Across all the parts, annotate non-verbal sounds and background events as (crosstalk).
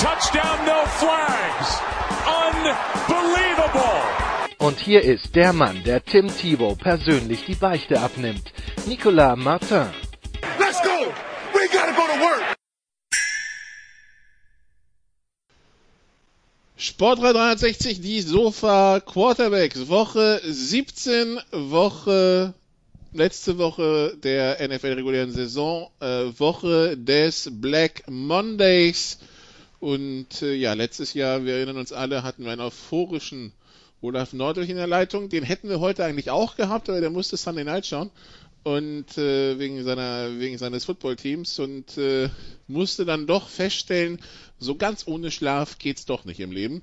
touchdown, no flags. Unbelievable. Und hier ist der Mann, der Tim Thibault persönlich die Beichte abnimmt. Nicolas Martin. Let's go. We gotta go to work. Sport 360, die Sofa Quarterbacks, Woche 17, Woche, letzte Woche der NFL regulären Saison, äh, Woche des Black Mondays. Und äh, ja, letztes Jahr, wir erinnern uns alle, hatten wir einen euphorischen Olaf Nordrich in der Leitung. Den hätten wir heute eigentlich auch gehabt, aber der musste Sunday Night schauen und äh, wegen seiner wegen seines Footballteams und äh, musste dann doch feststellen, so ganz ohne Schlaf geht's doch nicht im Leben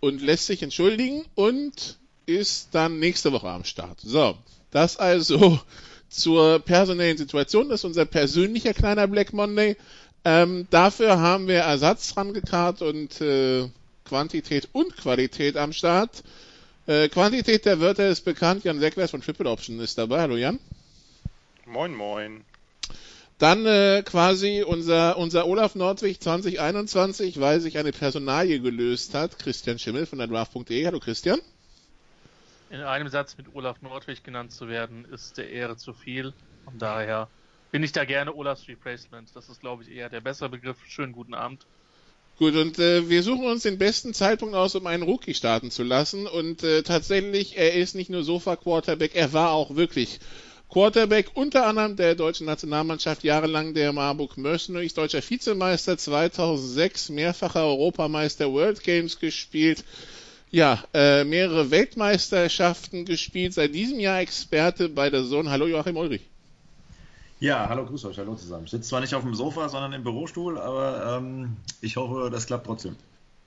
und lässt sich entschuldigen und ist dann nächste Woche am Start. So, das also (laughs) zur personellen Situation. Das ist unser persönlicher kleiner Black Monday. Ähm, dafür haben wir Ersatz dran gekarrt und äh, Quantität und Qualität am Start. Äh, Quantität der Wörter ist bekannt. Jan Seckles von Triple Option ist dabei. Hallo Jan. Moin, moin. Dann äh, quasi unser, unser Olaf Nordwig 2021, weil sich eine Personalie gelöst hat. Christian Schimmel von der Draft.de. Hallo Christian. In einem Satz mit Olaf Nordwig genannt zu werden, ist der Ehre zu viel. Von daher bin ich da gerne Olafs Replacement. Das ist, glaube ich, eher der bessere Begriff. Schönen guten Abend. Gut, und äh, wir suchen uns den besten Zeitpunkt aus, um einen Rookie starten zu lassen. Und äh, tatsächlich, er ist nicht nur Sofa-Quarterback, er war auch wirklich Quarterback, unter anderem der deutschen Nationalmannschaft, jahrelang der Marburg Mercenaries, deutscher Vizemeister 2006, mehrfacher Europameister World Games gespielt, ja, äh, mehrere Weltmeisterschaften gespielt, seit diesem Jahr Experte bei der Sohn. Hallo Joachim Ulrich. Ja, hallo, grüß euch, hallo zusammen. Ich sitze zwar nicht auf dem Sofa, sondern im Bürostuhl, aber ähm, ich hoffe, das klappt trotzdem.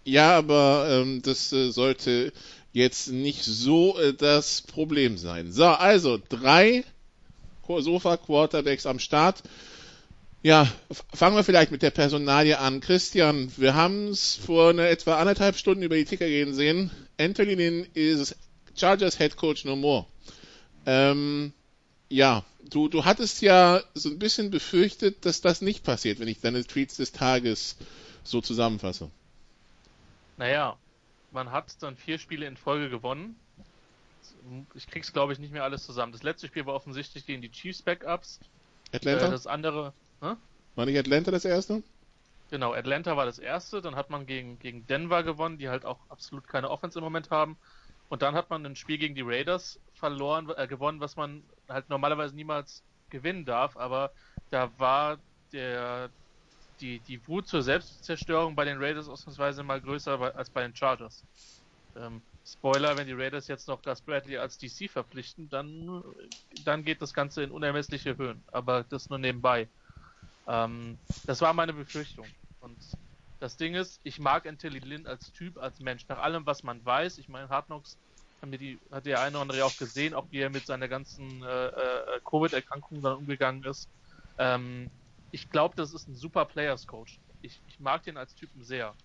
Ja, aber ähm, das äh, sollte jetzt nicht so äh, das Problem sein. So, also drei Sofa-Quarterbacks am Start. Ja, fangen wir vielleicht mit der Personalie an. Christian, wir haben es vor eine, etwa anderthalb Stunden über die Ticker gehen sehen. Anthony Lynn ist Chargers Head Coach no more. Ähm, ja, du, du hattest ja so ein bisschen befürchtet, dass das nicht passiert, wenn ich deine Tweets des Tages so zusammenfasse. Naja, man hat dann vier Spiele in Folge gewonnen ich krieg's glaube ich nicht mehr alles zusammen. Das letzte Spiel war offensichtlich gegen die Chiefs Backups. Atlanta? Äh, das andere. Hä? War nicht Atlanta das erste? Genau, Atlanta war das erste. Dann hat man gegen, gegen Denver gewonnen, die halt auch absolut keine Offense im Moment haben. Und dann hat man ein Spiel gegen die Raiders verloren, äh, gewonnen, was man halt normalerweise niemals gewinnen darf. Aber da war der, die, die Wut zur Selbstzerstörung bei den Raiders ausnahmsweise mal größer als bei den Chargers. Ähm, Spoiler, wenn die Raiders jetzt noch Gus Bradley als DC verpflichten, dann, dann geht das Ganze in unermessliche Höhen. Aber das nur nebenbei. Ähm, das war meine Befürchtung. Und das Ding ist, ich mag Antilly Lynn als Typ, als Mensch. Nach allem, was man weiß, ich meine, Hard Knocks haben wir die, hat der eine oder andere auch gesehen, auch wie er mit seiner ganzen äh, äh, Covid-Erkrankung dann umgegangen ist. Ähm, ich glaube, das ist ein super Players-Coach. Ich, ich mag den als Typen sehr.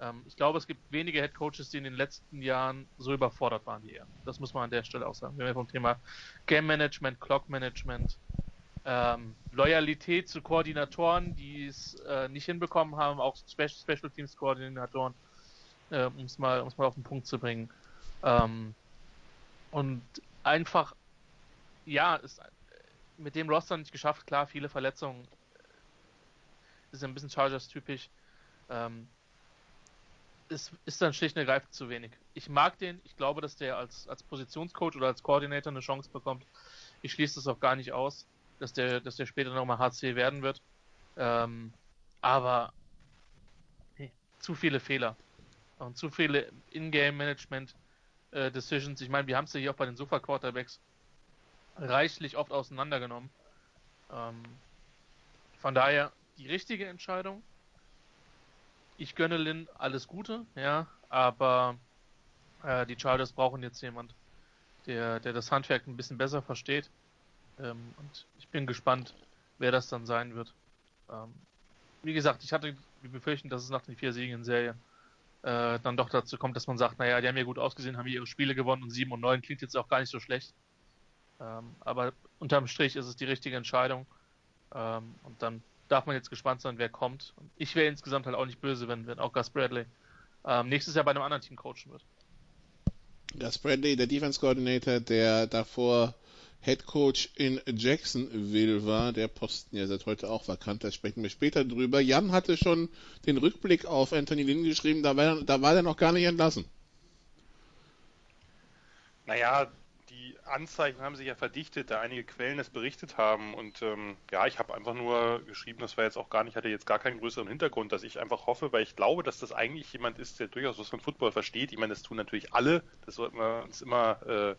Ähm, ich glaube, es gibt wenige Head Coaches, die in den letzten Jahren so überfordert waren wie er. Das muss man an der Stelle auch sagen. Wir haben ja vom Thema Game Management, Clock Management, ähm, Loyalität zu Koordinatoren, die es äh, nicht hinbekommen haben, auch Special Teams Koordinatoren, äh, um es mal, mal auf den Punkt zu bringen. Ähm, und einfach, ja, ist mit dem Roster nicht geschafft. Klar, viele Verletzungen. Ist ein bisschen Chargers-typisch. Ähm, ist, ist dann schlicht und ergreifend zu wenig. Ich mag den, ich glaube, dass der als, als Positionscoach oder als Koordinator eine Chance bekommt. Ich schließe das auch gar nicht aus, dass der, dass der später nochmal HC werden wird. Ähm, aber nee, zu viele Fehler und zu viele In-Game-Management äh, Decisions. Ich meine, wir haben es ja hier auch bei den Sofa-Quarterbacks reichlich oft auseinandergenommen. Ähm, von daher die richtige Entscheidung ich gönne Lynn alles Gute, ja, aber äh, die Chargers brauchen jetzt jemand, der, der das Handwerk ein bisschen besser versteht. Ähm, und ich bin gespannt, wer das dann sein wird. Ähm, wie gesagt, ich hatte die Befürchtung, dass es nach den vier Siegen in Serie äh, dann doch dazu kommt, dass man sagt, naja, die haben ja gut ausgesehen, haben ihre Spiele gewonnen und 7 und 9 klingt jetzt auch gar nicht so schlecht. Ähm, aber unterm Strich ist es die richtige Entscheidung. Ähm, und dann darf man jetzt gespannt sein, wer kommt. Und ich wäre insgesamt halt auch nicht böse, wenn, wenn auch Gus Bradley ähm, nächstes Jahr bei einem anderen Team coachen wird. Gus Bradley, der Defense Coordinator, der davor Head Coach in Jacksonville war, der Posten ja seit heute auch vakant, da sprechen wir später drüber. Jan hatte schon den Rückblick auf Anthony Lynn geschrieben, da war, da war er noch gar nicht entlassen. Naja, die Anzeichen haben sich ja verdichtet, da einige Quellen es berichtet haben. Und ähm, ja, ich habe einfach nur geschrieben, das war jetzt auch gar nicht, hatte jetzt gar keinen größeren Hintergrund, dass ich einfach hoffe, weil ich glaube, dass das eigentlich jemand ist, der durchaus was von Football versteht. Ich meine, das tun natürlich alle, das sollten wir uns immer äh,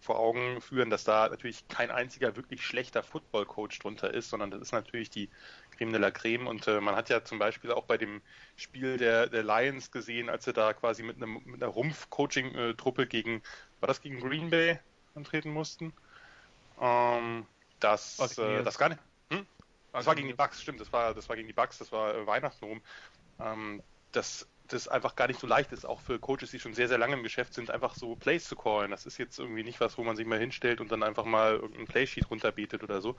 vor Augen führen, dass da natürlich kein einziger wirklich schlechter Football-Coach drunter ist, sondern das ist natürlich die Creme de la Creme. Und äh, man hat ja zum Beispiel auch bei dem Spiel der, der Lions gesehen, als sie da quasi mit, einem, mit einer Rumpf-Coaching-Truppe gegen, war das gegen Green Bay antreten mussten? Ähm, das, äh, das gar nicht. Hm? Das war gegen die Bucks, stimmt, das war, das war gegen die Bucks, das war äh, Weihnachten rum. Ähm, das das einfach gar nicht so leicht ist, auch für Coaches, die schon sehr, sehr lange im Geschäft sind, einfach so Plays zu callen. Das ist jetzt irgendwie nicht was, wo man sich mal hinstellt und dann einfach mal irgendein Playsheet runterbetet oder so.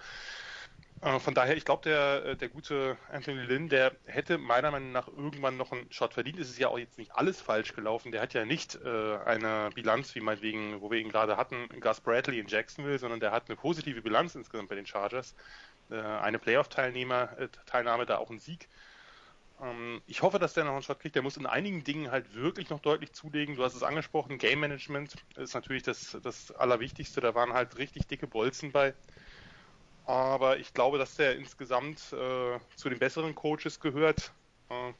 Äh, von daher, ich glaube, der, äh, der gute Anthony Lynn, der hätte meiner Meinung nach irgendwann noch einen Shot verdient. Es ist ja auch jetzt nicht alles falsch gelaufen. Der hat ja nicht äh, eine Bilanz, wie meinetwegen, wo wir ihn gerade hatten, Gus Bradley in Jacksonville, sondern der hat eine positive Bilanz insgesamt bei den Chargers. Äh, eine Playoff-Teilnahme, äh, da auch ein Sieg. Ähm, ich hoffe, dass der noch einen Shot kriegt. Der muss in einigen Dingen halt wirklich noch deutlich zulegen. Du hast es angesprochen, Game Management ist natürlich das, das Allerwichtigste. Da waren halt richtig dicke Bolzen bei. Aber ich glaube, dass der insgesamt äh, zu den besseren Coaches gehört. Äh,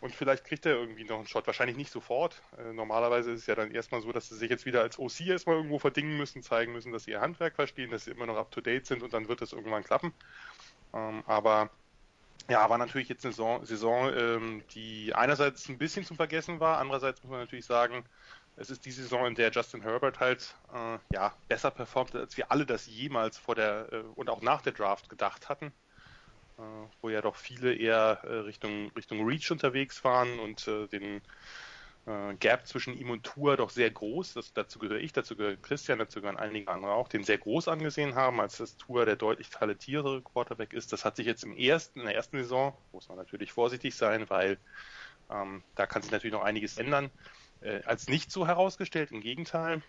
und vielleicht kriegt er irgendwie noch einen Shot. Wahrscheinlich nicht sofort. Äh, normalerweise ist es ja dann erstmal so, dass sie sich jetzt wieder als OC erstmal irgendwo verdingen müssen, zeigen müssen, dass sie ihr Handwerk verstehen, dass sie immer noch up to date sind und dann wird es irgendwann klappen. Ähm, aber ja, war natürlich jetzt eine Saison, Saison ähm, die einerseits ein bisschen zum Vergessen war, andererseits muss man natürlich sagen, es ist die Saison, in der Justin Herbert halt äh, ja, besser performt, als wir alle das jemals vor der äh, und auch nach der Draft gedacht hatten. Äh, wo ja doch viele eher äh, Richtung, Richtung Reach unterwegs waren und äh, den äh, Gap zwischen ihm und Tour doch sehr groß, das, dazu gehöre ich, dazu gehört Christian, dazu gehören einige andere auch, den sehr groß angesehen haben, als das Tour der deutlich talentiertere Quarterback ist. Das hat sich jetzt im ersten, in der ersten Saison, muss man natürlich vorsichtig sein, weil ähm, da kann sich natürlich noch einiges ändern, äh, als nicht so herausgestellt, im Gegenteil.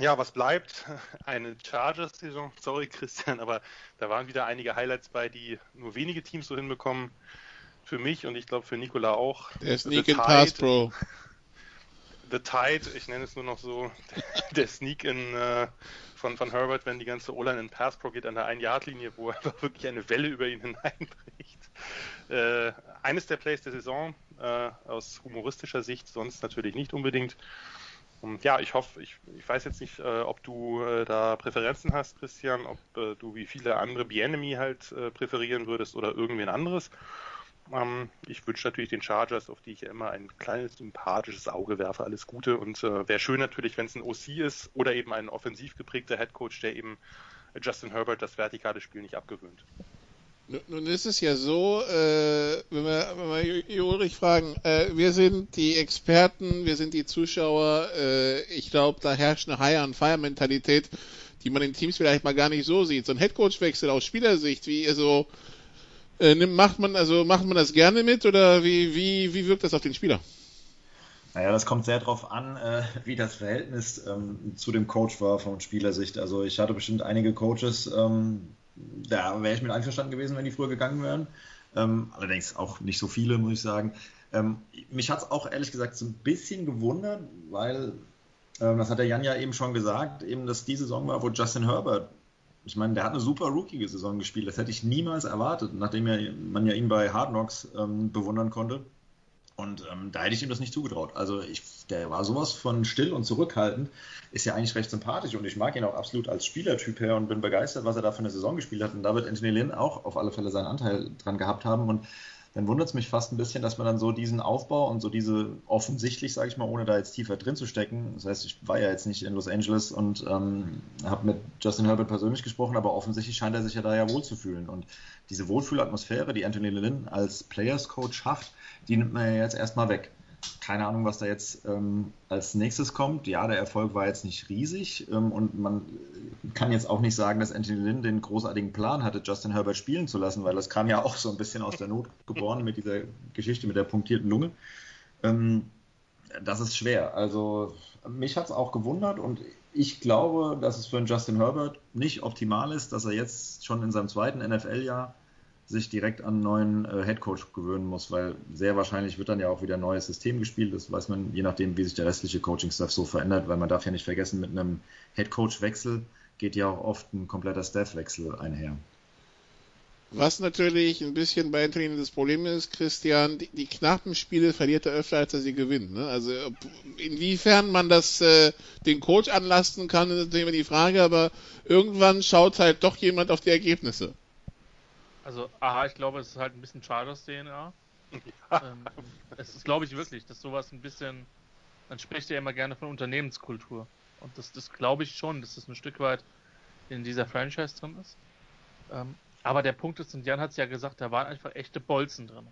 Ja, was bleibt? (laughs) Eine Chargers-Saison. Sorry, Christian, aber da waren wieder einige Highlights bei, die nur wenige Teams so hinbekommen für mich und ich glaube für Nikola auch. Der Sneak in Pass Pro. (laughs) The Tide, ich nenne es nur noch so, (laughs) der Sneak in äh, von, von Herbert, wenn die ganze O-Line in Pass Pro geht an der 1-Yard-Linie, wo (laughs) einfach wirklich eine Welle über ihn hineinbricht. Äh, eines der Plays der Saison, äh, aus humoristischer Sicht, sonst natürlich nicht unbedingt. Und ja, ich hoffe, ich, ich weiß jetzt nicht, äh, ob du äh, da Präferenzen hast, Christian, ob äh, du wie viele andere B-Enemy halt äh, präferieren würdest oder irgendwen anderes. Ähm, ich wünsche natürlich den Chargers, auf die ich ja immer ein kleines sympathisches Auge werfe, alles Gute. Und äh, wäre schön natürlich, wenn es ein OC ist oder eben ein offensiv geprägter Headcoach, der eben Justin Herbert das vertikale Spiel nicht abgewöhnt. Nun ist es ja so, äh, wenn wir, wenn wir Ulrich fragen, äh, wir sind die Experten, wir sind die Zuschauer, äh, ich glaube, da herrscht eine High-on-Fire-Mentalität, die man in Teams vielleicht mal gar nicht so sieht. So ein Headcoach-Wechsel aus Spielersicht, wie also äh, macht man also macht man das gerne mit oder wie, wie, wie wirkt das auf den Spieler? Naja, das kommt sehr darauf an, äh, wie das Verhältnis ähm, zu dem Coach war von Spielersicht. Also ich hatte bestimmt einige Coaches, ähm, da wäre ich mit einverstanden gewesen, wenn die früher gegangen wären. Ähm, allerdings auch nicht so viele, muss ich sagen. Ähm, mich hat es auch ehrlich gesagt so ein bisschen gewundert, weil, ähm, das hat der Jan ja eben schon gesagt, eben, dass die Saison war, wo Justin Herbert ich meine, der hat eine super Rookie-Saison gespielt. Das hätte ich niemals erwartet, nachdem ja, man ja ihn bei Hard Knocks ähm, bewundern konnte. Und ähm, da hätte ich ihm das nicht zugetraut. Also ich, der war sowas von still und zurückhaltend, ist ja eigentlich recht sympathisch und ich mag ihn auch absolut als Spielertyp her und bin begeistert, was er da für eine Saison gespielt hat. Und da wird Anthony Lynn auch auf alle Fälle seinen Anteil dran gehabt haben. Und dann wundert es mich fast ein bisschen, dass man dann so diesen Aufbau und so diese offensichtlich, sage ich mal, ohne da jetzt tiefer drin zu stecken. Das heißt, ich war ja jetzt nicht in Los Angeles und ähm, habe mit Justin Herbert persönlich gesprochen, aber offensichtlich scheint er sich ja da ja wohl zu fühlen. Und diese Wohlfühlatmosphäre, die Anthony Lynn als Players Coach schafft, die nimmt man ja jetzt erstmal weg keine Ahnung, was da jetzt ähm, als nächstes kommt. Ja, der Erfolg war jetzt nicht riesig ähm, und man kann jetzt auch nicht sagen, dass Anthony Lynn den großartigen Plan hatte, Justin Herbert spielen zu lassen, weil das kam ja auch so ein bisschen aus der Not geboren mit dieser Geschichte mit der punktierten Lunge. Ähm, das ist schwer. Also mich hat es auch gewundert und ich glaube, dass es für einen Justin Herbert nicht optimal ist, dass er jetzt schon in seinem zweiten NFL-Jahr sich direkt an einen neuen äh, Headcoach gewöhnen muss, weil sehr wahrscheinlich wird dann ja auch wieder ein neues System gespielt. Das weiß man, je nachdem, wie sich der restliche Coaching-Staff so verändert, weil man darf ja nicht vergessen, mit einem Headcoach-Wechsel geht ja auch oft ein kompletter Staff-Wechsel einher. Was natürlich ein bisschen bei Anthony das Problem ist, Christian, die, die knappen Spiele verliert er öfter, als er sie gewinnt. Ne? Also inwiefern man das äh, den Coach anlasten kann, ist natürlich immer die Frage, aber irgendwann schaut halt doch jemand auf die Ergebnisse. Also, aha, ich glaube, es ist halt ein bisschen Chargers DNA. ähm, es ist, glaube ich, wirklich, dass sowas ein bisschen, man spricht ja immer gerne von Unternehmenskultur. Und das, das glaube ich schon, dass das ein Stück weit in dieser Franchise drin ist. Ähm, aber der Punkt ist, und Jan hat es ja gesagt, da waren einfach echte Bolzen drin.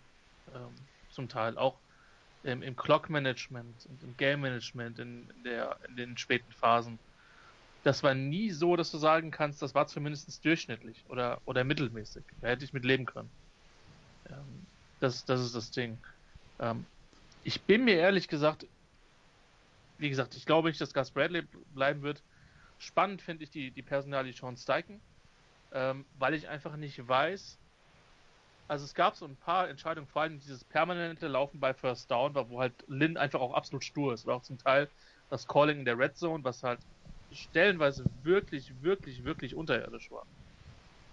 Ähm, zum Teil auch im, im Clock-Management und im Game-Management in, in, in den späten Phasen das war nie so, dass du sagen kannst, das war zumindest durchschnittlich oder, oder mittelmäßig. Da hätte ich mit leben können. Ähm, das, das ist das Ding. Ähm, ich bin mir ehrlich gesagt, wie gesagt, ich glaube nicht, dass Gus Bradley bleiben wird. Spannend finde ich die, die Personalie Sean Steichen, ähm, weil ich einfach nicht weiß, also es gab so ein paar Entscheidungen, vor allem dieses permanente Laufen bei First Down, wo halt Lynn einfach auch absolut stur ist, war auch zum Teil das Calling in der Red Zone, was halt stellenweise wirklich, wirklich, wirklich unterirdisch war.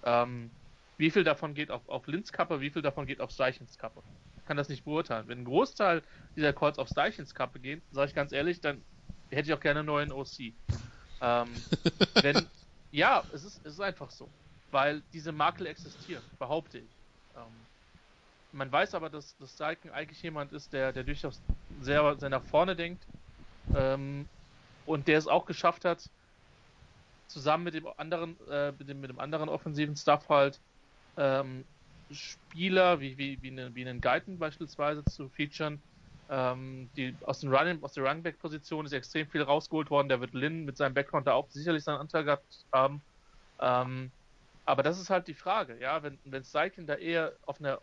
Ähm, wie viel davon geht auf, auf Linz Kappe, wie viel davon geht auf Steichens Kappe? Ich kann das nicht beurteilen. Wenn ein Großteil dieser Calls auf Steichens Kappe gehen, sage ich ganz ehrlich, dann hätte ich auch gerne einen neuen OC. Ähm, (laughs) wenn, ja, es ist, es ist einfach so. Weil diese Makel existieren, behaupte ich. Ähm, man weiß aber, dass, dass Steichen eigentlich jemand ist, der, der durchaus sehr, sehr nach vorne denkt ähm, und der es auch geschafft hat, zusammen mit dem anderen, äh, mit, dem, mit dem anderen offensiven Stuff halt ähm, Spieler wie, wie, wie, eine, wie einen Guyton beispielsweise zu featuren. Ähm, die, aus, den Running, aus der Runback-Position ist extrem viel rausgeholt worden. Der wird Lin mit seinem Background da auch sicherlich seinen Anteil gehabt haben. Ähm, aber das ist halt die Frage, ja, wenn, wenn Seikin da eher auf eine,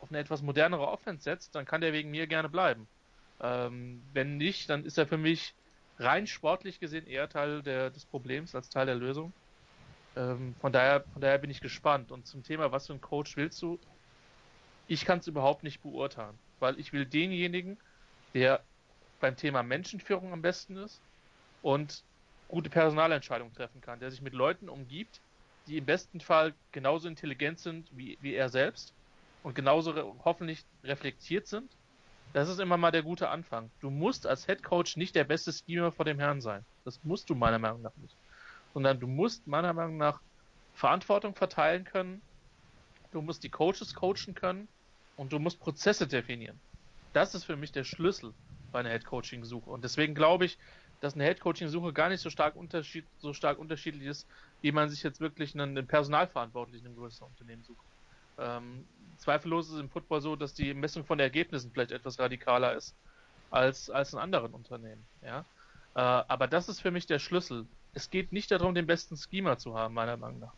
auf eine etwas modernere Offense setzt, dann kann der wegen mir gerne bleiben. Ähm, wenn nicht, dann ist er für mich rein sportlich gesehen eher Teil der, des Problems als Teil der Lösung. Ähm, von, daher, von daher bin ich gespannt. Und zum Thema, was für ein Coach willst du? Ich kann es überhaupt nicht beurteilen, weil ich will denjenigen, der beim Thema Menschenführung am besten ist und gute Personalentscheidungen treffen kann, der sich mit Leuten umgibt, die im besten Fall genauso intelligent sind wie, wie er selbst und genauso re hoffentlich reflektiert sind das ist immer mal der gute Anfang. Du musst als Head Coach nicht der beste Schemer vor dem Herrn sein. Das musst du meiner Meinung nach nicht. Sondern du musst meiner Meinung nach Verantwortung verteilen können. Du musst die Coaches coachen können und du musst Prozesse definieren. Das ist für mich der Schlüssel bei einer Head Coaching Suche. Und deswegen glaube ich, dass eine Head Coaching Suche gar nicht so stark, unterschied so stark unterschiedlich ist, wie man sich jetzt wirklich einen, einen Personalverantwortlichen im größeren Unternehmen sucht. Ähm, zweifellos ist es im Football so, dass die Messung von Ergebnissen vielleicht etwas radikaler ist als, als in anderen Unternehmen. Ja? Äh, aber das ist für mich der Schlüssel. Es geht nicht darum, den besten Schema zu haben, meiner Meinung nach.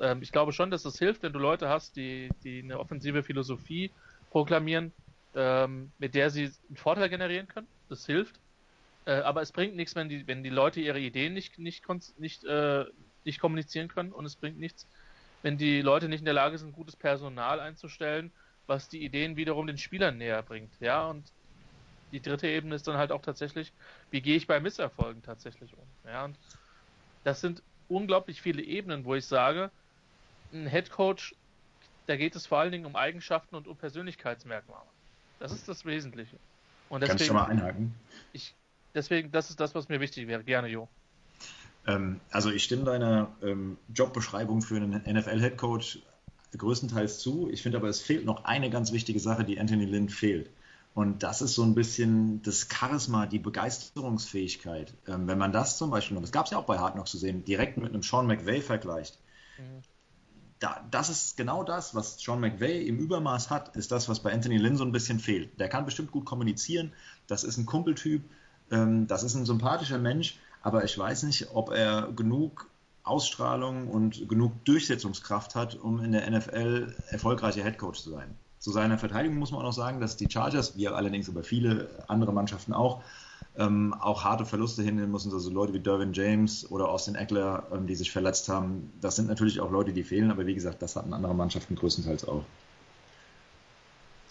Ähm, ich glaube schon, dass es hilft, wenn du Leute hast, die, die eine offensive Philosophie proklamieren, ähm, mit der sie einen Vorteil generieren können. Das hilft. Äh, aber es bringt nichts, wenn die, wenn die Leute ihre Ideen nicht, nicht, nicht, äh, nicht kommunizieren können und es bringt nichts, wenn die Leute nicht in der Lage sind, gutes Personal einzustellen, was die Ideen wiederum den Spielern näher bringt. Ja, und die dritte Ebene ist dann halt auch tatsächlich, wie gehe ich bei Misserfolgen tatsächlich um. Ja, und das sind unglaublich viele Ebenen, wo ich sage, ein Head Coach, da geht es vor allen Dingen um Eigenschaften und um Persönlichkeitsmerkmale. Das ist das Wesentliche. Und deswegen, Kann ich schon mal einhaken? Ich, deswegen, das ist das, was mir wichtig wäre. Gerne, Jo. Ähm, also ich stimme deiner ähm, Jobbeschreibung für einen NFL-Headcoach größtenteils zu. Ich finde aber, es fehlt noch eine ganz wichtige Sache, die Anthony Lynn fehlt. Und das ist so ein bisschen das Charisma, die Begeisterungsfähigkeit. Ähm, wenn man das zum Beispiel, und das gab es ja auch bei Hard Knocks zu sehen, direkt mit einem Sean McVay vergleicht. Mhm. Da, das ist genau das, was Sean McVay im Übermaß hat, ist das, was bei Anthony Lynn so ein bisschen fehlt. Der kann bestimmt gut kommunizieren, das ist ein Kumpeltyp, ähm, das ist ein sympathischer Mensch, aber ich weiß nicht, ob er genug Ausstrahlung und genug Durchsetzungskraft hat, um in der NFL erfolgreicher Headcoach zu sein. Zu seiner Verteidigung muss man auch noch sagen, dass die Chargers, wie allerdings über viele andere Mannschaften auch, ähm, auch harte Verluste hinnehmen müssen. Also Leute wie Derwin James oder Austin Eckler, ähm, die sich verletzt haben. Das sind natürlich auch Leute, die fehlen, aber wie gesagt, das hatten andere Mannschaften größtenteils auch.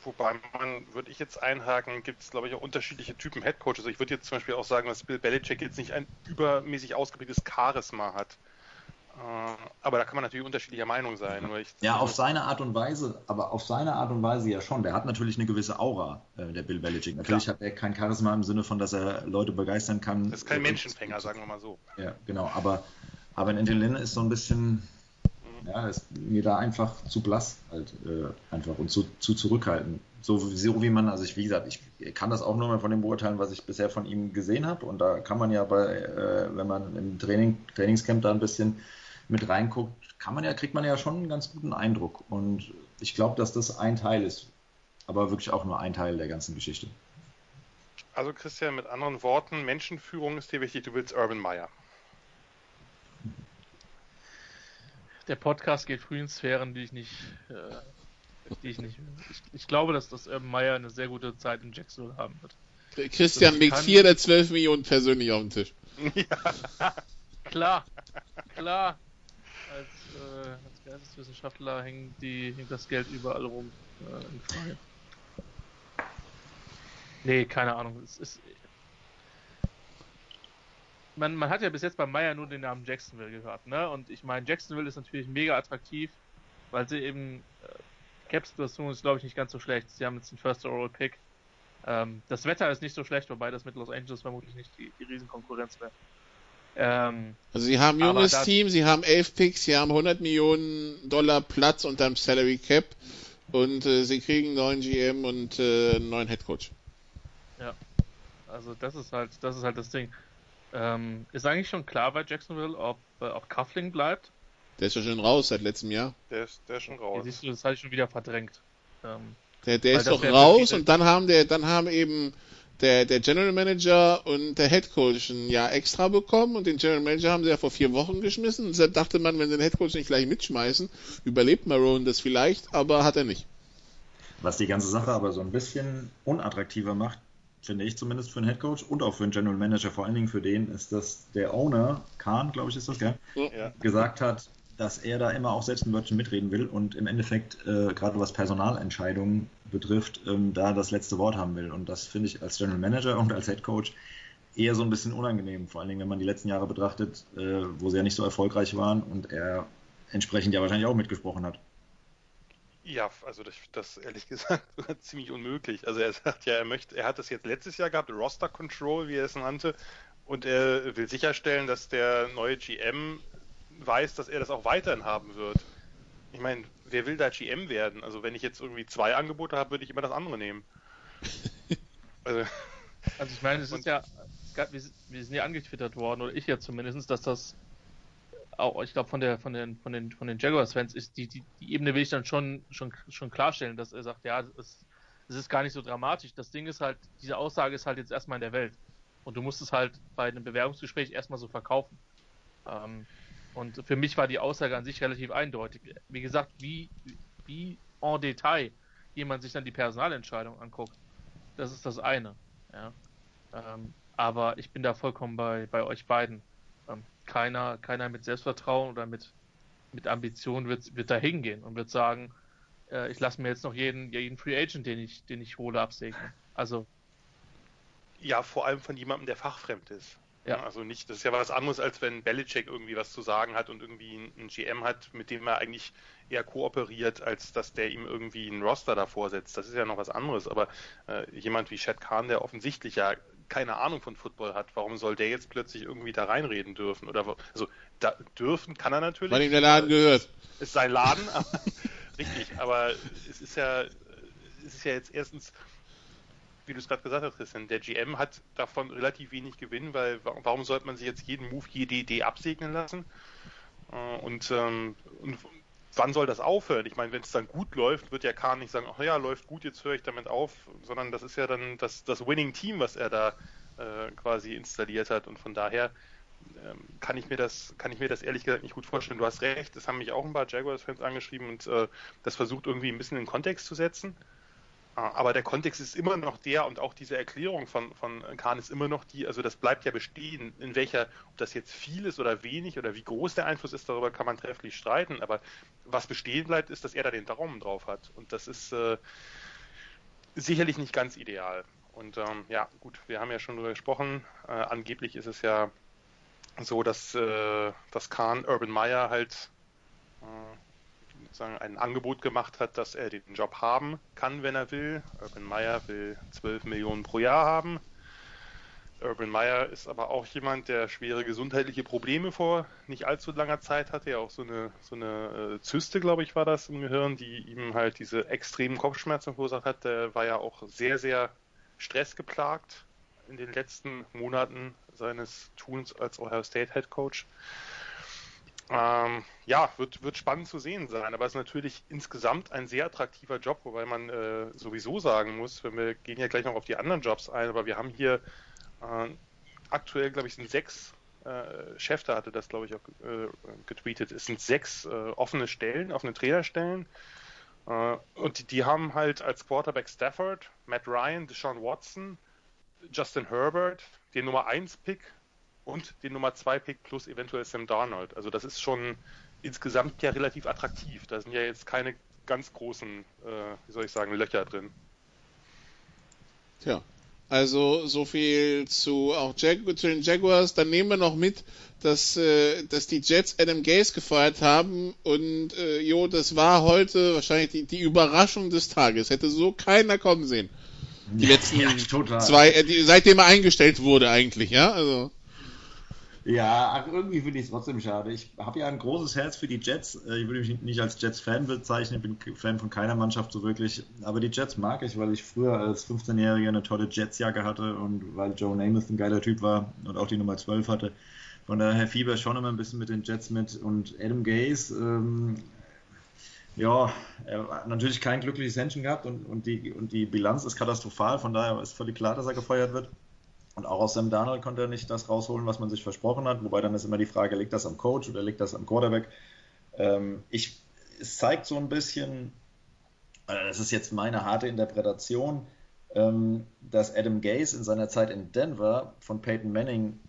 Wobei man, würde ich jetzt einhaken, gibt es, glaube ich, auch unterschiedliche Typen Headcoaches. Also ich würde jetzt zum Beispiel auch sagen, dass Bill Belichick jetzt nicht ein übermäßig ausgeprägtes Charisma hat. Äh, aber da kann man natürlich unterschiedlicher Meinung sein. Ja, auf seine Art und Weise, aber auf seine Art und Weise ja schon. Der hat natürlich eine gewisse Aura, äh, der Bill Belichick. Natürlich Klar. hat er kein Charisma im Sinne von, dass er Leute begeistern kann. Das ist kein Menschenfänger, sagen wir mal so. Ja, genau. Aber, aber in Lynn ist so ein bisschen. Ja, ist mir da einfach zu blass halt äh, einfach und zu, zu zurückhaltend. So, so wie man, also ich, wie gesagt, ich kann das auch nur mal von dem beurteilen, was ich bisher von ihm gesehen habe. Und da kann man ja bei, äh, wenn man im Training, Trainingscamp da ein bisschen mit reinguckt, kann man ja, kriegt man ja schon einen ganz guten Eindruck. Und ich glaube, dass das ein Teil ist, aber wirklich auch nur ein Teil der ganzen Geschichte. Also Christian, mit anderen Worten, Menschenführung ist dir wichtig, du willst Urban Meyer. Der Podcast geht früh in Sphären, die ich nicht, äh, die ich nicht. Ich, ich, glaube, dass das Urban Meyer eine sehr gute Zeit in Jacksonville haben wird. Christian legt vier der zwölf Millionen persönlich auf den Tisch. Ja. (laughs) klar, klar als, äh, als Geisteswissenschaftler hängt, die, hängt das Geld überall rum äh, in Frage. Nee, keine Ahnung. Es ist, man, man hat ja bis jetzt bei Meyer nur den Namen Jacksonville gehört, ne? Und ich meine, Jacksonville ist natürlich mega attraktiv, weil sie eben äh, Cap-Situation ist, glaube ich, nicht ganz so schlecht. Sie haben jetzt den First Overall Pick. Ähm, das Wetter ist nicht so schlecht, wobei das mit Los Angeles vermutlich nicht die, die Riesenkonkurrenz wäre. Ähm, also sie haben ein junges Team, sie haben elf Picks, sie haben 100 Millionen Dollar Platz unterm Salary Cap und äh, sie kriegen einen neuen GM und äh, einen neuen Head Coach. Ja, also das ist halt, das ist halt das Ding. Ähm, ist eigentlich schon klar bei Jacksonville, ob äh, auch Cuffling bleibt? Der ist ja schon raus seit letztem Jahr. Der ist, der ist schon raus. Ja, siehst du, das hatte ich schon wieder verdrängt. Ähm, der, der ist doch raus und dann haben der, dann haben eben der, der General Manager und der Head Coach ein Jahr extra bekommen und den General Manager haben sie ja vor vier Wochen geschmissen. Und deshalb dachte man, wenn sie den Head Coach nicht gleich mitschmeißen, überlebt Marone das vielleicht, aber hat er nicht. Was die ganze Sache aber so ein bisschen unattraktiver macht, finde ich zumindest für einen Head Coach und auch für einen General Manager, vor allen Dingen für den, ist, dass der Owner, Kahn, glaube ich, ist das, gell, ja. gesagt hat, dass er da immer auch selbst ein Wörtchen mitreden will und im Endeffekt, äh, gerade was Personalentscheidungen betrifft, ähm, da das letzte Wort haben will. Und das finde ich als General Manager und als Head Coach eher so ein bisschen unangenehm, vor allen Dingen, wenn man die letzten Jahre betrachtet, äh, wo sie ja nicht so erfolgreich waren und er entsprechend ja wahrscheinlich auch mitgesprochen hat. Ja, also das, das ehrlich (laughs) gesagt ziemlich unmöglich. Also er sagt ja, er möchte, er hat das jetzt letztes Jahr gehabt, Roster Control, wie er es nannte, und er will sicherstellen, dass der neue GM weiß, dass er das auch weiterhin haben wird. Ich meine, wer will da GM werden? Also wenn ich jetzt irgendwie zwei Angebote habe, würde ich immer das andere nehmen. (laughs) also, also ich meine, es ist ja, wir, wir sind ja angetwittert worden, oder ich ja zumindest, dass das auch, ich glaube, von der, von den, von den, von den Jaguars-Fans ist die, die, die Ebene will ich dann schon, schon, schon klarstellen, dass er sagt, ja, es, es ist gar nicht so dramatisch. Das Ding ist halt, diese Aussage ist halt jetzt erstmal in der Welt. Und du musst es halt bei einem Bewerbungsgespräch erstmal so verkaufen. Ähm, und für mich war die Aussage an sich relativ eindeutig. Wie gesagt, wie, wie en Detail jemand sich dann die Personalentscheidung anguckt, das ist das eine. Ja. Ähm, aber ich bin da vollkommen bei, bei euch beiden. Ähm, keiner, keiner mit Selbstvertrauen oder mit, mit Ambition wird, wird da hingehen und wird sagen, äh, ich lasse mir jetzt noch jeden, jeden Free Agent, den ich, den ich hole, absegnen. Also. Ja, vor allem von jemandem, der fachfremd ist. Ja. Also nicht, das ist ja was anderes, als wenn Belichick irgendwie was zu sagen hat und irgendwie einen GM hat, mit dem er eigentlich eher kooperiert, als dass der ihm irgendwie einen Roster davor setzt. Das ist ja noch was anderes. Aber äh, jemand wie Chad Kahn, der offensichtlich ja keine Ahnung von Football hat, warum soll der jetzt plötzlich irgendwie da reinreden dürfen? Oder also da dürfen kann er natürlich. Weil ihm der Laden gehört. Ist sein Laden, (laughs) aber, richtig, aber es ist ja, es ist ja jetzt erstens, wie du es gerade gesagt hast, Christian, der GM hat davon relativ wenig Gewinn, weil warum sollte man sich jetzt jeden Move, jede Idee absegnen lassen? Äh, und, ähm, und wann soll das aufhören? Ich meine, wenn es dann gut läuft, wird ja Kahn nicht sagen, ach ja, läuft gut, jetzt höre ich damit auf, sondern das ist ja dann das, das Winning Team, was er da äh, quasi installiert hat. Und von daher ähm, kann ich mir das, kann ich mir das ehrlich gesagt nicht gut vorstellen. Du hast recht, das haben mich auch ein paar Jaguars-Fans angeschrieben und äh, das versucht irgendwie ein bisschen in Kontext zu setzen. Aber der Kontext ist immer noch der und auch diese Erklärung von, von Kahn ist immer noch die, also das bleibt ja bestehen. In welcher, ob das jetzt viel ist oder wenig oder wie groß der Einfluss ist, darüber kann man trefflich streiten. Aber was bestehen bleibt, ist, dass er da den Daumen drauf hat. Und das ist äh, sicherlich nicht ganz ideal. Und ähm, ja, gut, wir haben ja schon darüber gesprochen. Äh, angeblich ist es ja so, dass, äh, dass Kahn Urban Meyer halt sozusagen ein Angebot gemacht hat, dass er den Job haben kann, wenn er will. Urban Meyer will 12 Millionen pro Jahr haben. Urban Meyer ist aber auch jemand, der schwere gesundheitliche Probleme vor nicht allzu langer Zeit hatte. Ja, auch so eine, so eine äh, Zyste, glaube ich, war das im Gehirn, die ihm halt diese extremen Kopfschmerzen verursacht hat. Der war ja auch sehr, sehr stressgeplagt in den letzten Monaten seines Tuns als Ohio State Head Coach. Ähm, ja, wird, wird spannend zu sehen sein, aber es ist natürlich insgesamt ein sehr attraktiver Job, wobei man äh, sowieso sagen muss, wenn wir gehen ja gleich noch auf die anderen Jobs ein, aber wir haben hier äh, aktuell, glaube ich, sind sechs, äh, Schäfter hatte das, glaube ich, auch äh, getweetet, es sind sechs äh, offene Stellen, offene Trainerstellen äh, und die, die haben halt als Quarterback Stafford, Matt Ryan, Deshaun Watson, Justin Herbert, den Nummer 1 Pick und den Nummer 2 Pick plus eventuell Sam Darnold. Also das ist schon insgesamt ja relativ attraktiv. Da sind ja jetzt keine ganz großen, äh, wie soll ich sagen, Löcher drin. Tja, also so viel zu auch Jag zu den Jaguars. Dann nehmen wir noch mit, dass, äh, dass die Jets Adam Gaze gefeuert haben und äh, jo, das war heute wahrscheinlich die, die Überraschung des Tages. Hätte so keiner kommen sehen. Die letzten ja, zwei, äh, die, seitdem er eingestellt wurde eigentlich, ja. Also ja, irgendwie finde ich es trotzdem schade. Ich habe ja ein großes Herz für die Jets. Äh, ich würde mich nicht als Jets-Fan bezeichnen, bin Fan von keiner Mannschaft so wirklich. Aber die Jets mag ich, weil ich früher als 15-Jähriger eine tolle Jets-Jacke hatte und weil Joe Namath ein geiler Typ war und auch die Nummer 12 hatte. Von daher Fieber schon immer ein bisschen mit den Jets mit. Und Adam Gaze, ähm, ja, er hat natürlich kein glückliches Händchen gehabt und, und, die, und die Bilanz ist katastrophal. Von daher ist völlig klar, dass er gefeuert wird. Und auch aus Sam Darnold konnte er nicht das rausholen, was man sich versprochen hat. Wobei dann ist immer die Frage, liegt das am Coach oder liegt das am Quarterback? Ähm, ich, es zeigt so ein bisschen, äh, das ist jetzt meine harte Interpretation, ähm, dass Adam Gase in seiner Zeit in Denver von Peyton Manning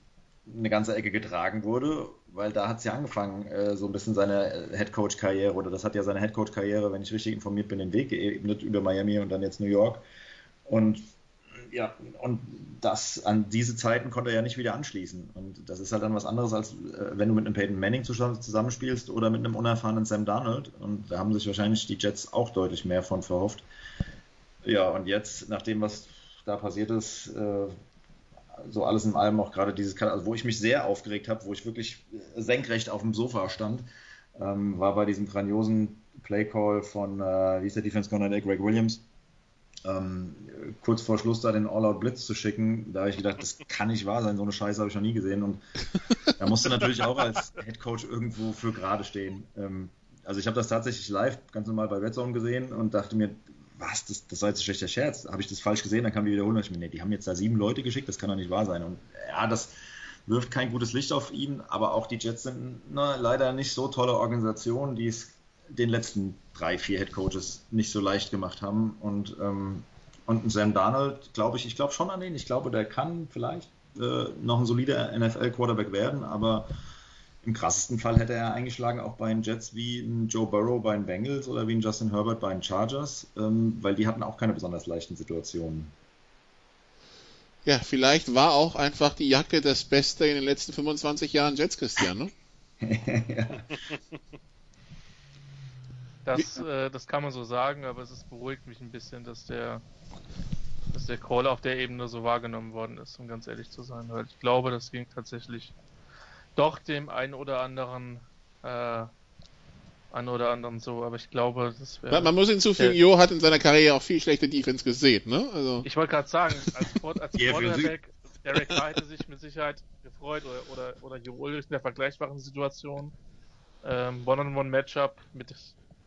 eine ganze Ecke getragen wurde, weil da hat es ja angefangen, äh, so ein bisschen seine Headcoach-Karriere oder das hat ja seine Headcoach-Karriere, wenn ich richtig informiert bin, den Weg geebnet über Miami und dann jetzt New York. Und ja, und das an diese Zeiten konnte er ja nicht wieder anschließen. Und das ist halt dann was anderes, als äh, wenn du mit einem Peyton Manning zusammenspielst oder mit einem unerfahrenen Sam Darnold. Und da haben sich wahrscheinlich die Jets auch deutlich mehr von verhofft. Ja, und jetzt, nach dem, was da passiert ist, äh, so alles in allem auch gerade dieses, also wo ich mich sehr aufgeregt habe, wo ich wirklich senkrecht auf dem Sofa stand, ähm, war bei diesem grandiosen Playcall von, äh, wie ist der Defense Coordinator, Greg Williams ähm, kurz vor Schluss da den All-Out-Blitz zu schicken, da habe ich gedacht, das kann nicht wahr sein, so eine Scheiße habe ich noch nie gesehen. Und da musste natürlich auch als Head Coach irgendwo für gerade stehen. Ähm, also ich habe das tatsächlich live ganz normal bei Red Zone gesehen und dachte mir, was, das, das war jetzt ein schlechter Scherz. Habe ich das falsch gesehen? Dann kam die wiederholen und ich mir, nee, die haben jetzt da sieben Leute geschickt, das kann doch nicht wahr sein. Und ja, das wirft kein gutes Licht auf ihn, aber auch die Jets sind na, leider nicht so tolle Organisationen, die es den letzten drei, vier Head Coaches nicht so leicht gemacht haben. Und, ähm, und Sam Darnold, glaube ich, ich glaube schon an den. Ich glaube, der kann vielleicht äh, noch ein solider NFL-Quarterback werden, aber im krassesten Fall hätte er eingeschlagen auch bei den Jets wie ein Joe Burrow bei den Bengals oder wie ein Justin Herbert bei den Chargers, ähm, weil die hatten auch keine besonders leichten Situationen. Ja, vielleicht war auch einfach die Jacke das Beste in den letzten 25 Jahren Jets, Christian, ne? (laughs) (laughs) ja. Das, äh, das kann man so sagen, aber es ist, beruhigt mich ein bisschen, dass der, dass der Call auf der Ebene so wahrgenommen worden ist, um ganz ehrlich zu sein. Weil ich glaube, das ging tatsächlich doch dem einen oder anderen äh, einen oder anderen so, aber ich glaube, das wäre. Man, man, muss hinzufügen, Jo hat in seiner Karriere auch viel schlechte Defense gesehen, ne? Also ich wollte gerade sagen, als, als (laughs) Quarterback, Derek Carr hätte sich mit Sicherheit gefreut oder, oder, oder Jo Ulrich in der vergleichbaren Situation. Ähm, One-on-One-Matchup mit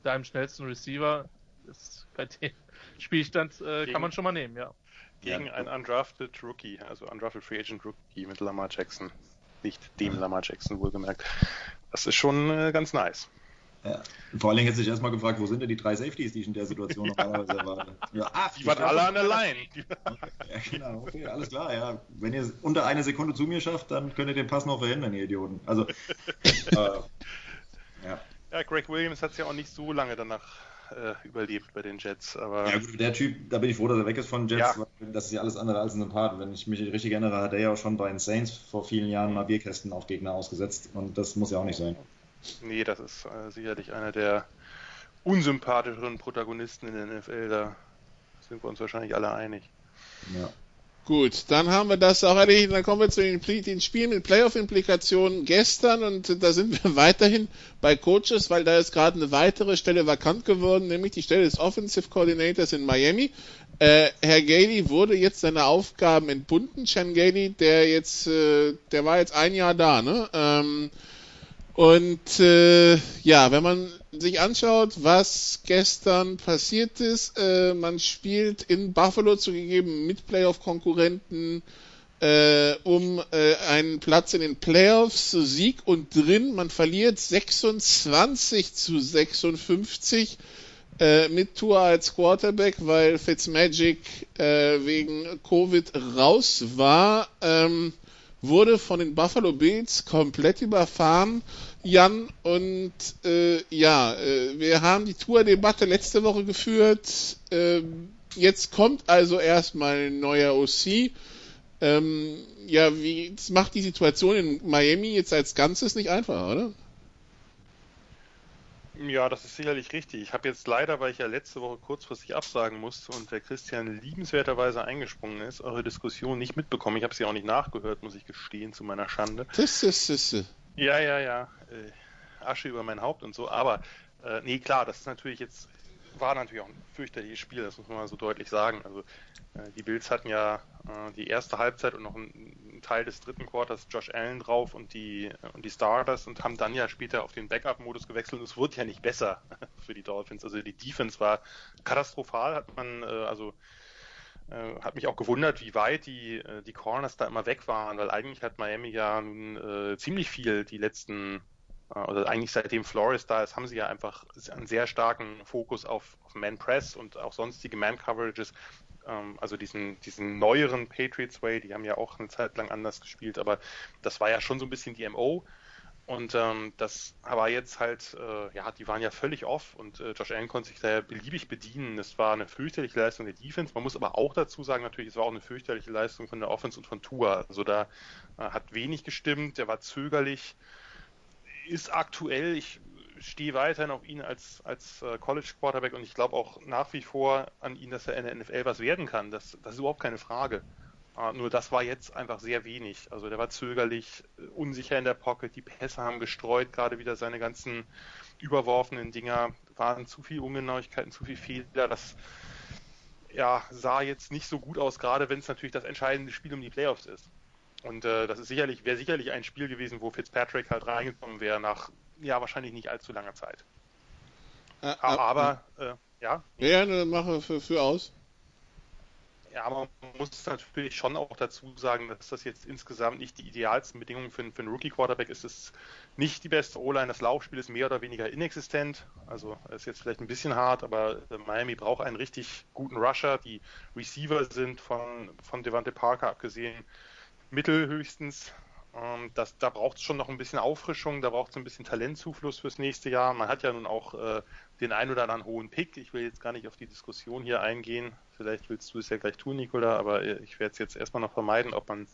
deinem schnellsten Receiver ist bei dem (laughs) Spielstand äh, kann man schon mal nehmen, ja. Gegen ja. einen undrafted Rookie, also undrafted Free Agent Rookie mit Lamar Jackson. Nicht dem Lamar Jackson wohlgemerkt. Das ist schon äh, ganz nice. Ja. Vor allen Dingen hätte sich erstmal gefragt, wo sind denn die drei Safeties, die ich in der Situation (laughs) normalerweise erwarte? Ja, ah, die waren alle an der Line. (laughs) Ja, genau, okay, alles klar, ja. Wenn ihr unter eine Sekunde zu mir schafft, dann könnt ihr den Pass noch verhindern, ihr Idioten. Also, äh, ja. Greg Williams hat es ja auch nicht so lange danach äh, überlebt bei den Jets. Aber ja, gut, der Typ, da bin ich froh, dass er weg ist von Jets. Ja. Das ist ja alles andere als ein Sympath. Wenn ich mich richtig erinnere, hat er ja auch schon bei den Saints vor vielen Jahren mal Bierkästen auf Gegner ausgesetzt. Und das muss ja auch nicht sein. Nee, das ist äh, sicherlich einer der unsympathischeren Protagonisten in der NFL. Da sind wir uns wahrscheinlich alle einig. Ja. Gut, dann haben wir das auch erledigt. Dann kommen wir zu den, den Spielen mit Playoff-Implikationen gestern und da sind wir (laughs) weiterhin bei Coaches, weil da ist gerade eine weitere Stelle vakant geworden, nämlich die Stelle des Offensive Coordinators in Miami. Äh, Herr Gailey wurde jetzt seine Aufgaben entbunden. Chan Gailey, der jetzt, äh, der war jetzt ein Jahr da, ne? Ähm, und äh, ja, wenn man sich anschaut, was gestern passiert ist, äh, man spielt in Buffalo zugegeben mit Playoff-Konkurrenten äh, um äh, einen Platz in den Playoffs, Sieg und drin. Man verliert 26 zu 56 äh, mit Tour als Quarterback, weil Fitzmagic äh, wegen Covid raus war. Ähm, wurde von den Buffalo Bills komplett überfahren. Jan, und äh, ja, äh, wir haben die Tour-Debatte letzte Woche geführt. Äh, jetzt kommt also erstmal ein neuer OC. Ähm, ja, wie das macht die Situation in Miami jetzt als Ganzes nicht einfacher, oder? Ja, das ist sicherlich richtig. Ich habe jetzt leider, weil ich ja letzte Woche kurzfristig absagen musste und der Christian liebenswerterweise eingesprungen ist, eure Diskussion nicht mitbekommen. Ich habe sie auch nicht nachgehört, muss ich gestehen, zu meiner Schande. Das ist, das ist. Ja, ja, ja. Äh, Asche über mein Haupt und so. Aber, äh, nee, klar, das ist natürlich jetzt, war natürlich auch ein fürchterliches Spiel, das muss man mal so deutlich sagen. Also, äh, die Bills hatten ja äh, die erste Halbzeit und noch einen Teil des dritten Quarters Josh Allen drauf und die, und die Starters und haben dann ja später auf den Backup-Modus gewechselt und es wurde ja nicht besser (laughs) für die Dolphins. Also, die Defense war katastrophal, hat man, äh, also, hat mich auch gewundert, wie weit die, äh, die Corners da immer weg waren, weil eigentlich hat Miami ja nun äh, ziemlich viel die letzten, äh, oder eigentlich seitdem Flores da ist, haben sie ja einfach einen sehr starken Fokus auf, auf Man-Press und auch sonstige Man-Coverages. Ähm, also diesen, diesen neueren Patriots Way, die haben ja auch eine Zeit lang anders gespielt, aber das war ja schon so ein bisschen die MO. Und ähm, das war jetzt halt, äh, ja, die waren ja völlig off und äh, Josh Allen konnte sich da beliebig bedienen. Es war eine fürchterliche Leistung der Defense. Man muss aber auch dazu sagen, natürlich, es war auch eine fürchterliche Leistung von der Offense und von Tua. Also da äh, hat wenig gestimmt, der war zögerlich, ist aktuell, ich stehe weiterhin auf ihn als, als äh, College Quarterback und ich glaube auch nach wie vor an ihn, dass er in der NFL was werden kann. Das, das ist überhaupt keine Frage. Uh, nur das war jetzt einfach sehr wenig. Also der war zögerlich, äh, unsicher in der Pocket, die Pässe haben gestreut, gerade wieder seine ganzen überworfenen Dinger, waren zu viel Ungenauigkeiten, zu viel Fehler. Das ja, sah jetzt nicht so gut aus, gerade wenn es natürlich das entscheidende Spiel um die Playoffs ist. Und äh, das ist sicherlich, wäre sicherlich ein Spiel gewesen, wo Fitzpatrick halt reingekommen wäre nach ja wahrscheinlich nicht allzu langer Zeit. Äh, aber äh, ja. Ja, dann mache für, für aus. Ja, aber man muss natürlich schon auch dazu sagen, dass das jetzt insgesamt nicht die idealsten Bedingungen für, für einen Rookie-Quarterback ist. Es ist nicht die beste O-Line. Das Laufspiel ist mehr oder weniger inexistent. Also ist jetzt vielleicht ein bisschen hart, aber äh, Miami braucht einen richtig guten Rusher. Die Receiver sind von, von Devante Parker abgesehen mittel höchstens. Ähm, das, da braucht es schon noch ein bisschen Auffrischung, da braucht es ein bisschen Talentzufluss fürs nächste Jahr. Man hat ja nun auch äh, den ein oder anderen hohen Pick. Ich will jetzt gar nicht auf die Diskussion hier eingehen. Vielleicht willst du es ja gleich tun, Nikola, aber äh, ich werde es jetzt erstmal noch vermeiden, ob man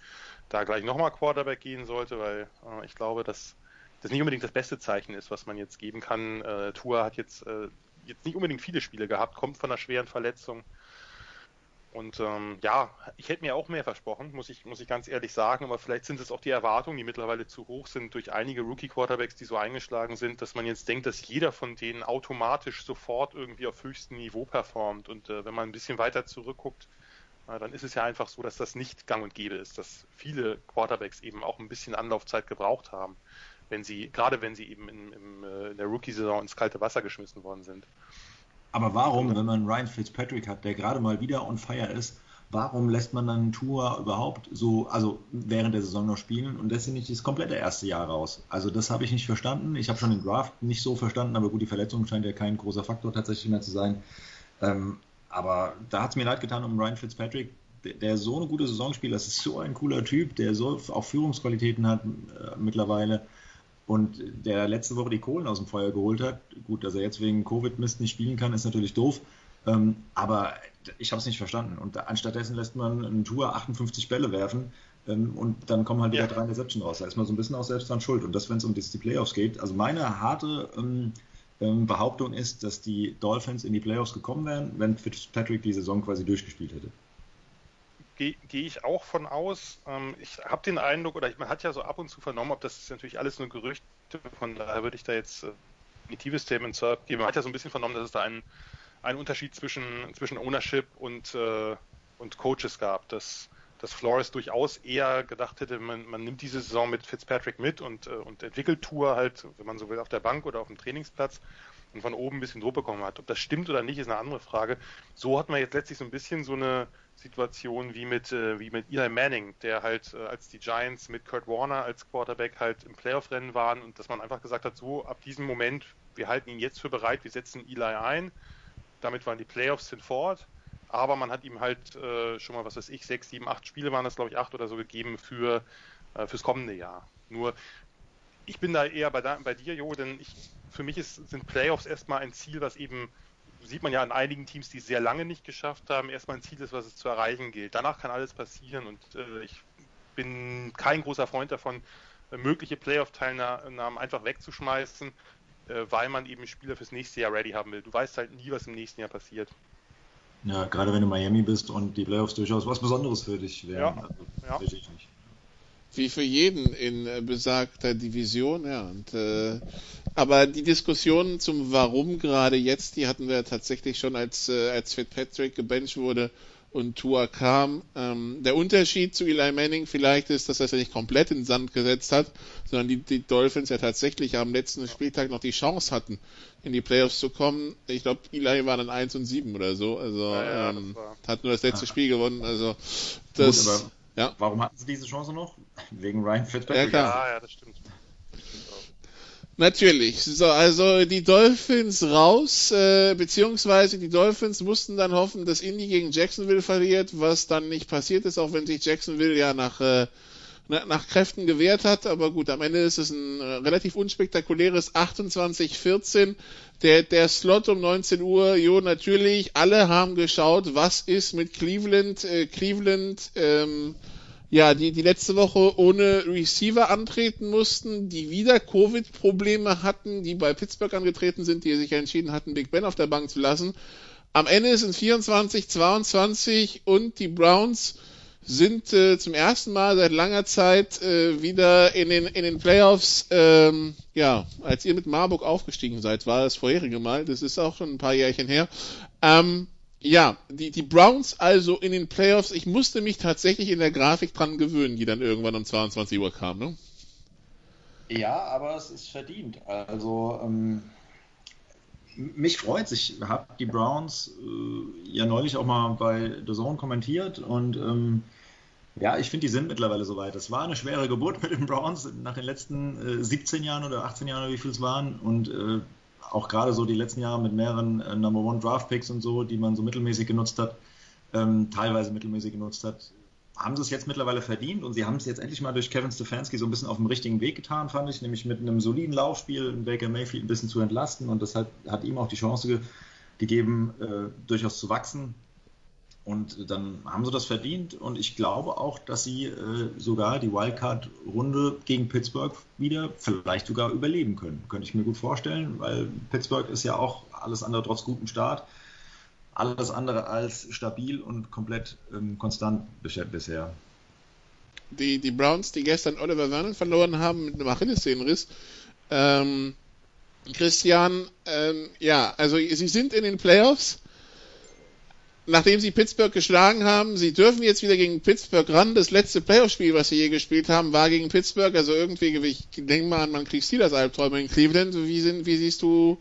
da gleich nochmal Quarterback gehen sollte, weil äh, ich glaube, dass das nicht unbedingt das beste Zeichen ist, was man jetzt geben kann. Äh, Tua hat jetzt, äh, jetzt nicht unbedingt viele Spiele gehabt, kommt von einer schweren Verletzung. Und ähm, ja, ich hätte mir auch mehr versprochen, muss ich, muss ich ganz ehrlich sagen, aber vielleicht sind es auch die Erwartungen, die mittlerweile zu hoch sind durch einige Rookie-Quarterbacks, die so eingeschlagen sind, dass man jetzt denkt, dass jeder von denen automatisch sofort irgendwie auf höchstem Niveau performt. Und äh, wenn man ein bisschen weiter zurückguckt, äh, dann ist es ja einfach so, dass das nicht gang und gäbe ist, dass viele Quarterbacks eben auch ein bisschen Anlaufzeit gebraucht haben, wenn sie, gerade wenn sie eben in, in, äh, in der Rookie-Saison ins kalte Wasser geschmissen worden sind. Aber warum, wenn man Ryan Fitzpatrick hat, der gerade mal wieder on fire ist, warum lässt man dann Tour überhaupt so, also während der Saison noch spielen und deswegen nicht das komplette erste Jahr raus? Also das habe ich nicht verstanden. Ich habe schon den Draft nicht so verstanden, aber gut, die Verletzung scheint ja kein großer Faktor tatsächlich mehr zu sein. Ähm, aber da hat es mir leid getan um Ryan Fitzpatrick, der, der, so eine gute Saison spielt. Das ist so ein cooler Typ, der so auch Führungsqualitäten hat äh, mittlerweile und der letzte Woche die Kohlen aus dem Feuer geholt hat. Gut, dass er jetzt wegen Covid-Mist nicht spielen kann, ist natürlich doof. Ähm, aber ich habe es nicht verstanden. Und anstattdessen lässt man einen Tour 58 Bälle werfen ähm, und dann kommen halt wieder ja. drei Interception raus. Da ist man so ein bisschen auch selbst dran schuld. Und das, wenn es um die Playoffs geht. Also meine harte ähm, ähm, Behauptung ist, dass die Dolphins in die Playoffs gekommen wären, wenn Fitzpatrick die Saison quasi durchgespielt hätte gehe geh ich auch von aus. Ähm, ich habe den Eindruck, oder man hat ja so ab und zu vernommen, ob das ist natürlich alles nur Gerüchte, von daher würde ich da jetzt äh, definitive Statements geben. Man hat ja so ein bisschen vernommen, dass es da einen, einen Unterschied zwischen, zwischen Ownership und, äh, und Coaches gab. Dass, dass Flores durchaus eher gedacht hätte, man, man nimmt diese Saison mit Fitzpatrick mit und, äh, und entwickelt Tour halt, wenn man so will, auf der Bank oder auf dem Trainingsplatz und von oben ein bisschen Druck bekommen hat. Ob das stimmt oder nicht, ist eine andere Frage. So hat man jetzt letztlich so ein bisschen so eine Situation wie mit, äh, wie mit Eli Manning, der halt, äh, als die Giants mit Kurt Warner als Quarterback halt im Playoff-Rennen waren und dass man einfach gesagt hat, so ab diesem Moment, wir halten ihn jetzt für bereit, wir setzen Eli ein. Damit waren die Playoffs hinfort. Aber man hat ihm halt äh, schon mal, was weiß ich, sechs, sieben, acht Spiele waren das, glaube ich, acht oder so gegeben für äh, fürs kommende Jahr. Nur ich bin da eher bei, bei dir, Jo, denn ich, für mich ist, sind Playoffs erstmal ein Ziel, was eben sieht man ja an einigen Teams, die es sehr lange nicht geschafft haben, erstmal ein Ziel ist, was es zu erreichen gilt. Danach kann alles passieren und äh, ich bin kein großer Freund davon, mögliche Playoff-Teilnahmen einfach wegzuschmeißen, äh, weil man eben Spieler fürs nächste Jahr ready haben will. Du weißt halt nie, was im nächsten Jahr passiert. Ja, gerade wenn du Miami bist und die Playoffs durchaus was Besonderes für dich wären. Ja, also, ja. Wie für jeden in äh, besagter Division, ja. Und äh, aber die Diskussion zum Warum gerade jetzt, die hatten wir tatsächlich schon, als, äh, als Fitzpatrick gebencht wurde und Tua kam. Ähm, der Unterschied zu Eli Manning vielleicht ist, dass er es ja nicht komplett in den Sand gesetzt hat, sondern die, die Dolphins ja tatsächlich am letzten Spieltag noch die Chance hatten, in die Playoffs zu kommen. Ich glaube, Eli war dann 1 und 7 oder so. Also ja, ja, ähm, hat nur das letzte. (laughs) Spiel gewonnen. Also das. Gut, ja. Warum hatten sie diese Chance noch? (laughs) Wegen Ryan Fitzpatrick? Ja, klar. Ja, ja, das stimmt. Natürlich. So, also die Dolphins raus, äh, beziehungsweise die Dolphins mussten dann hoffen, dass Indy gegen Jacksonville verliert, was dann nicht passiert ist, auch wenn sich Jacksonville ja nach, äh, nach Kräften gewehrt hat. Aber gut, am Ende ist es ein äh, relativ unspektakuläres 28-14. Der, der Slot um 19 Uhr, jo, natürlich, alle haben geschaut, was ist mit Cleveland, äh, Cleveland, ähm, ja, die, die letzte Woche ohne Receiver antreten mussten, die wieder Covid-Probleme hatten, die bei Pittsburgh angetreten sind, die sich entschieden hatten, Big Ben auf der Bank zu lassen. Am Ende sind 24, 22 und die Browns sind äh, zum ersten Mal seit langer Zeit äh, wieder in den, in den Playoffs. Ähm, ja, als ihr mit Marburg aufgestiegen seid, war das vorherige Mal. Das ist auch schon ein paar Jährchen her. Ähm, ja, die, die Browns also in den Playoffs, ich musste mich tatsächlich in der Grafik dran gewöhnen, die dann irgendwann um 22 Uhr kam, ne? Ja, aber es ist verdient. Also, ähm, mich freut Ich habe die Browns äh, ja neulich auch mal bei The Zone kommentiert und ähm, ja, ich finde, die sind mittlerweile soweit. Es war eine schwere Geburt mit den Browns nach den letzten äh, 17 Jahren oder 18 Jahren, wie viel es waren. Und äh, auch gerade so die letzten Jahre mit mehreren äh, Number One Draft Picks und so, die man so mittelmäßig genutzt hat, ähm, teilweise mittelmäßig genutzt hat, haben sie es jetzt mittlerweile verdient und sie haben es jetzt endlich mal durch Kevin Stefanski so ein bisschen auf dem richtigen Weg getan, fand ich, nämlich mit einem soliden Laufspiel Baker Mayfield ein bisschen zu entlasten und das hat, hat ihm auch die Chance gegeben, äh, durchaus zu wachsen. Und dann haben sie das verdient und ich glaube auch, dass sie äh, sogar die Wildcard-Runde gegen Pittsburgh wieder vielleicht sogar überleben können. Könnte ich mir gut vorstellen, weil Pittsburgh ist ja auch alles andere trotz gutem Start. alles andere als stabil und komplett ähm, konstant bisher. Die, die Browns, die gestern Oliver Vernon verloren haben mit einem Achillessehnenriss, ähm, Christian, ähm, ja, also sie sind in den Playoffs. Nachdem sie Pittsburgh geschlagen haben, sie dürfen jetzt wieder gegen Pittsburgh ran. Das letzte Playoff-Spiel, was sie je gespielt haben, war gegen Pittsburgh. Also irgendwie, ich denke mal an, man kriegt Steelers Albträume in Cleveland. Wie, sind, wie siehst du,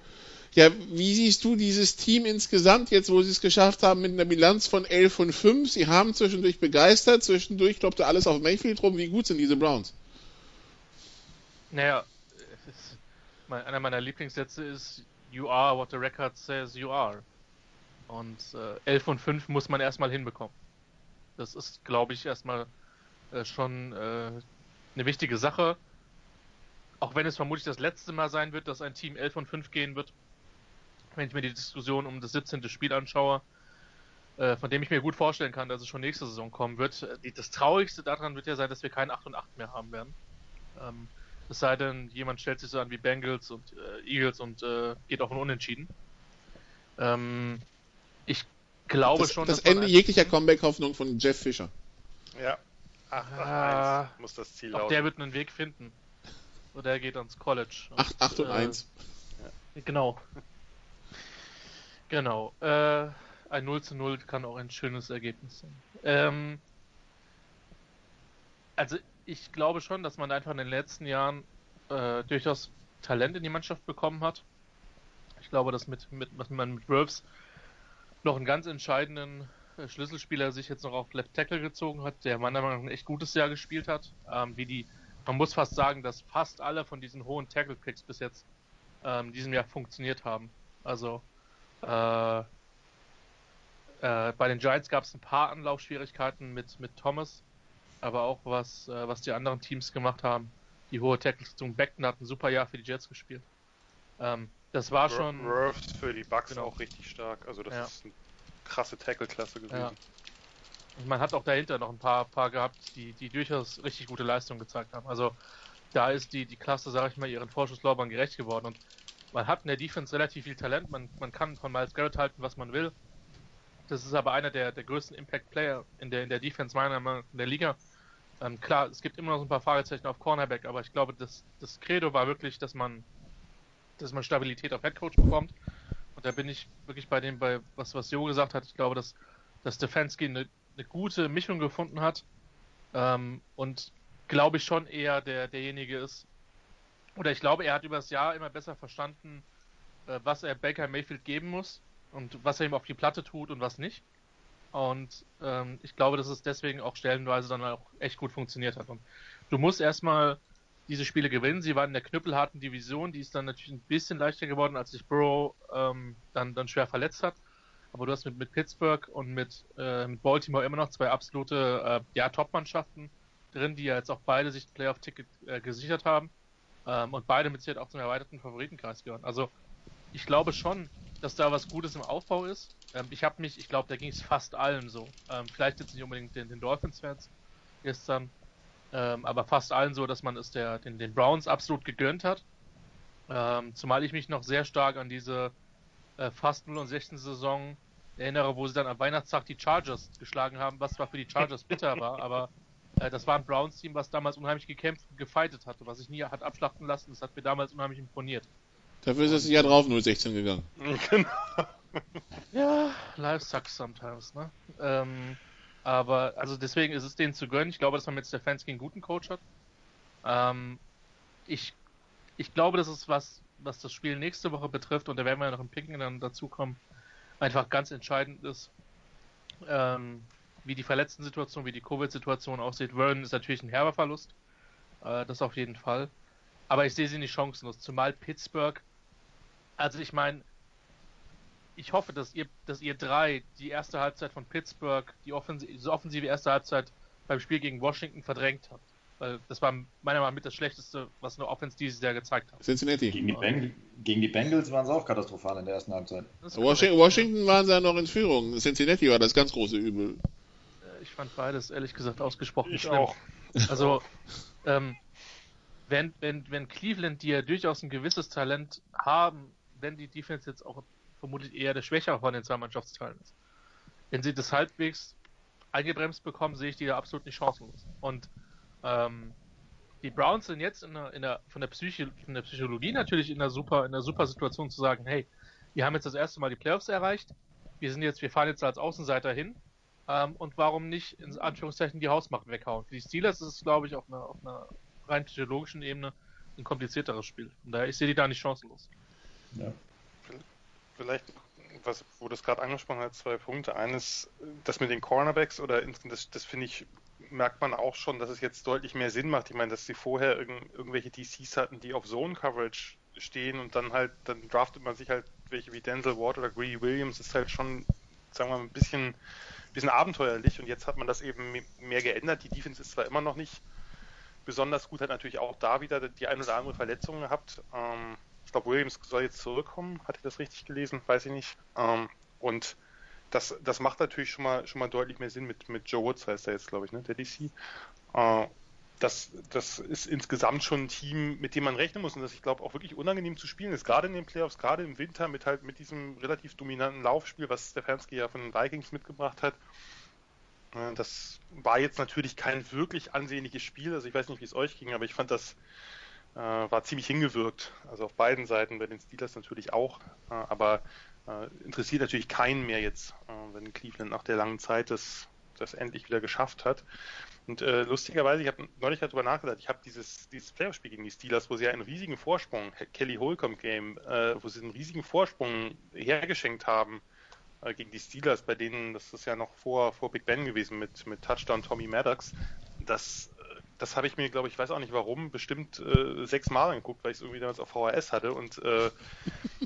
ja, wie siehst du dieses Team insgesamt jetzt, wo sie es geschafft haben mit einer Bilanz von 11 und 5? Sie haben zwischendurch begeistert, zwischendurch kloppte alles auf Mayfield rum. Wie gut sind diese Browns? Naja, einer meiner Lieblingssätze ist, you are what the record says you are. Und äh, 11 und 5 muss man erstmal hinbekommen. Das ist, glaube ich, erstmal äh, schon äh, eine wichtige Sache. Auch wenn es vermutlich das letzte Mal sein wird, dass ein Team 11 und 5 gehen wird. Wenn ich mir die Diskussion um das 17. Spiel anschaue, äh, von dem ich mir gut vorstellen kann, dass es schon nächste Saison kommen wird. Die, das Traurigste daran wird ja sein, dass wir kein 8 und 8 mehr haben werden. Ähm, es sei denn, jemand stellt sich so an wie Bengals und äh, Eagles und äh, geht auf ein Unentschieden. Ähm, ich glaube das, schon. Das Ende jeglicher Comeback-Hoffnung von Jeff Fischer. Ja. 8, 8 1 muss das Ziel auch der wird einen Weg finden. Oder er geht ans College. 8, 8 und 1. Ja. Genau. genau. Äh, ein 0 zu 0 kann auch ein schönes Ergebnis sein. Ähm, also ich glaube schon, dass man einfach in den letzten Jahren äh, durchaus Talent in die Mannschaft bekommen hat. Ich glaube, dass mit, mit, was man mit Wolves noch einen ganz entscheidenden äh, Schlüsselspieler sich jetzt noch auf Left Tackle gezogen hat, der meiner Meinung nach ein echt gutes Jahr gespielt hat. Ähm, wie die, man muss fast sagen, dass fast alle von diesen hohen Tackle-Picks bis jetzt ähm, diesem Jahr funktioniert haben. Also äh, äh, bei den Giants gab es ein paar Anlaufschwierigkeiten mit, mit Thomas, aber auch was, äh, was die anderen Teams gemacht haben. Die hohe Tackle-Station Beckton hat ein super Jahr für die Jets gespielt. Ähm, das war schon. Worths für die Bucks genau. auch richtig stark. Also das ja. ist eine krasse Tackle-Klasse gewesen. Ja. Und man hat auch dahinter noch ein paar, paar gehabt, die, die durchaus richtig gute Leistungen gezeigt haben. Also da ist die, die Klasse, sage ich mal, ihren Vorschusslorbeeren gerecht geworden. Und man hat in der Defense relativ viel Talent. Man, man kann von Miles Garrett halten, was man will. Das ist aber einer der, der größten Impact-Player in der, in der Defense meiner Meinung nach in der Liga. Ähm, klar, es gibt immer noch so ein paar Fragezeichen auf Cornerback, aber ich glaube, das, das Credo war wirklich, dass man, dass man Stabilität auf Headcoach bekommt. Und da bin ich wirklich bei dem, bei was, was Jo gesagt hat. Ich glaube, dass, dass Stefanski eine, eine gute Mischung gefunden hat. Ähm, und glaube ich schon eher der, derjenige ist. Oder ich glaube, er hat über das Jahr immer besser verstanden, äh, was er Baker Mayfield geben muss und was er ihm auf die Platte tut und was nicht. Und ähm, ich glaube, dass es deswegen auch stellenweise dann auch echt gut funktioniert hat. Und du musst erstmal diese Spiele gewinnen. Sie waren in der knüppelharten Division, die ist dann natürlich ein bisschen leichter geworden, als sich Burrow ähm, dann, dann schwer verletzt hat. Aber du hast mit, mit Pittsburgh und mit, äh, mit Baltimore immer noch zwei absolute äh, ja, Top-Mannschaften drin, die ja jetzt auch beide sich Playoff-Ticket äh, gesichert haben. Ähm, und beide mit Sicherheit auch zum erweiterten Favoritenkreis gehören. Also ich glaube schon, dass da was Gutes im Aufbau ist. Ähm, ich habe mich, ich glaube, da ging es fast allen so. Ähm, vielleicht jetzt nicht unbedingt den, den Dolphins-Fans gestern, ähm, aber fast allen so, dass man es der, den, den Browns absolut gegönnt hat. Ähm, zumal ich mich noch sehr stark an diese äh, fast 0 und 16 Saison erinnere, wo sie dann am Weihnachtstag die Chargers geschlagen haben, was zwar für die Chargers (laughs) bitter war, aber äh, das war ein Browns-Team, was damals unheimlich gekämpft und gefeitet hatte, was sich nie hat abschlachten lassen. Das hat mir damals unheimlich imponiert. Dafür ist es ja drauf 016 gegangen. (laughs) Genau. ja, life sucks sometimes, ne? Ähm, aber, also deswegen ist es denen zu gönnen. Ich glaube, dass man mit Stefanski einen guten Coach hat. Ähm, ich, ich glaube, dass es was, was das Spiel nächste Woche betrifft, und da werden wir ja noch im Picken dann dazukommen, einfach ganz entscheidend ist, ähm, wie die Verletzten-Situation, wie die Covid-Situation aussieht. Vernon ist natürlich ein herber Verlust. Äh, das auf jeden Fall. Aber ich sehe sie nicht chancenlos. Zumal Pittsburgh, also ich meine, ich hoffe, dass ihr, dass ihr drei die erste Halbzeit von Pittsburgh, die offensive, diese offensive erste Halbzeit beim Spiel gegen Washington verdrängt habt. Weil das war meiner Meinung nach mit das Schlechteste, was eine Offense dieses Jahr gezeigt hat. Cincinnati. Gegen die, Beng gegen die Bengals waren sie auch katastrophal in der ersten Halbzeit. Washington, Washington waren sie ja noch in Führung. Cincinnati war das ganz große Übel. Äh, ich fand beides, ehrlich gesagt, ausgesprochen ich schlimm. Auch. (laughs) Also, ähm, wenn, wenn, wenn Cleveland, die ja durchaus ein gewisses Talent haben, wenn die Defense jetzt auch vermutlich eher der Schwächere von den zwei Mannschaftsteilen ist. Wenn sie das halbwegs eingebremst bekommen, sehe ich die da absolut nicht chancenlos. Und ähm, die Browns sind jetzt in der, in der, von, der Psyche, von der Psychologie natürlich in einer super, in einer super Situation zu sagen, hey, wir haben jetzt das erste Mal die Playoffs erreicht, wir sind jetzt, wir fahren jetzt als Außenseiter hin ähm, und warum nicht in Anführungszeichen die Hausmacht weghauen? Für die Steelers ist es, glaube ich, auf einer, auf einer rein psychologischen Ebene ein komplizierteres Spiel. Von daher, ich sehe die da nicht chancenlos. Ja. Vielleicht, was, wo das gerade angesprochen hat, zwei Punkte. Eines, das mit den Cornerbacks oder das, das finde ich, merkt man auch schon, dass es jetzt deutlich mehr Sinn macht. Ich meine, dass sie vorher irg irgendwelche DCs hatten, die auf Zone Coverage stehen und dann halt, dann draftet man sich halt welche wie Denzel Ward oder Greedy Williams, ist halt schon, sagen wir mal, ein bisschen, bisschen abenteuerlich und jetzt hat man das eben mehr geändert. Die Defense ist zwar immer noch nicht besonders gut, hat natürlich auch da wieder die ein oder andere Verletzung gehabt. Ähm, ich glaube, Williams soll jetzt zurückkommen, hatte ich das richtig gelesen? Weiß ich nicht. Ähm, und das, das macht natürlich schon mal, schon mal deutlich mehr Sinn mit, mit Joe Woods, heißt er jetzt, glaube ich, ne? der DC. Äh, das, das ist insgesamt schon ein Team, mit dem man rechnen muss und das ich glaube auch wirklich unangenehm zu spielen ist, gerade in den Playoffs, gerade im Winter mit halt mit diesem relativ dominanten Laufspiel, was Stefanski ja von den Vikings mitgebracht hat. Äh, das war jetzt natürlich kein wirklich ansehnliches Spiel, also ich weiß nicht, wie es euch ging, aber ich fand das äh, war ziemlich hingewirkt, also auf beiden Seiten, bei den Steelers natürlich auch, äh, aber äh, interessiert natürlich keinen mehr jetzt, äh, wenn Cleveland nach der langen Zeit das, das endlich wieder geschafft hat. Und äh, lustigerweise, ich habe neulich darüber nachgedacht, ich habe dieses, dieses Playoff-Spiel gegen die Steelers, wo sie ja einen riesigen Vorsprung, Kelly Holcomb Game, äh, wo sie einen riesigen Vorsprung hergeschenkt haben äh, gegen die Steelers, bei denen, das ist ja noch vor, vor Big Ben gewesen mit, mit Touchdown Tommy Maddox, das das habe ich mir, glaube ich, weiß auch nicht warum, bestimmt äh, sechs Mal angeguckt, weil ich es irgendwie damals auf VHS hatte. Und äh,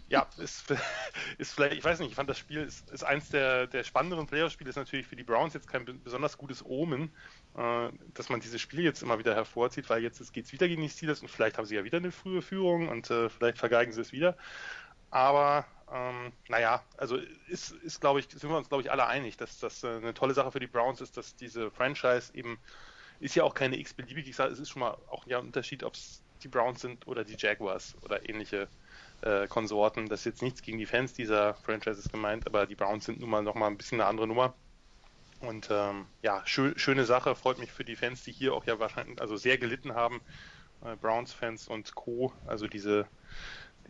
ja, (laughs) ist, (laughs) ist vielleicht, ich weiß nicht, ich fand das Spiel ist, ist eins der, der spannenderen Playoff-Spiele, ist natürlich für die Browns jetzt kein besonders gutes Omen, äh, dass man dieses Spiel jetzt immer wieder hervorzieht, weil jetzt geht es wieder gegen die Steelers und vielleicht haben sie ja wieder eine frühe Führung und äh, vielleicht vergeigen sie es wieder. Aber ähm, naja, also ist, ist glaube ich, sind wir uns, glaube ich, alle einig, dass das äh, eine tolle Sache für die Browns ist, dass diese Franchise eben ist ja auch keine x-beliebige Sache. Es ist schon mal auch ein Unterschied, ob es die Browns sind oder die Jaguars oder ähnliche äh, Konsorten. Das ist jetzt nichts gegen die Fans dieser Franchises gemeint, aber die Browns sind nun mal noch mal ein bisschen eine andere Nummer. Und ähm, ja, schön, schöne Sache. Freut mich für die Fans, die hier auch ja wahrscheinlich also sehr gelitten haben. Äh, Browns-Fans und Co. Also diese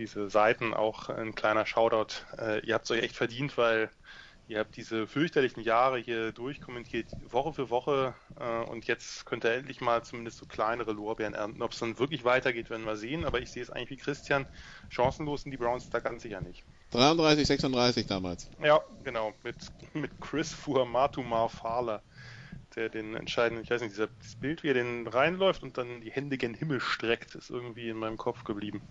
diese Seiten auch ein kleiner Shoutout. Äh, ihr habt es euch echt verdient, weil Ihr habt diese fürchterlichen Jahre hier durchkommentiert, Woche für Woche, äh, und jetzt könnt ihr endlich mal zumindest so kleinere Lorbeeren ernten. Ob es dann wirklich weitergeht, werden wir sehen, aber ich sehe es eigentlich wie Christian. Chancenlos sind die Browns da ganz sicher nicht. 33, 36 damals. Ja, genau, mit, mit Chris Fuamatu Fahler, der den entscheidenden, ich weiß nicht, dieses Bild, wie er den reinläuft und dann die Hände gen Himmel streckt, ist irgendwie in meinem Kopf geblieben.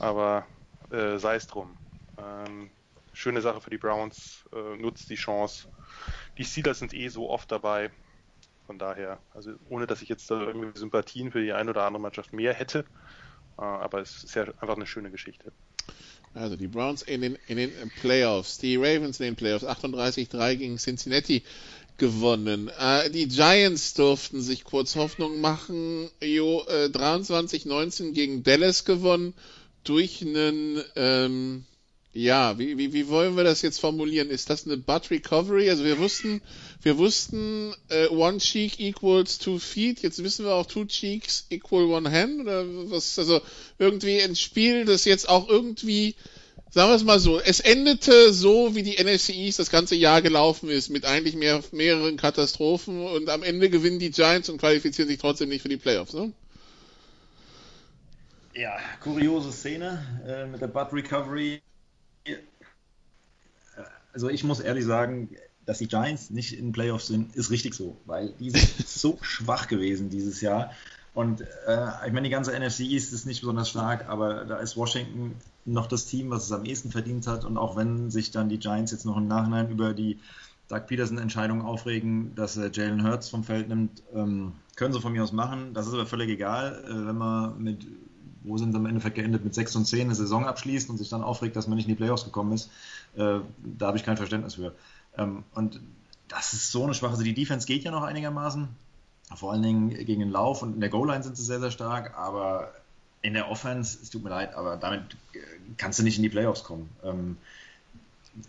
Aber äh, sei es drum. Ähm, schöne Sache für die Browns, äh, nutzt die Chance. Die Steelers sind eh so oft dabei. Von daher, also ohne dass ich jetzt da irgendwie Sympathien für die eine oder andere Mannschaft mehr hätte, äh, aber es ist ja einfach eine schöne Geschichte. Also die Browns in den, in den Playoffs, die Ravens in den Playoffs, 38-3 gegen Cincinnati gewonnen. Äh, die Giants durften sich kurz Hoffnung machen. Jo, äh, 23-19 gegen Dallas gewonnen durch einen ähm, ja, wie, wie, wie wollen wir das jetzt formulieren? Ist das eine Butt Recovery? Also wir wussten, wir wussten, äh, one cheek equals two feet. Jetzt wissen wir auch two cheeks equal one hand oder was? Also irgendwie ein Spiel, das jetzt auch irgendwie, sagen wir es mal so, es endete so, wie die NFC East das ganze Jahr gelaufen ist, mit eigentlich mehr, mehreren Katastrophen und am Ende gewinnen die Giants und qualifizieren sich trotzdem nicht für die Playoffs, ne? Ja, kuriose Szene äh, mit der Butt Recovery also ich muss ehrlich sagen, dass die Giants nicht in Playoffs sind, ist richtig so, weil die sind (laughs) so schwach gewesen dieses Jahr. Und äh, ich meine, die ganze NFC East ist nicht besonders stark, aber da ist Washington noch das Team, was es am ehesten verdient hat. Und auch wenn sich dann die Giants jetzt noch im Nachhinein über die Doug Peterson-Entscheidung aufregen, dass er Jalen Hurts vom Feld nimmt, ähm, können sie von mir aus machen. Das ist aber völlig egal, äh, wenn man mit wo sind am Endeffekt geendet, mit 6 und 10 eine Saison abschließt und sich dann aufregt, dass man nicht in die Playoffs gekommen ist, äh, da habe ich kein Verständnis für. Ähm, und das ist so eine schwache, also die Defense geht ja noch einigermaßen, vor allen Dingen gegen den Lauf und in der Goal-Line sind sie sehr, sehr stark, aber in der Offense, es tut mir leid, aber damit kannst du nicht in die Playoffs kommen. Ähm,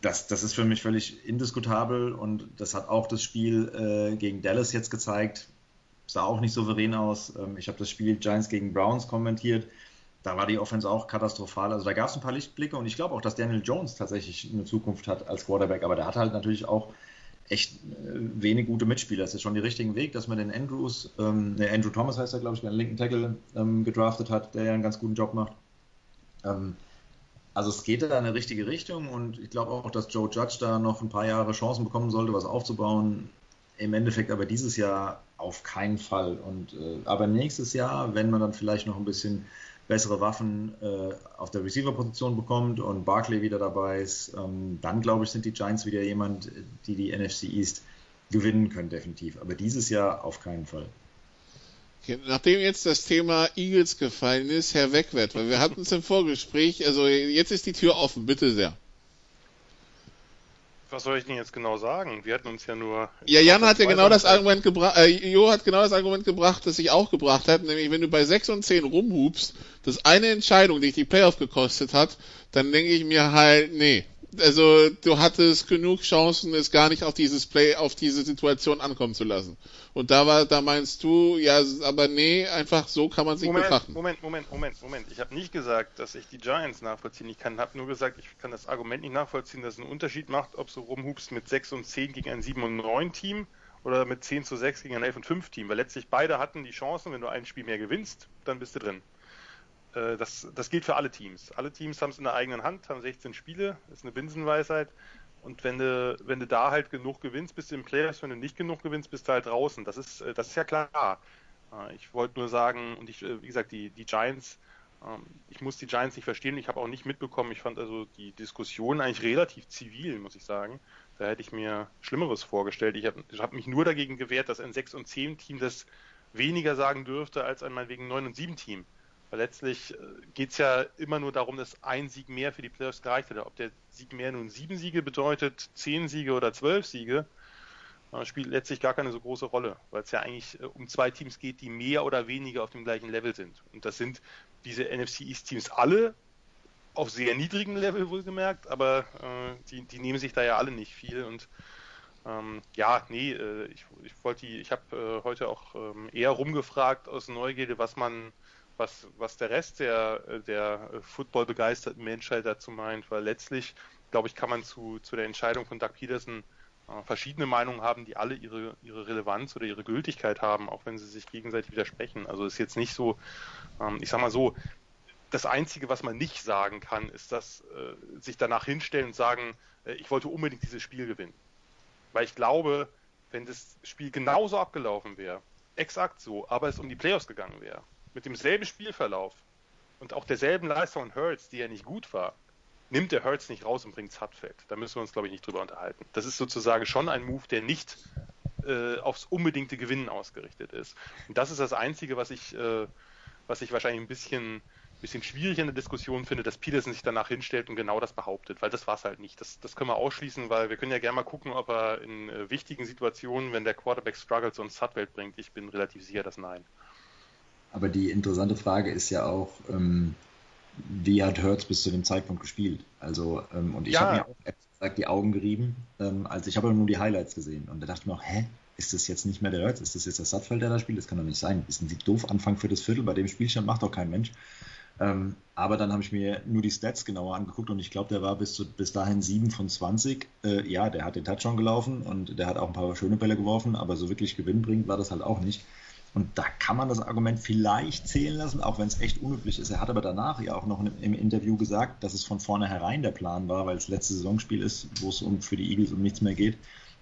das, das ist für mich völlig indiskutabel und das hat auch das Spiel äh, gegen Dallas jetzt gezeigt. Sah auch nicht souverän aus. Ähm, ich habe das Spiel Giants gegen Browns kommentiert. Da war die Offense auch katastrophal. Also da gab es ein paar Lichtblicke und ich glaube auch, dass Daniel Jones tatsächlich eine Zukunft hat als Quarterback. Aber der hat halt natürlich auch echt äh, wenig gute Mitspieler. Das ist schon der richtige Weg, dass man den Andrews, ähm, der Andrew Thomas heißt er, glaube ich, der einen linken Tackle ähm, gedraftet hat, der ja einen ganz guten Job macht. Ähm, also es geht da in eine richtige Richtung und ich glaube auch, dass Joe Judge da noch ein paar Jahre Chancen bekommen sollte, was aufzubauen. Im Endeffekt aber dieses Jahr auf keinen Fall. Und äh, aber nächstes Jahr, wenn man dann vielleicht noch ein bisschen bessere Waffen äh, auf der Receiver-Position bekommt und Barkley wieder dabei ist, ähm, dann glaube ich, sind die Giants wieder jemand, die die NFC East gewinnen können, definitiv. Aber dieses Jahr auf keinen Fall. Nachdem jetzt das Thema Eagles gefallen ist, Herr Wegwert, weil wir hatten es im Vorgespräch, also jetzt ist die Tür offen, bitte sehr. Was soll ich denn jetzt genau sagen? Wir hatten uns ja nur. Ja, Jan hat ja genau das Argument gebracht, äh, Jo hat genau das Argument gebracht, das ich auch gebracht habe, nämlich wenn du bei 6 und 10 rumhubst, das eine Entscheidung, die dich die Playoff gekostet hat, dann denke ich mir halt, nee, also du hattest genug Chancen, es gar nicht auf dieses Play, auf diese Situation ankommen zu lassen. Und da war, da meinst du, ja, aber nee, einfach so kann man sich Moment, betrachten. Moment, Moment, Moment, Moment. Ich habe nicht gesagt, dass ich die Giants nachvollziehen. Ich kann, habe nur gesagt, ich kann das Argument nicht nachvollziehen, dass es einen Unterschied macht, ob du rumhubst mit 6 und 10 gegen ein 7 und 9 Team oder mit 10 zu 6 gegen ein 11 und 5 Team. Weil letztlich beide hatten die Chancen, wenn du ein Spiel mehr gewinnst, dann bist du drin. Äh, das, das gilt für alle Teams. Alle Teams haben es in der eigenen Hand, haben 16 Spiele, ist eine Binsenweisheit. Und wenn du, wenn du da halt genug gewinnst, bist du im Playoffs, wenn du nicht genug gewinnst, bist du halt draußen. Das ist, äh, das ist ja klar. Äh, ich wollte nur sagen, und ich, wie gesagt, die, die Giants, ähm, ich muss die Giants nicht verstehen, ich habe auch nicht mitbekommen, ich fand also die Diskussion eigentlich relativ zivil, muss ich sagen. Da hätte ich mir Schlimmeres vorgestellt. Ich habe hab mich nur dagegen gewehrt, dass ein 6 und 10 Team das weniger sagen dürfte als ein meinetwegen 9 und 7 Team. Weil letztlich äh, geht es ja immer nur darum, dass ein Sieg mehr für die Playoffs gereicht hätte. Ob der Sieg mehr nun sieben Siege bedeutet, zehn Siege oder zwölf Siege, äh, spielt letztlich gar keine so große Rolle, weil es ja eigentlich äh, um zwei Teams geht, die mehr oder weniger auf dem gleichen Level sind. Und das sind diese NFC East Teams alle auf sehr niedrigem Level wohlgemerkt, aber äh, die, die nehmen sich da ja alle nicht viel und ähm, ja, nee, äh, ich, ich wollte ich habe äh, heute auch ähm, eher rumgefragt aus Neugierde, was man was, was der Rest der, der Football-begeisterten Menschheit dazu meint, weil letztlich, glaube ich, kann man zu, zu der Entscheidung von Doug Peterson äh, verschiedene Meinungen haben, die alle ihre, ihre Relevanz oder ihre Gültigkeit haben, auch wenn sie sich gegenseitig widersprechen. Also ist jetzt nicht so, ähm, ich sag mal so, das Einzige, was man nicht sagen kann, ist, dass äh, sich danach hinstellen und sagen, äh, ich wollte unbedingt dieses Spiel gewinnen. Weil ich glaube, wenn das Spiel genauso abgelaufen wäre, exakt so, aber es um die Playoffs gegangen wäre, mit demselben Spielverlauf und auch derselben Leistung von Hurts, die ja nicht gut war, nimmt der Hurts nicht raus und bringt Zutfeld. Da müssen wir uns, glaube ich, nicht drüber unterhalten. Das ist sozusagen schon ein Move, der nicht äh, aufs unbedingte Gewinnen ausgerichtet ist. Und das ist das Einzige, was ich, äh, was ich wahrscheinlich ein bisschen, bisschen schwierig in der Diskussion finde, dass Peterson sich danach hinstellt und genau das behauptet, weil das war es halt nicht. Das, das können wir ausschließen, weil wir können ja gerne mal gucken, ob er in äh, wichtigen Situationen, wenn der Quarterback struggles und Zutfeld bringt, ich bin relativ sicher, dass nein. Aber die interessante Frage ist ja auch, ähm, wie hat Hertz bis zu dem Zeitpunkt gespielt? Also, ähm, und ich ja. habe mir auch gesagt, die Augen gerieben, ähm, als ich habe nur die Highlights gesehen. Und da dachte ich mir auch, hä? Ist das jetzt nicht mehr der Hertz? Ist das jetzt das Sattfeld, der da spielt? Das kann doch nicht sein. Ist ein doof Anfang für das Viertel. Bei dem Spielstand macht doch kein Mensch. Ähm, aber dann habe ich mir nur die Stats genauer angeguckt und ich glaube, der war bis, zu, bis dahin 7 von 20. Äh, ja, der hat den Touchdown gelaufen und der hat auch ein paar schöne Bälle geworfen, aber so wirklich Gewinn bringt war das halt auch nicht. Und da kann man das Argument vielleicht zählen lassen, auch wenn es echt unüblich ist. Er hat aber danach ja auch noch im Interview gesagt, dass es von vornherein der Plan war, weil es letzte Saisonspiel ist, wo es um, für die Eagles um nichts mehr geht,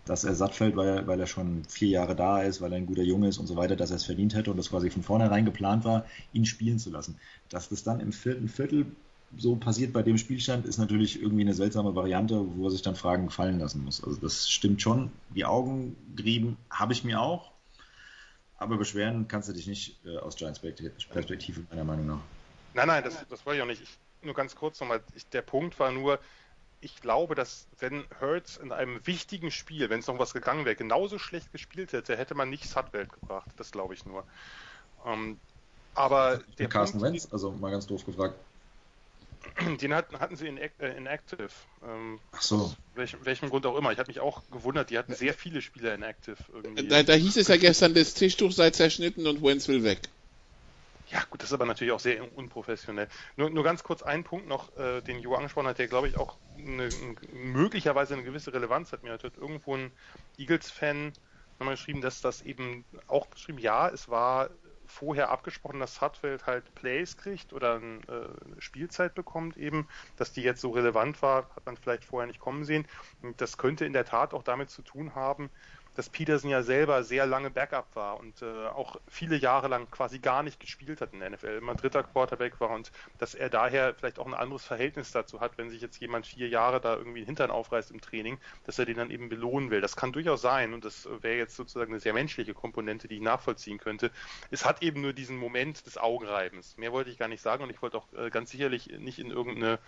dass er satt fällt, weil, weil er schon vier Jahre da ist, weil er ein guter Junge ist und so weiter, dass er es verdient hätte und das quasi von vornherein geplant war, ihn spielen zu lassen. Dass das dann im vierten Viertel so passiert bei dem Spielstand, ist natürlich irgendwie eine seltsame Variante, wo er sich dann Fragen gefallen lassen muss. Also das stimmt schon. Die Augen gerieben habe ich mir auch. Aber beschweren kannst du dich nicht äh, aus Giants Perspektive, meiner Meinung nach. Nein, nein, das, das wollte ich auch nicht. Ich, nur ganz kurz nochmal. Ich, der Punkt war nur, ich glaube, dass wenn Hurts in einem wichtigen Spiel, wenn es noch was gegangen wäre, genauso schlecht gespielt hätte, hätte man nicht Sutwelt gebracht. Das glaube ich nur. Ähm, aber der Carsten Wentz, also mal ganz doof gefragt. (clears throat) Den hatten, hatten sie in, äh, in Active. Ähm, Ach so. Welch, welchem Grund auch immer. Ich habe mich auch gewundert, die hatten sehr viele Spieler in Active irgendwie. Da, da hieß es ja gestern, das Tischtuch sei zerschnitten und Wenz will weg. Ja, gut, das ist aber natürlich auch sehr unprofessionell. Nur, nur ganz kurz ein Punkt noch, äh, den Jo angesprochen hat, der glaube ich auch eine, möglicherweise eine gewisse Relevanz hat. Mir hat irgendwo ein Eagles-Fan nochmal geschrieben, dass das eben auch geschrieben, ja, es war vorher abgesprochen, dass Sutfeld halt Plays kriegt oder eine äh, Spielzeit bekommt eben, dass die jetzt so relevant war, hat man vielleicht vorher nicht kommen sehen. Und das könnte in der Tat auch damit zu tun haben, dass Peterson ja selber sehr lange Backup war und äh, auch viele Jahre lang quasi gar nicht gespielt hat in der NFL, immer dritter Quarterback war und dass er daher vielleicht auch ein anderes Verhältnis dazu hat, wenn sich jetzt jemand vier Jahre da irgendwie den Hintern aufreißt im Training, dass er den dann eben belohnen will. Das kann durchaus sein und das wäre jetzt sozusagen eine sehr menschliche Komponente, die ich nachvollziehen könnte. Es hat eben nur diesen Moment des Augenreibens. Mehr wollte ich gar nicht sagen und ich wollte auch äh, ganz sicherlich nicht in irgendeine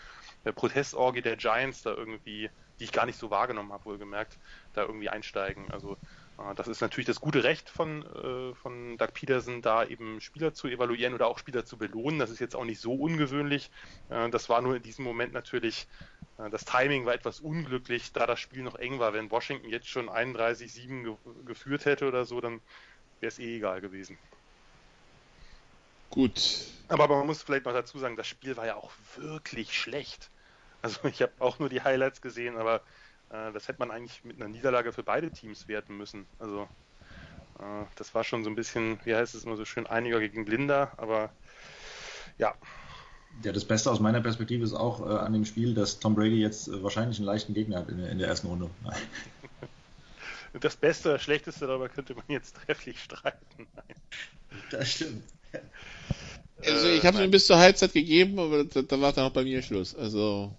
äh, Protestorgie der Giants da irgendwie die ich gar nicht so wahrgenommen habe, wohlgemerkt, da irgendwie einsteigen. Also äh, das ist natürlich das gute Recht von, äh, von Doug Peterson, da eben Spieler zu evaluieren oder auch Spieler zu belohnen. Das ist jetzt auch nicht so ungewöhnlich. Äh, das war nur in diesem Moment natürlich, das Timing war etwas unglücklich, da das Spiel noch eng war. Wenn Washington jetzt schon 31-7 ge geführt hätte oder so, dann wäre es eh egal gewesen. Gut. Aber, aber man muss vielleicht noch dazu sagen, das Spiel war ja auch wirklich schlecht. Also ich habe auch nur die Highlights gesehen, aber äh, das hätte man eigentlich mit einer Niederlage für beide Teams werten müssen. Also äh, das war schon so ein bisschen, wie heißt es immer so schön, einiger gegen Blinder, aber ja. Ja, das Beste aus meiner Perspektive ist auch äh, an dem Spiel, dass Tom Brady jetzt äh, wahrscheinlich einen leichten Gegner hat in, in der ersten Runde. (laughs) das Beste oder Schlechteste, darüber könnte man jetzt trefflich streiten. Nein. (laughs) Das stimmt. Also ich habe es ihm bis zur Halbzeit gegeben, aber da, da war dann auch bei mir Schluss. Also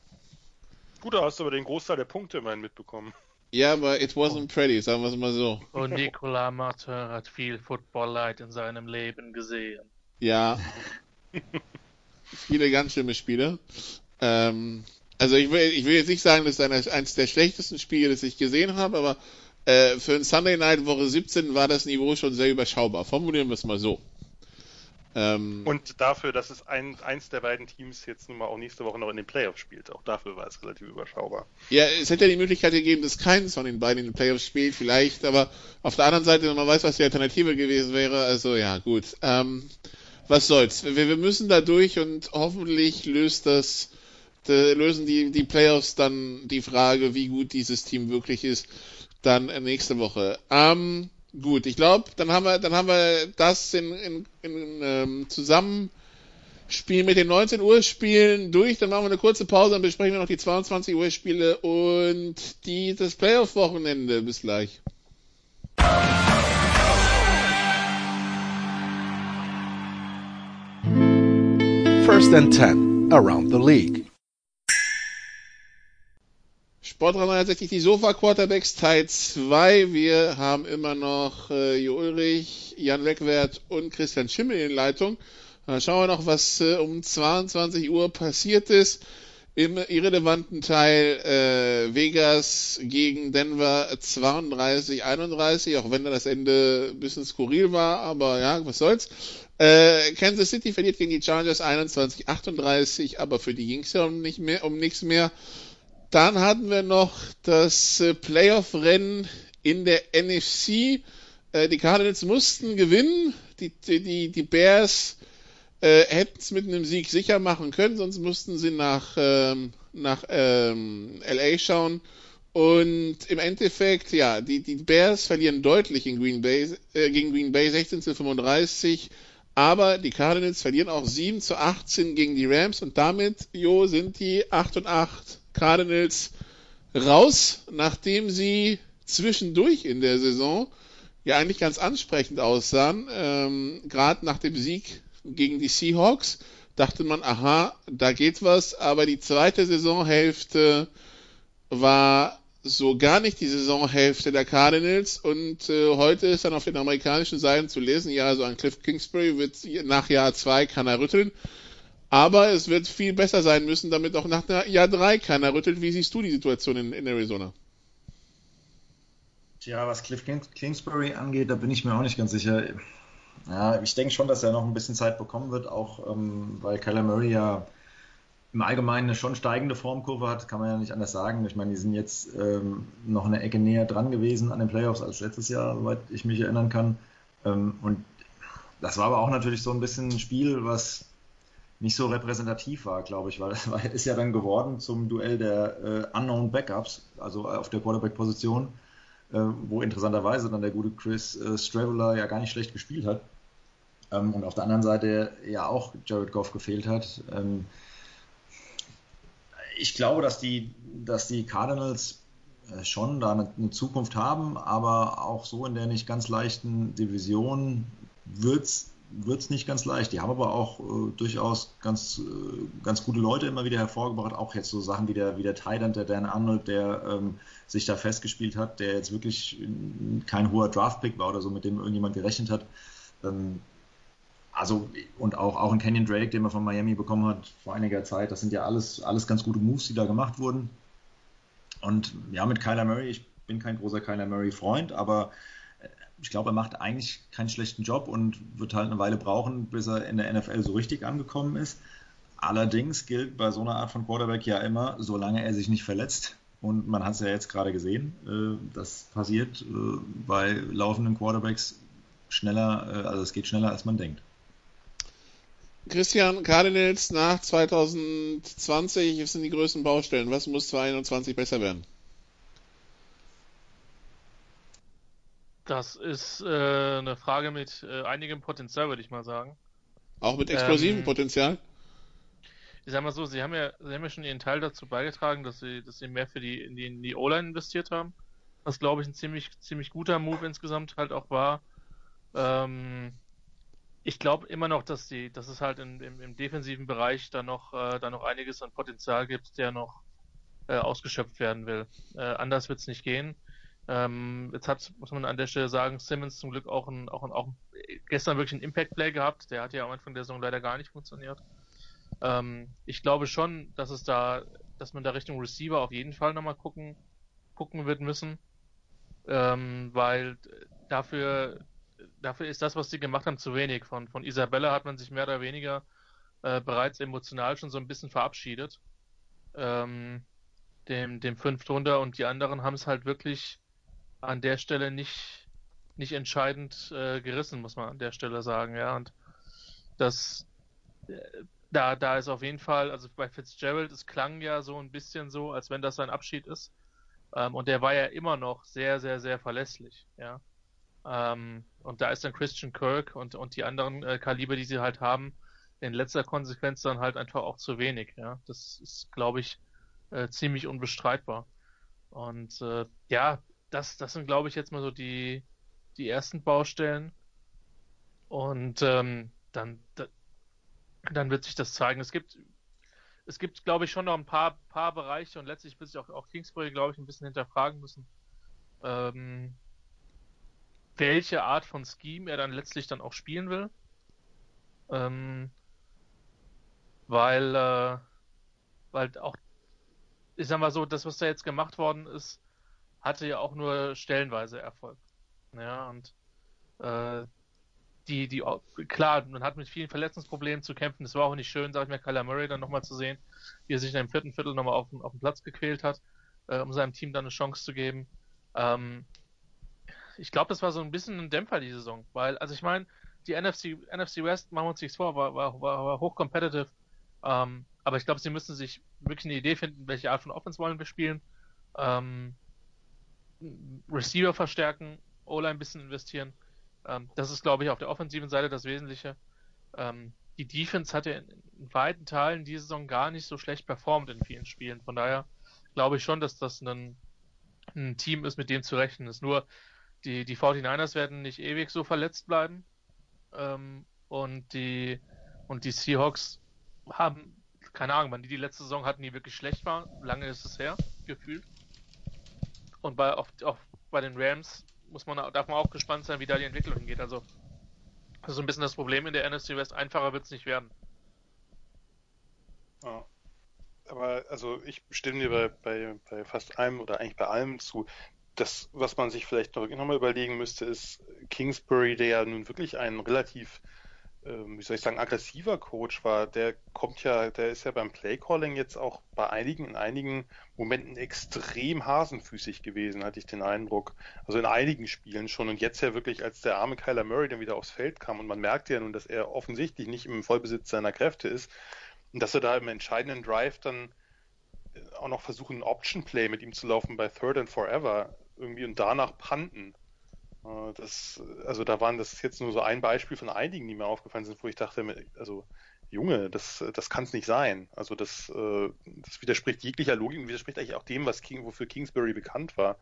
Gut, da hast du aber den Großteil der Punkte immerhin mitbekommen. Ja, aber it wasn't pretty, sagen wir es mal so. Und Nicolas Martin hat viel Football-Leid in seinem Leben gesehen. Ja. Viele ganz schlimme Spiele. Ähm, also ich will, ich will jetzt nicht sagen, das ist eines der schlechtesten Spiele, das ich gesehen habe, aber äh, für ein Sunday Night Woche 17 war das Niveau schon sehr überschaubar. Formulieren wir es mal so. Ähm, und dafür, dass es ein, eins der beiden Teams jetzt nun mal auch nächste Woche noch in den Playoffs spielt. Auch dafür war es relativ überschaubar. Ja, es hätte ja die Möglichkeit gegeben, dass keines von den beiden in den Playoffs spielt, vielleicht, aber auf der anderen Seite, man weiß, was die Alternative gewesen wäre, also ja, gut. Ähm, was soll's. Wir, wir müssen da durch und hoffentlich löst das, lösen die, die Playoffs dann die Frage, wie gut dieses Team wirklich ist, dann nächste Woche. Ähm, Gut, ich glaube, dann haben wir, dann haben wir das in, in, in ähm, Zusammenspiel mit den 19 Uhr Spielen durch. Dann machen wir eine kurze Pause, dann besprechen wir noch die 22 Uhr Spiele und das Playoff Wochenende. Bis gleich. First and 10 around the league. Sport 360, die Sofa Quarterbacks Teil 2. Wir haben immer noch äh, Jo Ulrich, Jan Wegwert und Christian Schimmel in Leitung. Dann schauen wir noch, was äh, um 22 Uhr passiert ist. Im irrelevanten Teil äh, Vegas gegen Denver 32-31, auch wenn da das Ende ein bisschen skurril war, aber ja, was soll's. Äh, Kansas City verliert gegen die Chargers 21-38, aber für die ging's ja um, nicht mehr, um nichts mehr. Dann hatten wir noch das äh, Playoff-Rennen in der NFC. Äh, die Cardinals mussten gewinnen. Die, die, die Bears äh, hätten es mit einem Sieg sicher machen können, sonst mussten sie nach, ähm, nach ähm, LA schauen. Und im Endeffekt, ja, die, die Bears verlieren deutlich in Green Bay, äh, gegen Green Bay 16 zu 35. Aber die Cardinals verlieren auch 7 zu 18 gegen die Rams und damit, jo, sind die 8 und 8 Cardinals raus, nachdem sie zwischendurch in der Saison ja eigentlich ganz ansprechend aussahen. Ähm, Gerade nach dem Sieg gegen die Seahawks dachte man, aha, da geht was, aber die zweite Saisonhälfte war so gar nicht die Saisonhälfte der Cardinals und äh, heute ist dann auf den amerikanischen Seiten zu lesen, ja, so ein Cliff Kingsbury wird nach Jahr zwei kann er rütteln. Aber es wird viel besser sein müssen, damit auch nach Jahr 3 keiner rüttelt. Wie siehst du die Situation in, in Arizona? Tja, was Cliff Kingsbury angeht, da bin ich mir auch nicht ganz sicher. Ja, ich denke schon, dass er noch ein bisschen Zeit bekommen wird, auch ähm, weil Kyler Murray ja im Allgemeinen eine schon steigende Formkurve hat, kann man ja nicht anders sagen. Ich meine, die sind jetzt ähm, noch eine Ecke näher dran gewesen an den Playoffs als letztes Jahr, soweit ich mich erinnern kann. Ähm, und das war aber auch natürlich so ein bisschen ein Spiel, was nicht so repräsentativ war, glaube ich, weil (laughs) es ist ja dann geworden zum Duell der äh, Unknown Backups, also auf der Quarterback-Position, äh, wo interessanterweise dann der gute Chris äh, Straveller ja gar nicht schlecht gespielt hat. Ähm, und auf der anderen Seite ja auch Jared Goff gefehlt hat. Ähm, ich glaube, dass die, dass die Cardinals äh, schon da eine, eine, Zukunft haben, aber auch so in der nicht ganz leichten Division wird es nicht ganz leicht. Die haben aber auch äh, durchaus ganz, äh, ganz gute Leute immer wieder hervorgebracht. Auch jetzt so Sachen wie der, wie der Thailand, der Dan Arnold, der ähm, sich da festgespielt hat, der jetzt wirklich kein hoher Draftpick war oder so, mit dem irgendjemand gerechnet hat. Ähm, also und auch, auch ein Kenyon Drake, den man von Miami bekommen hat vor einiger Zeit, das sind ja alles, alles ganz gute Moves, die da gemacht wurden. Und ja, mit Kyler Murray, ich bin kein großer Kyler Murray-Freund, aber ich glaube, er macht eigentlich keinen schlechten Job und wird halt eine Weile brauchen, bis er in der NFL so richtig angekommen ist. Allerdings gilt bei so einer Art von Quarterback ja immer, solange er sich nicht verletzt. Und man hat es ja jetzt gerade gesehen, äh, das passiert äh, bei laufenden Quarterbacks schneller, also es geht schneller, als man denkt. Christian, Cardinals nach 2020 was sind die größten Baustellen. Was muss 2021 besser werden? Das ist äh, eine Frage mit äh, einigem Potenzial, würde ich mal sagen. Auch mit explosivem ähm, Potenzial? Ich sag mal so, sie haben ja, sie haben ja schon ihren Teil dazu beigetragen, dass sie, dass sie mehr für die, in die, in die O-Line investiert haben. Was glaube ich ein ziemlich, ziemlich guter Move insgesamt halt auch war. Ähm, ich glaube immer noch, dass die, dass es halt in, im, im, defensiven Bereich da noch, äh, da noch einiges an Potenzial gibt, der noch äh, ausgeschöpft werden will. Äh, anders wird es nicht gehen. Ähm, jetzt hat, muss man an der Stelle sagen, Simmons zum Glück auch, ein, auch, ein, auch gestern wirklich einen Impact-Play gehabt. Der hat ja am Anfang der Saison leider gar nicht funktioniert. Ähm, ich glaube schon, dass es da, dass man da Richtung Receiver auf jeden Fall nochmal gucken, gucken wird müssen. Ähm, weil dafür dafür ist das, was sie gemacht haben, zu wenig. Von, von Isabella hat man sich mehr oder weniger äh, bereits emotional schon so ein bisschen verabschiedet. Ähm, dem, dem fünft und die anderen haben es halt wirklich an der Stelle nicht, nicht entscheidend äh, gerissen, muss man an der Stelle sagen, ja. Und das, äh, da, da ist auf jeden Fall, also bei Fitzgerald, es klang ja so ein bisschen so, als wenn das sein Abschied ist. Ähm, und der war ja immer noch sehr, sehr, sehr verlässlich, ja. Ähm, und da ist dann Christian Kirk und, und die anderen äh, Kaliber, die sie halt haben, in letzter Konsequenz dann halt einfach auch zu wenig. Ja, das ist, glaube ich, äh, ziemlich unbestreitbar. Und äh, ja, das, das sind, glaube ich, jetzt mal so die, die ersten Baustellen. Und ähm, dann, da, dann wird sich das zeigen. Es gibt, es gibt, glaube ich, schon noch ein paar, paar Bereiche und letztlich wird sich auch, auch Kingsbury, glaube ich, ein bisschen hinterfragen müssen. Ähm, welche Art von Scheme er dann letztlich dann auch spielen will. Ähm, weil, äh, weil auch, ich sag mal so, das, was da jetzt gemacht worden ist, hatte ja auch nur stellenweise Erfolg. Ja, und äh, die, die, klar, man hat mit vielen Verletzungsproblemen zu kämpfen. Es war auch nicht schön, sag ich mir, Kyler Murray dann nochmal zu sehen, wie er sich in dem vierten Viertel nochmal auf, auf den Platz gequält hat, äh, um seinem Team dann eine Chance zu geben. Ähm, ich glaube, das war so ein bisschen ein Dämpfer die Saison, weil, also ich meine, die NFC, NFC West, machen wir uns nichts vor, war, war, war, war hoch competitive. Ähm, aber ich glaube, sie müssen sich wirklich eine Idee finden, welche Art von Offense wollen wir spielen. Ähm, Receiver verstärken, O-Line ein bisschen investieren. Ähm, das ist, glaube ich, auf der offensiven Seite das Wesentliche. Ähm, die Defense hat ja in, in weiten Teilen diese Saison gar nicht so schlecht performt in vielen Spielen. Von daher glaube ich schon, dass das ein, ein Team ist, mit dem zu rechnen ist. Nur die, die 49ers werden nicht ewig so verletzt bleiben. Ähm, und die und die Seahawks haben, keine Ahnung, wann die die letzte Saison hatten, die wirklich schlecht war. Lange ist es her, gefühlt. Und bei, auch, auch bei den Rams muss man, darf man auch gespannt sein, wie da die Entwicklung hingeht. Also, das ist ein bisschen das Problem in der NFC West. Einfacher wird es nicht werden. Ja. Aber also ich stimme dir bei, bei, bei fast allem oder eigentlich bei allem zu das, was man sich vielleicht noch, mal überlegen müsste, ist Kingsbury, der ja nun wirklich ein relativ wie soll ich sagen, aggressiver Coach war. Der kommt ja, der ist ja beim Playcalling jetzt auch bei einigen, in einigen Momenten extrem hasenfüßig gewesen, hatte ich den Eindruck. Also in einigen Spielen schon. Und jetzt ja wirklich, als der arme Kyler Murray dann wieder aufs Feld kam und man merkte ja nun, dass er offensichtlich nicht im Vollbesitz seiner Kräfte ist und dass er da im entscheidenden Drive dann äh, auch noch versuchen, ein Option Play mit ihm zu laufen bei Third and Forever irgendwie und danach panten. Äh, das, also da waren das jetzt nur so ein Beispiel von einigen, die mir aufgefallen sind, wo ich dachte, also Junge, das, das kann es nicht sein. Also das, äh, das widerspricht jeglicher Logik und widerspricht eigentlich auch dem, was King, wofür Kingsbury bekannt war.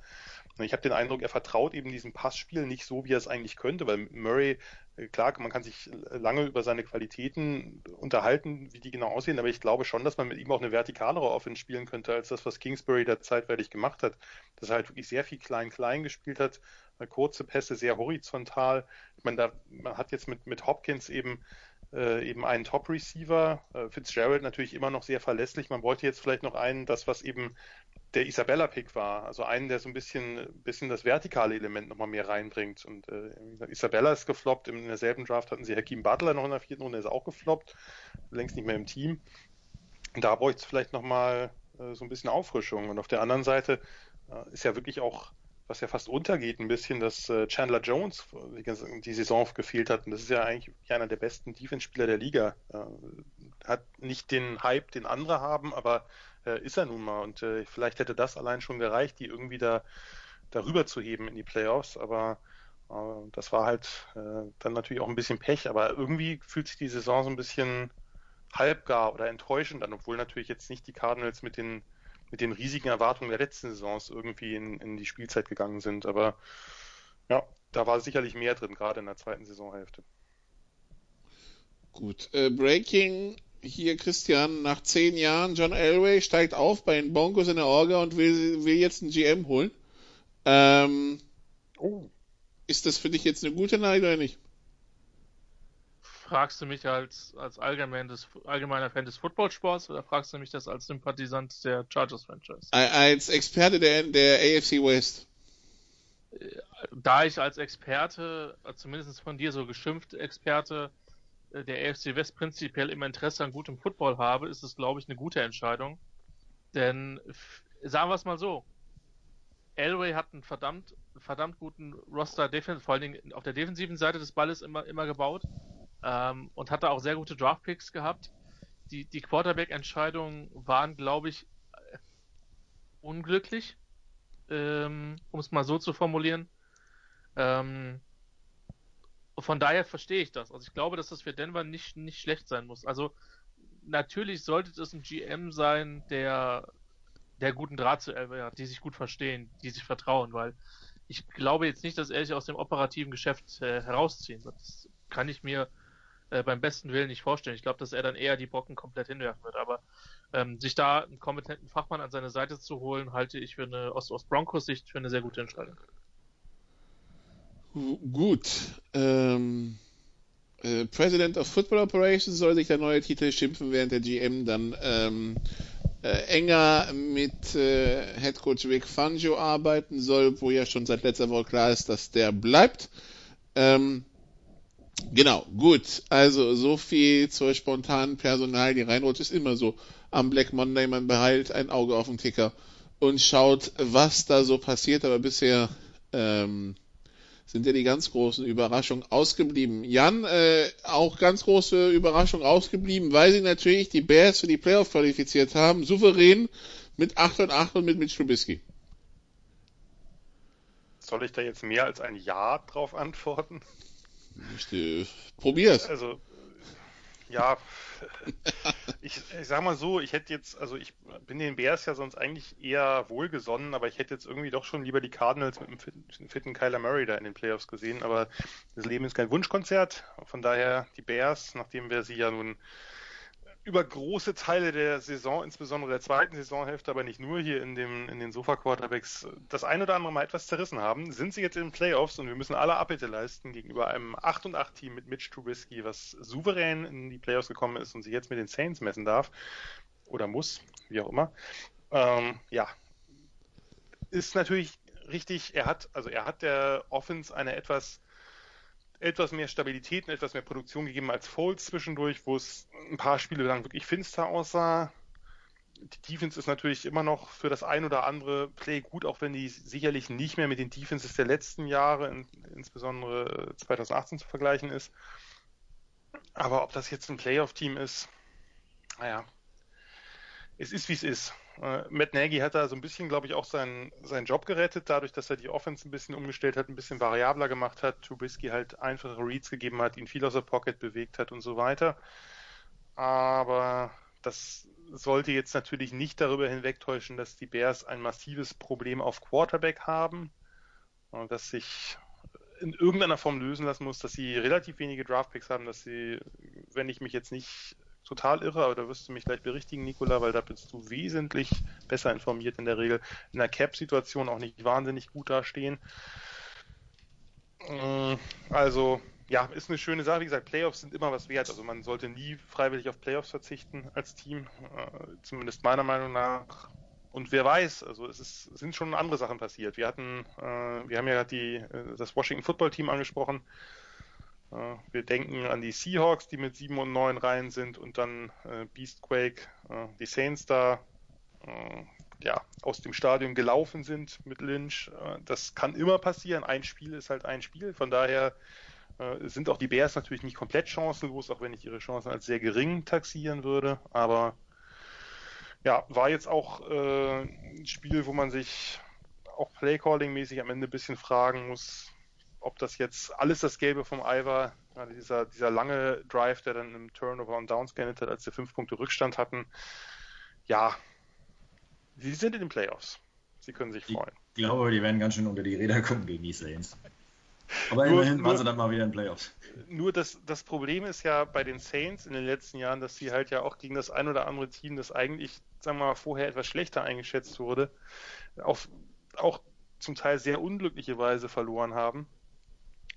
Ich habe den Eindruck, er vertraut eben diesem Passspiel nicht so, wie er es eigentlich könnte, weil Murray, äh, klar, man kann sich lange über seine Qualitäten unterhalten, wie die genau aussehen, aber ich glaube schon, dass man mit ihm auch eine vertikalere Offense spielen könnte, als das, was Kingsbury da zeitweilig gemacht hat. Dass er halt wirklich sehr viel klein-klein gespielt hat, kurze Pässe, sehr horizontal. Ich meine, da, man hat jetzt mit, mit Hopkins eben äh, eben einen Top-Receiver. Äh, Fitzgerald natürlich immer noch sehr verlässlich. Man wollte jetzt vielleicht noch einen, das was eben der Isabella-Pick war, also einen, der so ein bisschen, bisschen das vertikale Element nochmal mehr reinbringt. Und äh, Isabella ist gefloppt. In derselben Draft hatten sie Hakeem Butler noch in der vierten Runde, ist auch gefloppt. Längst nicht mehr im Team. Da bräuchte es vielleicht nochmal äh, so ein bisschen Auffrischung. Und auf der anderen Seite äh, ist ja wirklich auch was ja fast untergeht ein bisschen, dass äh, Chandler Jones die Saison gefehlt hat. Und das ist ja eigentlich einer der besten Defense-Spieler der Liga. Äh, hat nicht den Hype, den andere haben, aber äh, ist er nun mal. Und vielleicht hätte das allein schon gereicht, die irgendwie da darüber zu heben in die Playoffs. Aber das war halt dann natürlich auch ein bisschen Pech. Aber irgendwie fühlt sich die Saison so ein bisschen halbgar oder enttäuschend an, obwohl natürlich jetzt nicht die Cardinals mit den mit den riesigen Erwartungen der letzten Saisons irgendwie in, in die Spielzeit gegangen sind. Aber ja, da war sicherlich mehr drin, gerade in der zweiten Saisonhälfte. Gut, äh, Breaking hier Christian, nach zehn Jahren, John Elway steigt auf bei den Broncos in der Orga und will, will jetzt einen GM holen. Ähm, oh. Ist das für dich jetzt eine gute Nachricht oder nicht? Fragst du mich als, als allgemeines, allgemeiner Fan des Footballsports oder fragst du mich das als Sympathisant der Chargers-Franchise? Als Experte der, der AFC West. Da ich als Experte, zumindest von dir so geschimpft Experte äh, der AFC West prinzipiell immer Interesse an gutem Football habe, ist es, glaube ich, eine gute Entscheidung. Denn, sagen wir es mal so, Elway hat einen verdammt, verdammt guten Roster, vor allen Dingen auf der defensiven Seite des Balles immer, immer gebaut ähm, und hatte auch sehr gute Draftpicks gehabt. Die, die Quarterback-Entscheidungen waren, glaube ich, äh, unglücklich, ähm, um es mal so zu formulieren. Ähm, von daher verstehe ich das. Also ich glaube, dass das für Denver nicht, nicht schlecht sein muss. Also natürlich sollte es ein GM sein, der, der guten Draht zu Elway hat, die sich gut verstehen, die sich vertrauen, weil ich glaube jetzt nicht, dass er sich aus dem operativen Geschäft äh, herausziehen wird. Das kann ich mir äh, beim besten Willen nicht vorstellen. Ich glaube, dass er dann eher die Brocken komplett hinwerfen wird. Aber ähm, sich da einen kompetenten Fachmann an seine Seite zu holen, halte ich für eine aus, aus Broncos Sicht für eine sehr gute Entscheidung. Gut. Ähm, äh, President of Football Operations soll sich der neue Titel schimpfen, während der GM dann ähm, äh, enger mit äh, Head Coach Vic Fangio arbeiten soll, wo ja schon seit letzter Woche klar ist, dass der bleibt. Ähm, Genau, gut. Also so viel zur spontanen Personal, die reinrutscht, ist immer so. Am Black Monday, man behält ein Auge auf den Ticker und schaut, was da so passiert. Aber bisher ähm, sind ja die ganz großen Überraschungen ausgeblieben. Jan, äh, auch ganz große Überraschung ausgeblieben, weil sie natürlich die Bears für die Playoff qualifiziert haben, souverän mit 8 und 8 und mit Mitch Trubisky. Soll ich da jetzt mehr als ein Ja drauf antworten? Ich, probier's. Also, ja, (laughs) ich, ich sag mal so, ich hätte jetzt, also ich bin den Bears ja sonst eigentlich eher wohlgesonnen, aber ich hätte jetzt irgendwie doch schon lieber die Cardinals mit einem fitten Kyler Murray da in den Playoffs gesehen, aber das Leben ist kein Wunschkonzert, von daher die Bears, nachdem wir sie ja nun über große Teile der Saison, insbesondere der zweiten Saisonhälfte, aber nicht nur hier in, dem, in den Sofa-Quarterbacks, das ein oder andere Mal etwas zerrissen haben, sind sie jetzt in den Playoffs und wir müssen alle Abbitte leisten gegenüber einem 8 und 8 Team mit Mitch Trubisky, was souverän in die Playoffs gekommen ist und sich jetzt mit den Saints messen darf oder muss, wie auch immer. Ähm, ja, ist natürlich richtig, er hat, also er hat der Offense eine etwas etwas mehr Stabilität und etwas mehr Produktion gegeben als Foles zwischendurch, wo es ein paar Spiele lang wirklich finster aussah. Die Defense ist natürlich immer noch für das ein oder andere Play gut, auch wenn die sicherlich nicht mehr mit den Defenses der letzten Jahre, in, insbesondere 2018 zu vergleichen ist. Aber ob das jetzt ein Playoff-Team ist, naja, es ist wie es ist. Äh, Matt Nagy hat da so ein bisschen, glaube ich, auch seinen, seinen Job gerettet, dadurch, dass er die Offense ein bisschen umgestellt hat, ein bisschen variabler gemacht hat, Trubisky halt einfache Reads gegeben hat, ihn viel aus der Pocket bewegt hat und so weiter. Aber das sollte jetzt natürlich nicht darüber hinwegtäuschen, dass die Bears ein massives Problem auf Quarterback haben, und das sich in irgendeiner Form lösen lassen muss, dass sie relativ wenige Draftpicks haben, dass sie, wenn ich mich jetzt nicht total irre, aber da wirst du mich gleich berichtigen, Nikola, weil da bist du wesentlich besser informiert in der Regel. In der Cap-Situation auch nicht wahnsinnig gut dastehen. Mm, also, ja, ist eine schöne Sache. Wie gesagt, Playoffs sind immer was wert. Also man sollte nie freiwillig auf Playoffs verzichten als Team. Äh, zumindest meiner Meinung nach. Und wer weiß, also es, ist, sind schon andere Sachen passiert. Wir hatten, äh, wir haben ja die, äh, das Washington Football Team angesprochen. Äh, wir denken an die Seahawks, die mit 7 und 9 rein sind und dann äh, Beastquake, äh, die Saints da ja, aus dem Stadion gelaufen sind mit Lynch. das kann immer passieren. Ein Spiel ist halt ein Spiel. Von daher sind auch die Bears natürlich nicht komplett chancenlos, auch wenn ich ihre Chancen als sehr gering taxieren würde. Aber ja, war jetzt auch äh, ein Spiel, wo man sich auch Playcalling-mäßig am Ende ein bisschen fragen muss, ob das jetzt alles das Gelbe vom Ei war, dieser, dieser lange Drive, der dann im Turnover und Downs geendet hat, als wir fünf Punkte Rückstand hatten. Ja, sie sind in den Playoffs. Sie können sich freuen. Ich glaube, die werden ganz schön unter die Räder kommen gegen die Saints. Aber nur, immerhin waren sie dann mal wieder in den Playoffs. Nur das, das Problem ist ja bei den Saints in den letzten Jahren, dass sie halt ja auch gegen das ein oder andere Team, das eigentlich, sagen wir mal, vorher etwas schlechter eingeschätzt wurde, auf, auch zum Teil sehr unglückliche Weise verloren haben.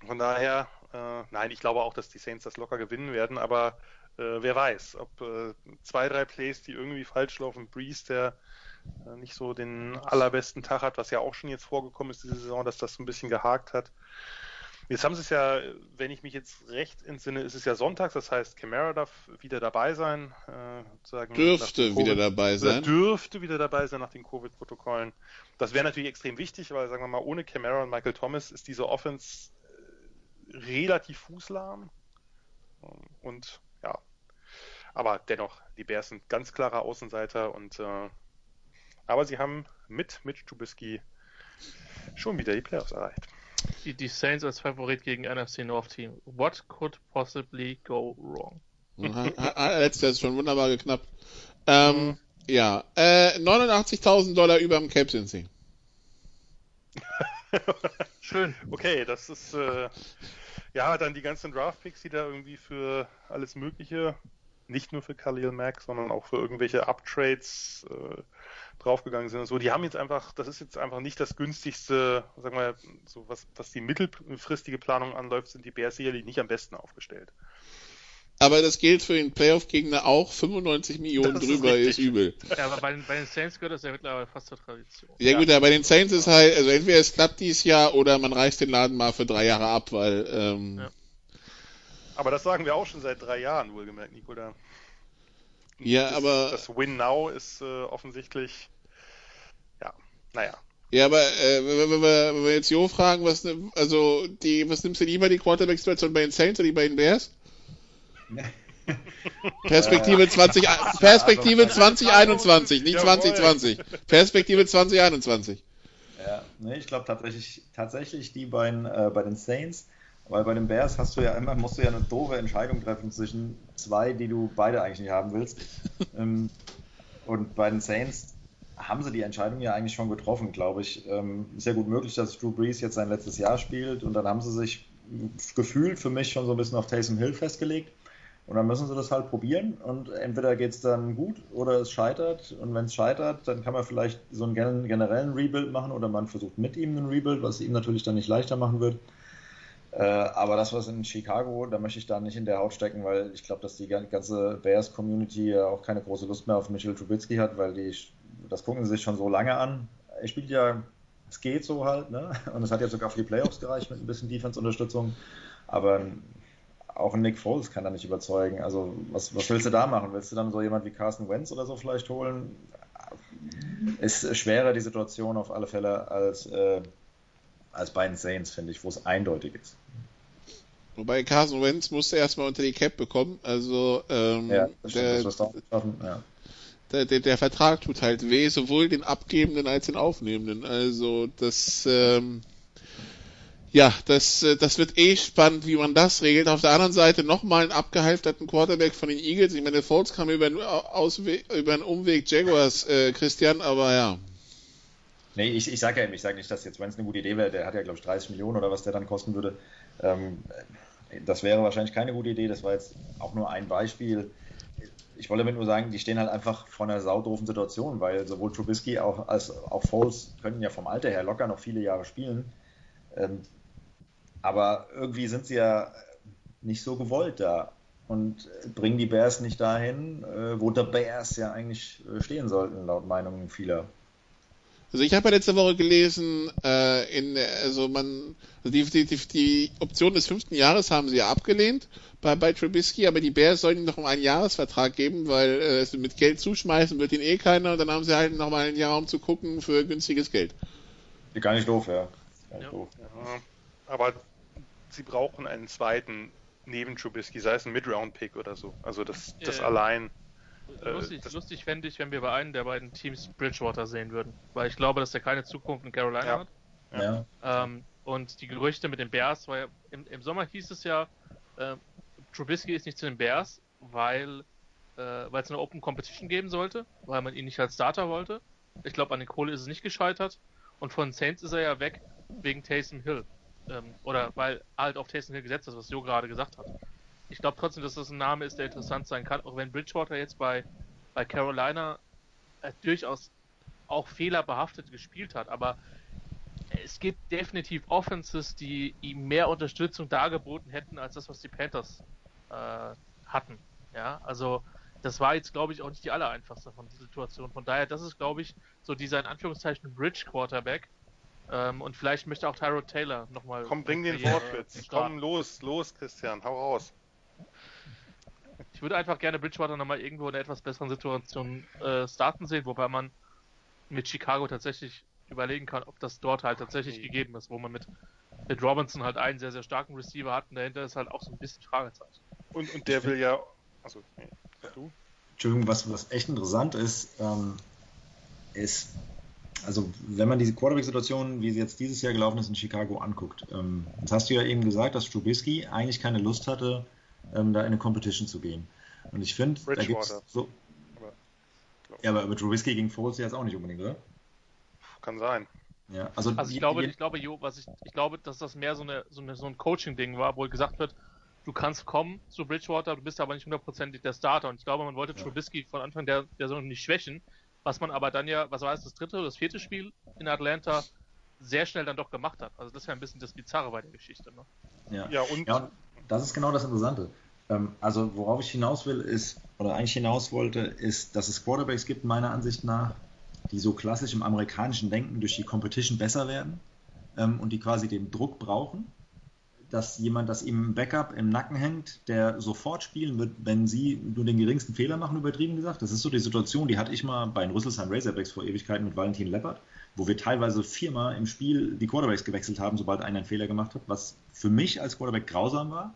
Von daher, äh, nein, ich glaube auch, dass die Saints das locker gewinnen werden, aber äh, wer weiß, ob äh, zwei, drei Plays, die irgendwie falsch laufen, Breeze, der äh, nicht so den allerbesten Tag hat, was ja auch schon jetzt vorgekommen ist diese Saison, dass das so ein bisschen gehakt hat. Jetzt haben sie es ja, wenn ich mich jetzt recht entsinne, ist es ja sonntags, das heißt, Camara darf wieder dabei sein. Äh, dürfte wieder dabei sein. Dürfte wieder dabei sein nach den Covid-Protokollen. Das wäre natürlich extrem wichtig, weil, sagen wir mal, ohne Camara und Michael Thomas ist diese Offense relativ fußlahm. Und ja, aber dennoch, die Bears sind ganz klarer Außenseiter und äh, aber sie haben mit Mitch Trubisky schon wieder die Playoffs erreicht. Die, die Saints als Favorit gegen NFC North Team. What could possibly go wrong? Letzter ist schon wunderbar geknappt. Ähm, mhm. Ja, äh, 89.000 Dollar über dem Cap sind sie. (laughs) Schön. Okay, das ist äh, ja dann die ganzen Draftpicks, die da irgendwie für alles Mögliche, nicht nur für Khalil Mack, sondern auch für irgendwelche Uptrades äh, draufgegangen sind und so. Die haben jetzt einfach, das ist jetzt einfach nicht das günstigste, sagen wir, so was, was die mittelfristige Planung anläuft, sind die Bears sicherlich nicht am besten aufgestellt. Aber das gilt für den Playoff-Gegner auch. 95 Millionen das drüber ist, ist, übel. Ja, aber bei den, bei den, Saints gehört das ja mittlerweile fast zur Tradition. Ja, ja. gut, aber bei den Saints ist halt, also entweder es klappt dieses Jahr oder man reißt den Laden mal für drei Jahre ab, weil. Ähm, ja. Aber das sagen wir auch schon seit drei Jahren, wohlgemerkt, Nikola. Ja, das, aber. Das Win Now ist äh, offensichtlich. Ja, naja. Ja, aber äh, wenn, wir, wenn wir jetzt Jo fragen, was, also die, was nimmst du lieber, die Quarterback-Situation bei den Saints oder die bei den Bears? Perspektive 20, (laughs) Perspektive 2021, nicht 2020. Perspektive 2021. Ja, nee, ich glaube tatsächlich, tatsächlich die beiden äh, bei den Saints, weil bei den Bears hast du ja immer, musst du ja eine doofe Entscheidung treffen zwischen zwei, die du beide eigentlich nicht haben willst. (laughs) ähm, und bei den Saints haben sie die Entscheidung ja eigentlich schon getroffen, glaube ich. Ähm, ist ja gut möglich, dass Drew Brees jetzt sein letztes Jahr spielt und dann haben sie sich gefühlt für mich schon so ein bisschen auf Taysom Hill festgelegt. Und dann müssen sie das halt probieren und entweder geht es dann gut oder es scheitert. Und wenn es scheitert, dann kann man vielleicht so einen generellen Rebuild machen oder man versucht mit ihm einen Rebuild, was ihm natürlich dann nicht leichter machen wird. Äh, aber das, was in Chicago, da möchte ich da nicht in der Haut stecken, weil ich glaube, dass die ganze Bears-Community ja auch keine große Lust mehr auf Michel Trubisky hat, weil die, das gucken sie sich schon so lange an. Er spielt ja, es geht so halt, ne? Und es hat ja sogar für die Playoffs gereicht mit ein bisschen Defense-Unterstützung. Aber auch ein Nick Foles kann da nicht überzeugen. Also, was, was willst du da machen? Willst du dann so jemand wie Carson Wentz oder so vielleicht holen? Ist schwerer die Situation auf alle Fälle als, äh, als bei den Saints, finde ich, wo es eindeutig ist. Wobei Carson Wentz musste erstmal unter die Cap bekommen. Also ähm, ja, der, ja. der, der, der, Vertrag tut halt weh, sowohl den Abgebenden als den Aufnehmenden. Also das ähm, ja, das, äh, das wird eh spannend, wie man das regelt. Auf der anderen Seite nochmal einen abgehalfterten Quarterback von den Eagles. Ich meine, Foles kam über einen, Ausweg, über einen Umweg Jaguars, äh, Christian, aber ja. Nee, ich, ich sage ja, ich sage nicht, dass jetzt, wenn es eine gute Idee wäre, der hat ja, glaube ich, 30 Millionen oder was der dann kosten würde. Ähm, das wäre wahrscheinlich keine gute Idee. Das war jetzt auch nur ein Beispiel. Ich wollte damit nur sagen, die stehen halt einfach vor einer saudoofen Situation, weil sowohl Trubisky auch, als auch Foles können ja vom Alter her locker noch viele Jahre spielen. Aber irgendwie sind sie ja nicht so gewollt da und bringen die Bears nicht dahin, äh, wo der Bears ja eigentlich äh, stehen sollten, laut Meinungen vieler. Also ich habe ja letzte Woche gelesen, äh, in, also man, also die, die, die, die Option des fünften Jahres haben sie ja abgelehnt bei, bei Trubisky, aber die Bears sollen ihm noch einen Jahresvertrag geben, weil äh, mit Geld zuschmeißen wird ihn eh keiner und dann haben sie halt noch mal ein Jahr, um zu gucken für günstiges Geld. Gar nicht doof, ja. Gar nicht ja. doof. Ja. Aber sie brauchen einen zweiten neben Trubisky, sei es ein Mid-Round-Pick oder so. Also das, das äh, allein. Lustig, das lustig fände ich, wenn wir bei einem der beiden Teams Bridgewater sehen würden. Weil ich glaube, dass der keine Zukunft in Carolina ja. hat. Ja. Ähm, und die Gerüchte mit den Bears, weil im, im Sommer hieß es ja, äh, Trubisky ist nicht zu den Bears, weil äh, es eine Open Competition geben sollte, weil man ihn nicht als Starter wollte. Ich glaube, an den Kohle ist es nicht gescheitert. Und von Saints ist er ja weg wegen Taysom Hill. Ähm, oder weil halt auf Taysom gesetzt ist, was Jo gerade gesagt hat. Ich glaube trotzdem, dass das ein Name ist, der interessant sein kann, auch wenn Bridgewater jetzt bei, bei Carolina äh, durchaus auch fehlerbehaftet gespielt hat, aber es gibt definitiv Offenses, die ihm mehr Unterstützung dargeboten hätten, als das, was die Panthers äh, hatten. Ja, also das war jetzt, glaube ich, auch nicht die allereinfachste von der Situation. Von daher, das ist, glaube ich, so dieser in Anführungszeichen Bridge Quarterback, ähm, und vielleicht möchte auch Tyrod Taylor nochmal. Komm, bring den Wortwitz. Komm, los, los, Christian, hau raus. Ich würde einfach gerne Bridgewater nochmal irgendwo in einer etwas besseren Situation äh, starten sehen, wobei man mit Chicago tatsächlich überlegen kann, ob das dort halt tatsächlich okay. gegeben ist, wo man mit, mit Robinson halt einen sehr, sehr starken Receiver hat und dahinter ist halt auch so ein bisschen Fragezeichen. Und, und der will ja. Achso, nee, du? Entschuldigung, was, was echt interessant ist, ähm, ist, also wenn man diese Quarterback-Situation, wie sie jetzt dieses Jahr gelaufen ist in Chicago, anguckt, ähm, jetzt hast du ja eben gesagt, dass Trubisky eigentlich keine Lust hatte, ähm, da in eine Competition zu gehen. Und ich finde, da gibt es so. Aber, ja, aber, aber Trubisky gegen Foles jetzt auch nicht unbedingt, oder? Kann sein. Ja, also, also ich die, glaube, die, ich glaube, Jo, was ich, ich glaube, dass das mehr so, eine, so, eine, so ein Coaching-Ding war, wo gesagt wird, du kannst kommen zu Bridgewater, du bist aber nicht hundertprozentig der Starter. Und ich glaube, man wollte ja. Trubisky von Anfang der, der Saison nicht schwächen, was man aber dann ja, was war es, das dritte oder das vierte Spiel in Atlanta sehr schnell dann doch gemacht hat. Also das ist ja ein bisschen das Bizarre bei der Geschichte. Ne? Ja. ja, und, ja, und das ist genau das Interessante. Ähm, also worauf ich hinaus will, ist, oder eigentlich hinaus wollte, ist, dass es Quarterbacks gibt, meiner Ansicht nach, die so klassisch im amerikanischen Denken durch die Competition besser werden ähm, und die quasi den Druck brauchen dass jemand, das ihm im Backup im Nacken hängt, der sofort spielen wird, wenn sie nur den geringsten Fehler machen, übertrieben gesagt. Das ist so die Situation, die hatte ich mal bei den Rüsselsheim Razorbacks vor Ewigkeiten mit Valentin Leppert, wo wir teilweise viermal im Spiel die Quarterbacks gewechselt haben, sobald einer einen Fehler gemacht hat, was für mich als Quarterback grausam war.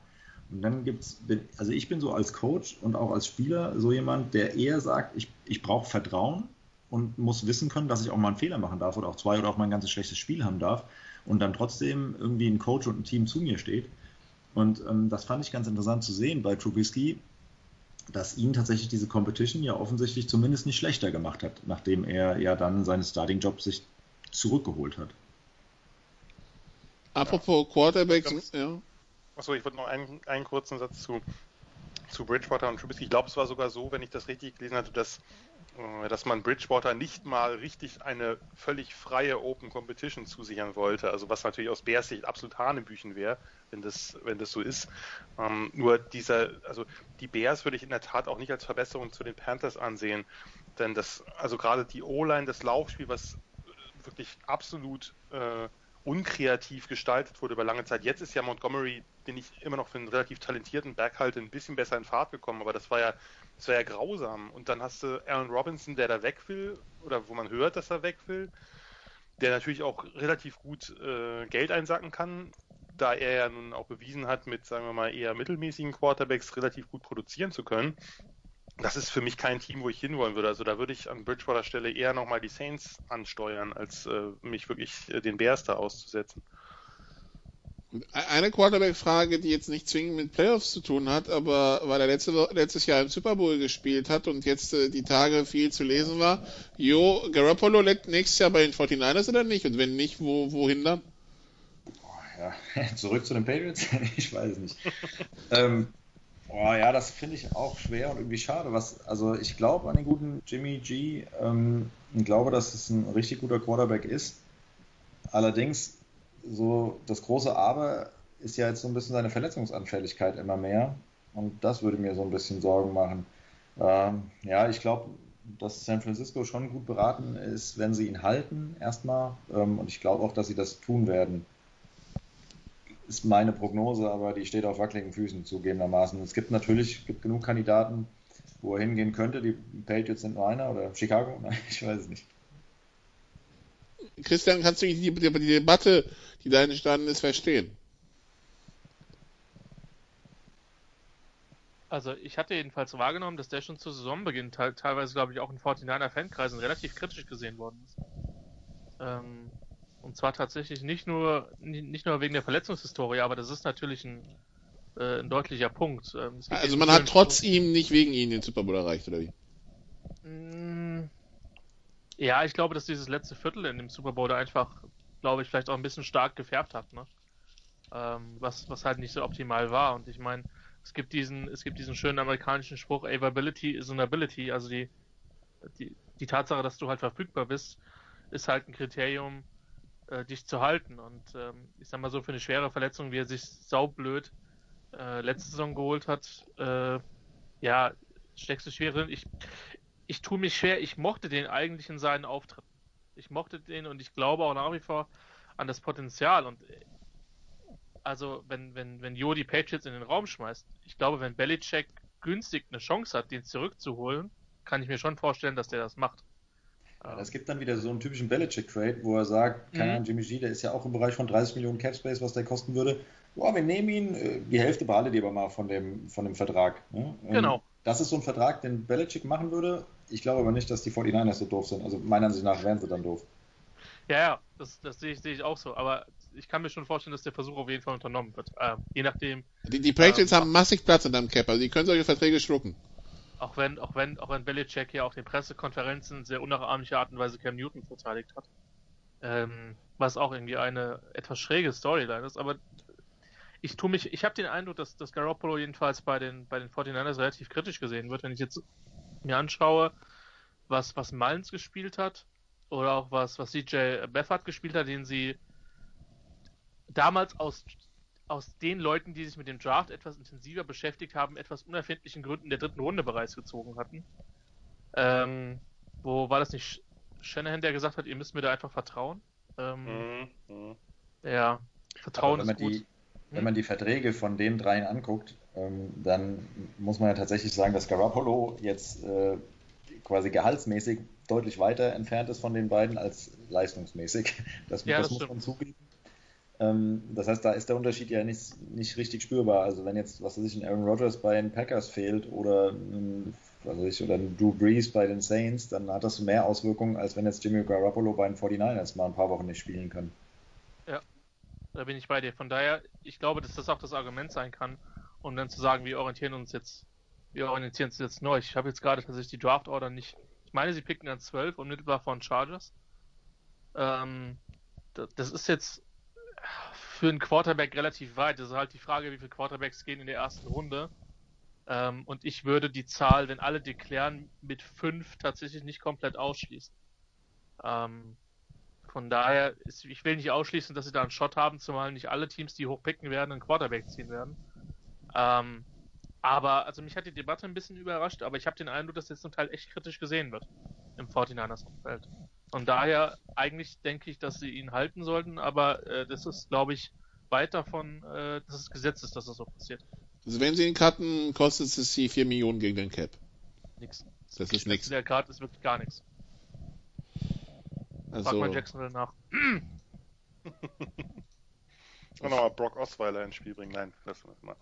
Und dann gibt's, also ich bin so als Coach und auch als Spieler so jemand, der eher sagt, ich, ich brauche Vertrauen und muss wissen können, dass ich auch mal einen Fehler machen darf oder auch zwei oder auch mal ein ganzes schlechtes Spiel haben darf und dann trotzdem irgendwie ein Coach und ein Team zu mir steht. Und ähm, das fand ich ganz interessant zu sehen bei Trubisky, dass ihn tatsächlich diese Competition ja offensichtlich zumindest nicht schlechter gemacht hat, nachdem er ja dann seinen Starting-Job sich zurückgeholt hat. Apropos ja. Quarterbacks, ja. Achso, ich wollte noch einen, einen kurzen Satz zu, zu Bridgewater und Trubisky. Ich glaube, es war sogar so, wenn ich das richtig gelesen hatte, dass dass man Bridgewater nicht mal richtig eine völlig freie Open Competition zusichern wollte. Also was natürlich aus Bears Sicht absolut Hanebüchen wäre, wenn das, wenn das so ist. Ähm, nur dieser, also die Bears würde ich in der Tat auch nicht als Verbesserung zu den Panthers ansehen. Denn das, also gerade die O-Line, das Laufspiel, was wirklich absolut äh, unkreativ gestaltet wurde über lange Zeit. Jetzt ist ja Montgomery, den ich immer noch für einen relativ talentierten Berghalter, ein bisschen besser in Fahrt gekommen, aber das war ja, das war ja grausam. Und dann hast du Aaron Robinson, der da weg will, oder wo man hört, dass er weg will, der natürlich auch relativ gut äh, Geld einsacken kann, da er ja nun auch bewiesen hat, mit, sagen wir mal, eher mittelmäßigen Quarterbacks relativ gut produzieren zu können das ist für mich kein Team, wo ich hinwollen würde. Also da würde ich an Bridgewater Stelle eher nochmal die Saints ansteuern, als äh, mich wirklich äh, den Bears da auszusetzen. Eine Quarterback-Frage, die jetzt nicht zwingend mit Playoffs zu tun hat, aber weil er letzte, letztes Jahr im Super Bowl gespielt hat und jetzt äh, die Tage viel zu lesen war, Jo, Garoppolo nächstes Jahr bei den 49ers oder nicht? Und wenn nicht, wo, wohin dann? ja, (laughs) zurück zu den Patriots? (laughs) ich weiß es nicht. ähm, Oh ja, das finde ich auch schwer und irgendwie schade. Was, also ich glaube an den guten Jimmy G ähm, und glaube, dass es ein richtig guter Quarterback ist. Allerdings, so das große Aber ist ja jetzt so ein bisschen seine Verletzungsanfälligkeit immer mehr. Und das würde mir so ein bisschen Sorgen machen. Ähm, ja, ich glaube, dass San Francisco schon gut beraten ist, wenn sie ihn halten, erstmal. Ähm, und ich glaube auch, dass sie das tun werden ist meine Prognose, aber die steht auf wackeligen Füßen zugegebenermaßen. Es gibt natürlich gibt genug Kandidaten, wo er hingehen könnte. Die Patriots sind nur einer oder Chicago? (laughs) Nein, ich weiß es nicht. Christian, kannst du die, die, die Debatte, die da entstanden ist, verstehen? Also ich hatte jedenfalls wahrgenommen, dass der schon zu Saisonbeginn teilweise, glaube ich, auch in 49er Fankreisen relativ kritisch gesehen worden ist. Ähm, und zwar tatsächlich nicht nur, nicht nur wegen der Verletzungshistorie, aber das ist natürlich ein, äh, ein deutlicher Punkt. Ähm, also man hat trotz Punkt. ihm nicht wegen ihm den Super Bowl erreicht, oder wie? Mm, ja, ich glaube, dass dieses letzte Viertel in dem Super Bowl da einfach, glaube ich, vielleicht auch ein bisschen stark gefärbt hat, ne? Ähm, was, was halt nicht so optimal war. Und ich meine, es gibt diesen, es gibt diesen schönen amerikanischen Spruch, Availability is an ability, also die, die, die Tatsache, dass du halt verfügbar bist, ist halt ein Kriterium, äh, dich zu halten. Und ähm, ich sag mal so, für eine schwere Verletzung, wie er sich saublöd äh, letzte Saison geholt hat, äh, ja, steckst du schwer drin. Ich, ich tue mich schwer, ich mochte den eigentlich in seinen Auftritten. Ich mochte den und ich glaube auch nach wie vor an das Potenzial. Und äh, also, wenn, wenn, wenn Jo die Patriots in den Raum schmeißt, ich glaube, wenn Belichick günstig eine Chance hat, den zurückzuholen, kann ich mir schon vorstellen, dass der das macht. Ja, es gibt dann wieder so einen typischen Belichick-Trade, wo er sagt, keine mhm. Ahnung, Jimmy G, der ist ja auch im Bereich von 30 Millionen Capspace, was der kosten würde. Boah, wir nehmen ihn, äh, die Hälfte behaltet ihr aber mal von dem, von dem Vertrag. Ne? Ähm, genau. Das ist so ein Vertrag, den Belichick machen würde. Ich glaube aber nicht, dass die 49ers so doof sind. Also meiner Ansicht nach wären sie dann doof. Ja, ja, das, das sehe ich, sehe ich auch so. Aber ich kann mir schon vorstellen, dass der Versuch auf jeden Fall unternommen wird. Äh, je nachdem. Die, die Patriots ähm, haben massig Platz in deinem Cap, also die können solche Verträge schlucken. Auch wenn, auch wenn, auch wenn Belichick ja auf den Pressekonferenzen sehr unnachahmliche Art und Weise Cam Newton verteidigt hat. Ähm, was auch irgendwie eine etwas schräge Storyline ist, aber ich tue mich, ich habe den Eindruck, dass, dass Garoppolo jedenfalls bei den, bei den 49ers relativ kritisch gesehen wird, wenn ich jetzt mir anschaue, was, was Mullins gespielt hat oder auch was, was CJ Beffert gespielt hat, den sie damals aus aus den Leuten, die sich mit dem Draft etwas intensiver beschäftigt haben, etwas unerfindlichen Gründen der dritten Runde bereits gezogen hatten. Ähm, wo war das nicht Shanahan, der gesagt hat, ihr müsst mir da einfach vertrauen? Ähm, mhm. mhm. Ja, Vertrauen ist gut. Die, wenn hm? man die Verträge von den dreien anguckt, ähm, dann muss man ja tatsächlich sagen, dass Garoppolo jetzt äh, quasi gehaltsmäßig deutlich weiter entfernt ist von den beiden als leistungsmäßig. Das, ja, das, das muss man zugeben. Ähm, das heißt, da ist der Unterschied ja nicht, nicht richtig spürbar. Also wenn jetzt, was weiß ich, ein Aaron Rodgers bei den Packers fehlt oder was weiß ich, oder ein Drew Brees bei den Saints, dann hat das mehr Auswirkungen, als wenn jetzt Jimmy Garoppolo bei den 49ers mal ein paar Wochen nicht spielen kann. Ja, da bin ich bei dir. Von daher, ich glaube, dass das auch das Argument sein kann, um dann zu sagen, wir orientieren uns jetzt, wir orientieren uns jetzt neu. Ich habe jetzt gerade tatsächlich die Draft Order nicht. Ich meine, sie picken dann 12 unmittelbar von Chargers. Ähm, das ist jetzt für einen Quarterback relativ weit. Das ist halt die Frage, wie viele Quarterbacks gehen in der ersten Runde. Ähm, und ich würde die Zahl, wenn alle deklären, mit fünf tatsächlich nicht komplett ausschließen. Ähm, von daher, ist, ich will nicht ausschließen, dass sie da einen Shot haben, zumal nicht alle Teams, die hochpicken werden, einen Quarterback ziehen werden. Ähm, aber, also mich hat die Debatte ein bisschen überrascht, aber ich habe den Eindruck, dass jetzt zum Teil echt kritisch gesehen wird im 49ers-Umfeld. Von daher, eigentlich denke ich, dass sie ihn halten sollten, aber äh, das ist, glaube ich, weit davon, äh, dass es Gesetz ist, dass das so passiert. Also wenn sie ihn cutten, kostet es sie 4 Millionen gegen den Cap. Nix. Das ist nichts. Der Card ist wirklich gar nichts. Frag Also, mal Jacksonville nach. Und (clears throat) nochmal Brock Osweiler ins Spiel bringen. Nein, lassen wir es mal.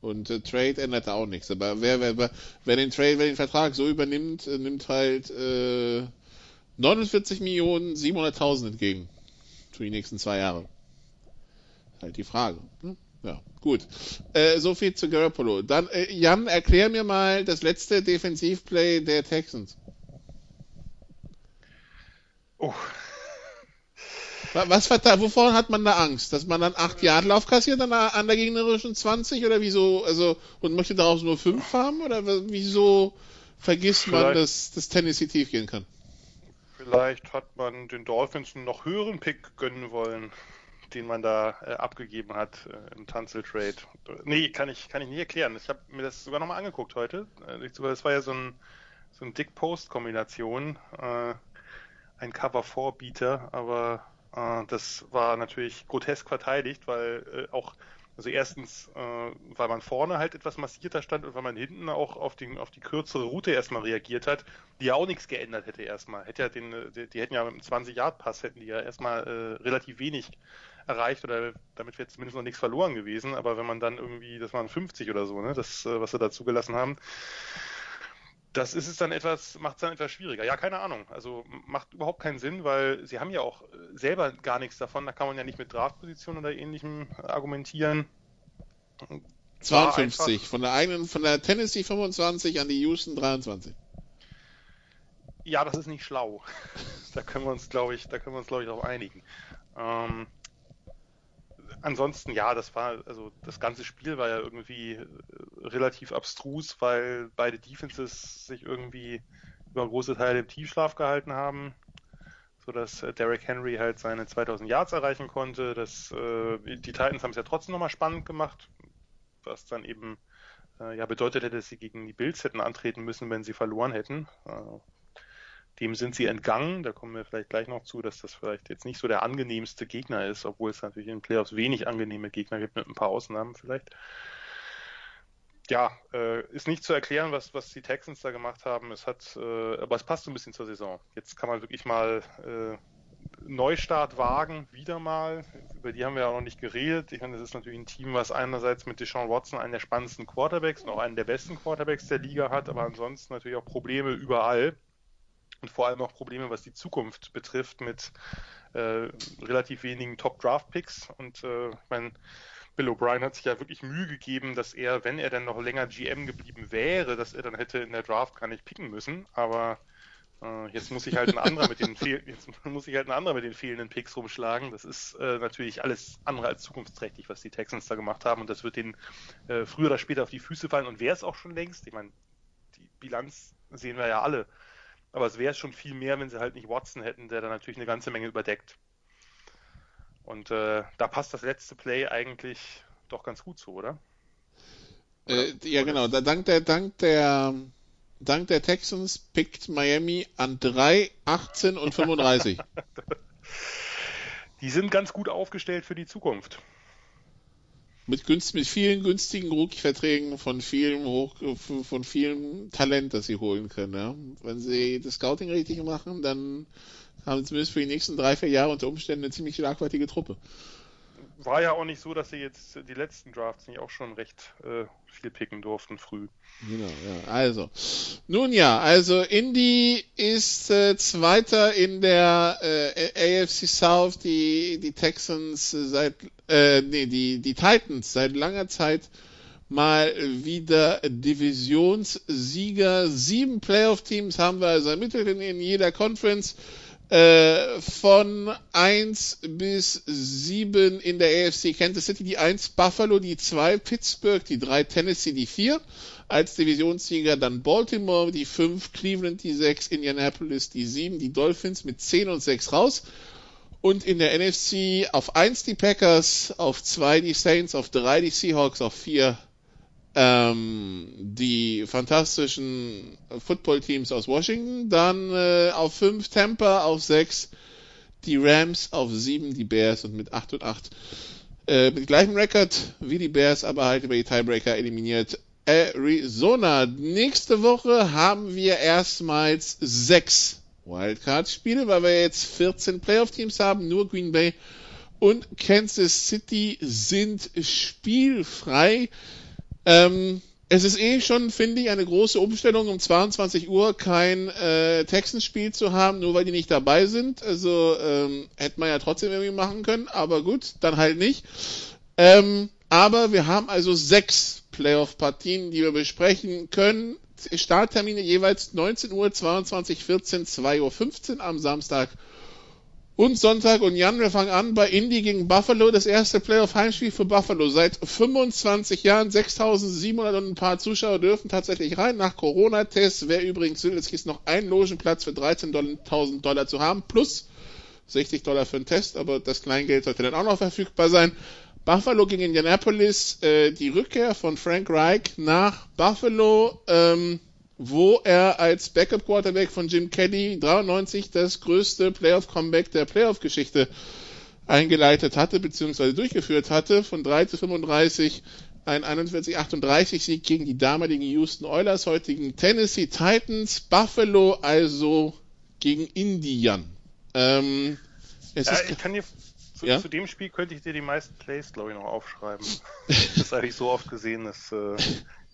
und äh, Trade ändert auch nichts. Aber wer, wer, wer, wer den Trade, wer den Vertrag so übernimmt, äh, nimmt halt äh, 49 Millionen 700.000 entgegen. Für die nächsten zwei Jahre. Halt die Frage. Hm? Ja, gut. Äh, so viel zu Garoppolo. Dann, äh, Jan, erklär mir mal das letzte Defensivplay der Texans. Oh, Wa- Was da, wovon hat man da Angst? Dass man dann 8 Yard Lauf kassiert an der, an der gegnerischen 20 oder wieso, also, und möchte daraus nur 5 haben oder wieso vergisst man, Vielleicht- dass das Tennessee tief gehen kann? Vielleicht hat man den Dolphins einen noch höheren Pick gönnen wollen, den man da äh, abgegeben hat äh, im Tanzel-Trade. Nee, kann ich, kann ich nicht erklären. Ich habe mir das sogar nochmal angeguckt heute. Äh, Das war ja so ein, so ein Dick-Post-Kombination. Äh, ein Cover-4-Bieter, aber äh, das war natürlich grotesk verteidigt, weil äh, auch, also erstens, äh, weil man vorne halt etwas massierter stand und weil man hinten auch auf, den, auf die kürzere Route erstmal reagiert hat, die ja auch nichts geändert hätte erstmal. Hätte ja den, die, die hätten ja mit einem 20-Yard-Pass hätten die ja erstmal äh, relativ wenig erreicht oder damit wäre zumindest noch nichts verloren gewesen, aber wenn man dann irgendwie, das waren 50 oder so, ne, das, äh, was sie da zugelassen haben, das ist es dann etwas, macht es dann etwas schwieriger. Ja, keine Ahnung. Also macht überhaupt keinen Sinn, weil sie haben ja auch äh, selber gar nichts davon. Da kann man ja nicht mit Draftposition oder ähnlichem äh, argumentieren. War 52. einfach- Von der eigenen, von der Tennessee 25 an die Houston 23. Ja, das ist nicht schlau. (laughs) da können wir uns, glaube ich, da können wir uns, glaube ich, darauf einigen. Ähm, ansonsten, ja, das war, also das ganze Spiel war ja irgendwie äh, relativ abstrus, weil beide Defenses sich irgendwie über große Teile im Tiefschlaf gehalten haben, sodass äh, Derrick Henry halt seine 2000 Yards erreichen konnte. Das, äh, die Titans haben es ja trotzdem nochmal spannend gemacht, was dann eben äh, ja bedeutet hätte, dass sie gegen die Bills hätten antreten müssen, wenn sie verloren hätten. Äh, dem sind sie entgangen. Da kommen wir vielleicht gleich noch zu, dass das vielleicht jetzt nicht so der angenehmste Gegner ist, obwohl es natürlich in den Playoffs wenig angenehme Gegner gibt, mit ein paar Ausnahmen vielleicht. Ja, äh, ist nicht zu erklären, was, was die Texans da gemacht haben. Es hat, äh, aber es passt so ein bisschen zur Saison. Jetzt kann man wirklich mal äh, Neustart wagen, wieder mal. Über die haben wir ja noch nicht geredet. Ich meine, das ist natürlich ein Team, was einerseits mit Deshaun Watson einen der spannendsten Quarterbacks und auch einen der besten Quarterbacks der Liga hat, aber ansonsten natürlich auch Probleme überall und vor allem auch Probleme, was die Zukunft betrifft, mit äh, relativ wenigen Top-Draft-Picks. Und äh, ich meine, Bill O'Brien hat sich ja wirklich Mühe gegeben, dass er, wenn er dann noch länger GM geblieben wäre, dass er dann hätte in der Draft gar nicht picken müssen. Aber äh, jetzt muss sich halt ein anderer mit den (laughs) jetzt muss sich halt ein anderer mit den fehlenden Picks rumschlagen. Das ist äh, natürlich alles andere als zukunftsträchtig, was die Texans da gemacht haben. Und das wird denen äh, früher oder später auf die Füße fallen. Und wäre es auch schon längst. Ich meine, die Bilanz sehen wir ja alle. Aber es wäre schon viel mehr, wenn sie halt nicht Watson hätten, der da natürlich eine ganze Menge überdeckt. Und äh, da passt das letzte Play eigentlich doch ganz gut zu, oder? Äh, ja, genau. Da, dank der, dank der, dank der Texans pickt Miami an 3, 18 und 35. (laughs) Die sind ganz gut aufgestellt für die Zukunft. Mit, günst, mit vielen günstigen Rookie-Verträgen von vielen hoch, von vielen Talent, das sie holen können. Ja? Wenn sie das Scouting richtig machen, dann haben sie zumindest für die nächsten drei, vier Jahre unter Umständen eine ziemlich schlagfertige Truppe. War ja auch nicht so, dass sie jetzt die letzten Drafts nicht auch schon recht äh, viel picken durften früh. Genau, ja. Also, nun ja, also Indy ist äh, Zweiter in der äh, AFC South, die die Texans seit, äh, nee, die die Titans seit langer Zeit mal wieder Divisionssieger. Sieben Playoff-Teams haben wir also ermittelt in, jeder Conference. Äh, von 1 bis 7 in der AFC Kansas City die 1 Buffalo, die 2 Pittsburgh, die 3 Tennessee, die 4 als Divisionssieger, dann Baltimore, die 5 Cleveland, die 6 Indianapolis, die 7 die Dolphins mit 10 und 6 raus. Und in der NFC auf 1 die Packers, auf 2 die Saints, auf 3 die Seahawks, auf 4 äh, ähm, die fantastischen Football-Teams aus Washington, dann äh, auf 5 Tampa, auf 6 die Rams, auf 7 die Bears und mit 8 und 8 äh, mit gleichem Rekord wie die Bears, aber halt über die Tiebreaker eliminiert Arizona. Nächste Woche haben wir erstmals sechs Wildcard-Spiele, weil wir jetzt 14 Playoff-Teams haben. Nur Green Bay und Kansas City sind spielfrei. Ähm, es ist eh schon, finde ich, eine große Umstellung, um 22 Uhr kein äh, Texans-Spiel zu haben, nur weil die nicht dabei sind. Also ähm, hätte man ja trotzdem irgendwie machen können, aber gut, dann halt nicht. Ähm, aber wir haben also sechs Playoff-Partien, die wir besprechen können. Starttermine jeweils 19 Uhr, 22, 14, 2 Uhr 15 am Samstag und Sonntag. Und Jan, wir fangen an bei Indy gegen Buffalo. Das erste Playoff-Heimspiel für Buffalo. Seit 25 Jahren, 6700 und ein paar Zuschauer dürfen tatsächlich rein. Nach Corona-Tests wäre übrigens Silvetzkis noch ein Logenplatz für 13.000 Dollar zu haben. Plus 60 Dollar für einen Test. Aber das Kleingeld sollte dann auch noch verfügbar sein. Buffalo gegen Indianapolis. Äh, die Rückkehr von Frank Reich nach Buffalo. Ähm, wo er als Backup Quarterback von Jim Kelly 93 das größte Playoff Comeback der Playoff Geschichte eingeleitet hatte bzw. durchgeführt hatte von 3 zu 35 ein 41-38 Sieg gegen die damaligen Houston Oilers, heutigen Tennessee Titans, Buffalo also gegen Indian. Ähm, ja, ich kann dir zu, ja? zu, dem Spiel könnte ich dir die meisten Plays, glaube ich, noch aufschreiben. (laughs) das habe ich so oft gesehen, dass äh,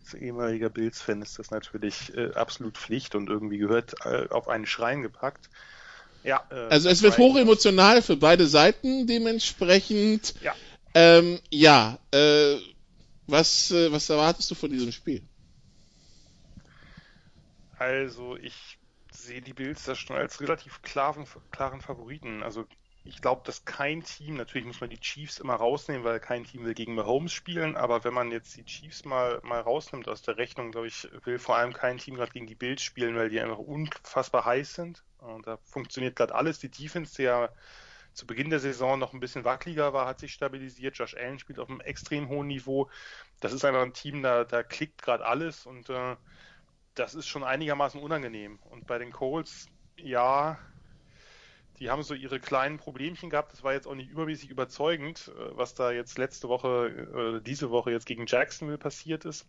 als ehemaliger Bills-Fan ist das natürlich äh, absolut Pflicht und irgendwie gehört äh, auf einen Schrein gepackt. Ja, äh, also es wird hoch emotional für beide Seiten dementsprechend. Ja. Ähm, ja, äh, was, äh, was erwartest du von diesem Spiel? Also ich sehe die Bills da schon als relativ klaren, klaren Favoriten. Also ich glaube, dass kein Team, natürlich muss man die Chiefs immer rausnehmen, weil kein Team will gegen Mahomes spielen, aber wenn man jetzt die Chiefs mal, mal rausnimmt aus der Rechnung, glaube ich, will vor allem kein Team gerade gegen die Bills spielen, weil die einfach unfassbar heiß sind. Und da funktioniert gerade alles. Die Defense, die ja zu Beginn der Saison noch ein bisschen wackeliger war, hat sich stabilisiert. Josh Allen spielt auf einem extrem hohen Niveau. Das ist einfach ein Team, da, da klickt gerade alles und äh, das ist schon einigermaßen unangenehm. Und bei den Colts, ja, die haben so ihre kleinen Problemchen gehabt. Das war jetzt auch nicht übermäßig überzeugend, äh, was da jetzt letzte Woche, äh, diese Woche jetzt gegen Jacksonville passiert ist.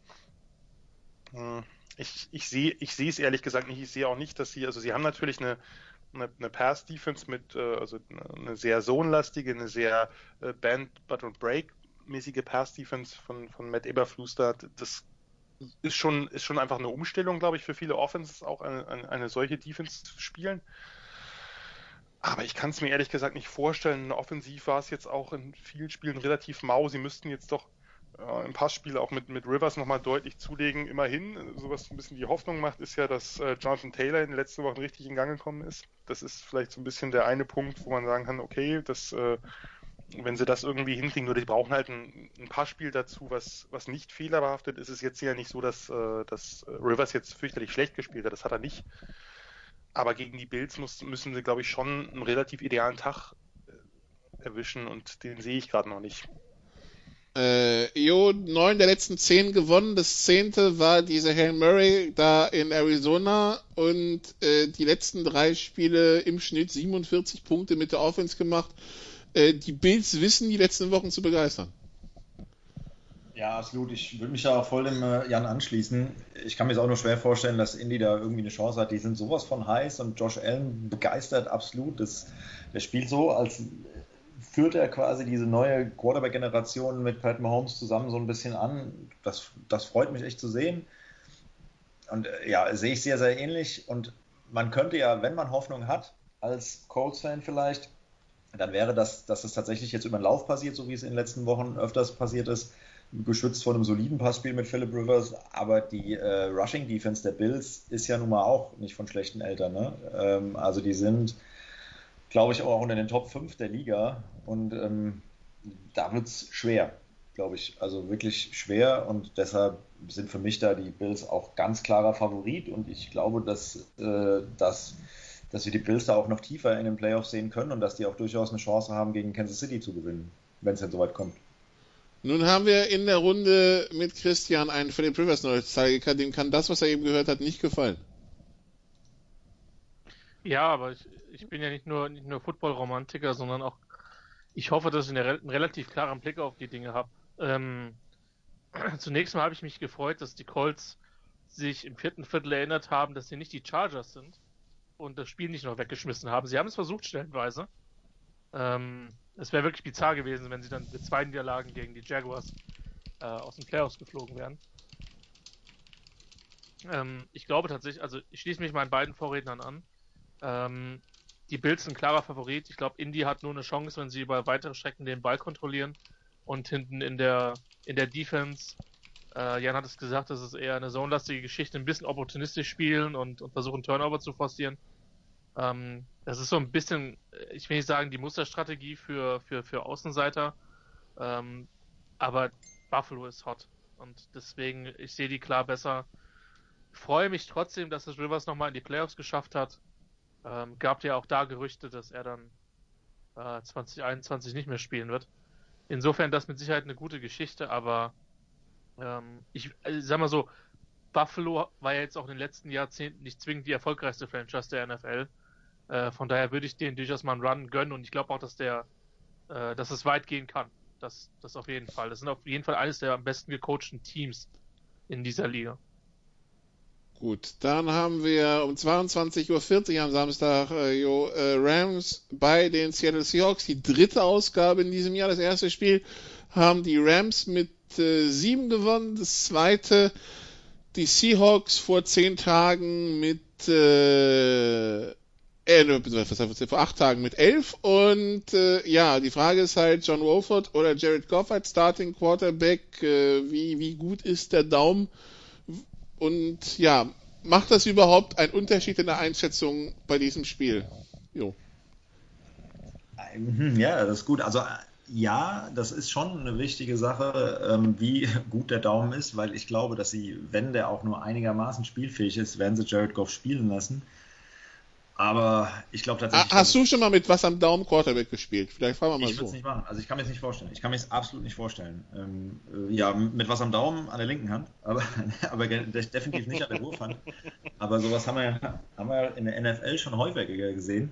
Hm, ich, ich sehe ich es ehrlich gesagt nicht. Ich sehe auch nicht, dass sie, also sie haben natürlich eine, eine, eine Pass-Defense mit, äh, also eine sehr zonenlastige, eine sehr Band, But und Break mäßige Pass-Defense von, von Matt Eberflus da. Das ist schon, ist schon einfach eine Umstellung, glaube ich, für viele Offenses auch eine, eine solche Defense zu spielen. Aber ich kann es mir ehrlich gesagt nicht vorstellen. Offensiv war es jetzt auch in vielen Spielen relativ mau. Sie müssten jetzt doch äh, im Passspiel auch mit, mit Rivers nochmal deutlich zulegen. Immerhin, so ein bisschen die Hoffnung macht, ist ja, dass äh, Jonathan Taylor in den letzten Wochen richtig in Gang gekommen ist. Das ist vielleicht so ein bisschen der eine Punkt, wo man sagen kann, okay, das, äh, wenn sie das irgendwie hinkriegen, nur die brauchen halt ein, ein Passspiel dazu, was, was nicht fehlerbehaftet ist. Es ist jetzt ja nicht so, dass, äh, dass Rivers jetzt fürchterlich schlecht gespielt hat. Das hat er nicht. Aber gegen die Bills muss, müssen sie, glaube ich, schon einen relativ idealen Tag äh, erwischen und den sehe ich gerade noch nicht. Äh, jo, neun der letzten zehn gewonnen. Das zehnte war diese Hail Murray da in Arizona und äh, die letzten drei Spiele im Schnitt 47 Punkte mit der Offense gemacht. Äh, die Bills wissen die letzten Wochen zu begeistern. Ja, absolut. Ich würde mich da auch voll dem äh, Jan anschließen. Ich kann mir es auch nur schwer vorstellen, dass Indy da irgendwie eine Chance hat. Die sind sowas von heiß und Josh Allen begeistert absolut. Das, der spielt so, als führt er quasi diese neue Quarterback-Generation mit Pat Mahomes zusammen so ein bisschen an. Das, das freut mich echt zu sehen. Und äh, ja, sehe ich sehr, sehr ähnlich. Und man könnte ja, wenn man Hoffnung hat, als Colts-Fan vielleicht, dann wäre das, dass es tatsächlich jetzt über den Lauf passiert, so wie es in den letzten Wochen öfters passiert ist geschützt von einem soliden Passspiel mit Philip Rivers, aber die äh, Rushing Defense der Bills ist ja nun mal auch nicht von schlechten Eltern. Ne? Ähm, also die sind, glaube ich, auch unter den Top 5 der Liga und ähm, da wird es schwer, glaube ich. Also wirklich schwer und deshalb sind für mich da die Bills auch ganz klarer Favorit und ich glaube, dass, äh, dass, dass wir die Bills da auch noch tiefer in den Playoffs sehen können und dass die auch durchaus eine Chance haben, gegen Kansas City zu gewinnen, wenn es denn soweit kommt. Nun haben wir in der Runde mit Christian einen Philip Rivers Nostalgiker, dem kann das, was er eben gehört hat, nicht gefallen. Ja, aber ich, ich bin ja nicht nur, nicht nur Football-Romantiker, sondern auch, ich hoffe, dass ich einen, relativ klaren Blick auf die Dinge habe. Ähm, (clears throat) zunächst mal habe ich mich gefreut, dass die Colts sich im vierten Viertel erinnert haben, dass sie nicht die Chargers sind und das Spiel nicht noch weggeschmissen haben. Sie haben es versucht stellenweise. Ähm, es wäre wirklich bizarr gewesen, wenn sie dann mit zwei Niederlagen gegen die Jaguars äh, aus den Playoffs geflogen wären. Ähm, ich glaube tatsächlich, also ich schließe mich meinen beiden Vorrednern an. Ähm, die Bills sind klarer Favorit. Ich glaube, Indy hat nur eine Chance, wenn sie über weitere Strecken den Ball kontrollieren und hinten in der in der Defense. Äh, Jan hat es gesagt, das ist eher eine zonenlastige Geschichte, ein bisschen opportunistisch spielen und, und versuchen Turnover zu forcieren. Ähm, das ist so ein bisschen, ich will nicht sagen, die Musterstrategie für, für, für Außenseiter. Ähm, aber Buffalo ist hot. Und deswegen, ich sehe die klar besser. Freue mich trotzdem, dass es Rivers nochmal in die Playoffs geschafft hat. Ähm, gab ja auch da Gerüchte, dass er dann äh, 2021 nicht mehr spielen wird. Insofern das mit Sicherheit eine gute Geschichte, aber ähm, ich also, sag mal so, Buffalo war ja jetzt auch in den letzten Jahrzehnten nicht zwingend die erfolgreichste Franchise der NFL. Äh, von daher würde ich denen durchaus mal einen Run gönnen und ich glaube auch, dass der, äh, dass es weit gehen kann. Das, das auf jeden Fall. Das sind auf jeden Fall eines der am besten gecoachten Teams in dieser Liga. Gut, dann haben wir um 22.40 Uhr am Samstag äh, jo, äh, Rams bei den Seattle Seahawks. Die dritte Ausgabe in diesem Jahr. Das erste Spiel haben die Rams mit äh, sieben gewonnen. Das zweite die Seahawks vor zehn Tagen mit äh, äh, vor acht Tagen mit elf. Und äh, ja, die Frage ist halt, John Wolford oder Jared Goff als Starting Quarterback, äh, wie, wie gut ist der Daumen? Und ja, macht das überhaupt einen Unterschied in der Einschätzung bei diesem Spiel? Jo. Ähm, ja, das ist gut. Also ja, das ist schon eine wichtige Sache, ähm, wie (laughs) gut der Daumen ist, weil ich glaube, dass sie, wenn der auch nur einigermaßen spielfähig ist, werden sie Jared Goff spielen lassen. Aber ich glaube tatsächlich. Hast du schon mal mit was am Daumen Quarterback gespielt? Vielleicht fragen wir mal ich so. Ich würde es nicht machen. Also ich kann mir es nicht vorstellen. Ich kann mir es absolut nicht vorstellen. Ähm, äh, ja, mit was am Daumen an der linken Hand, aber, (laughs) aber definitiv nicht an der Wurfhand. Aber sowas haben wir, haben wir in der NFL schon häufiger gesehen.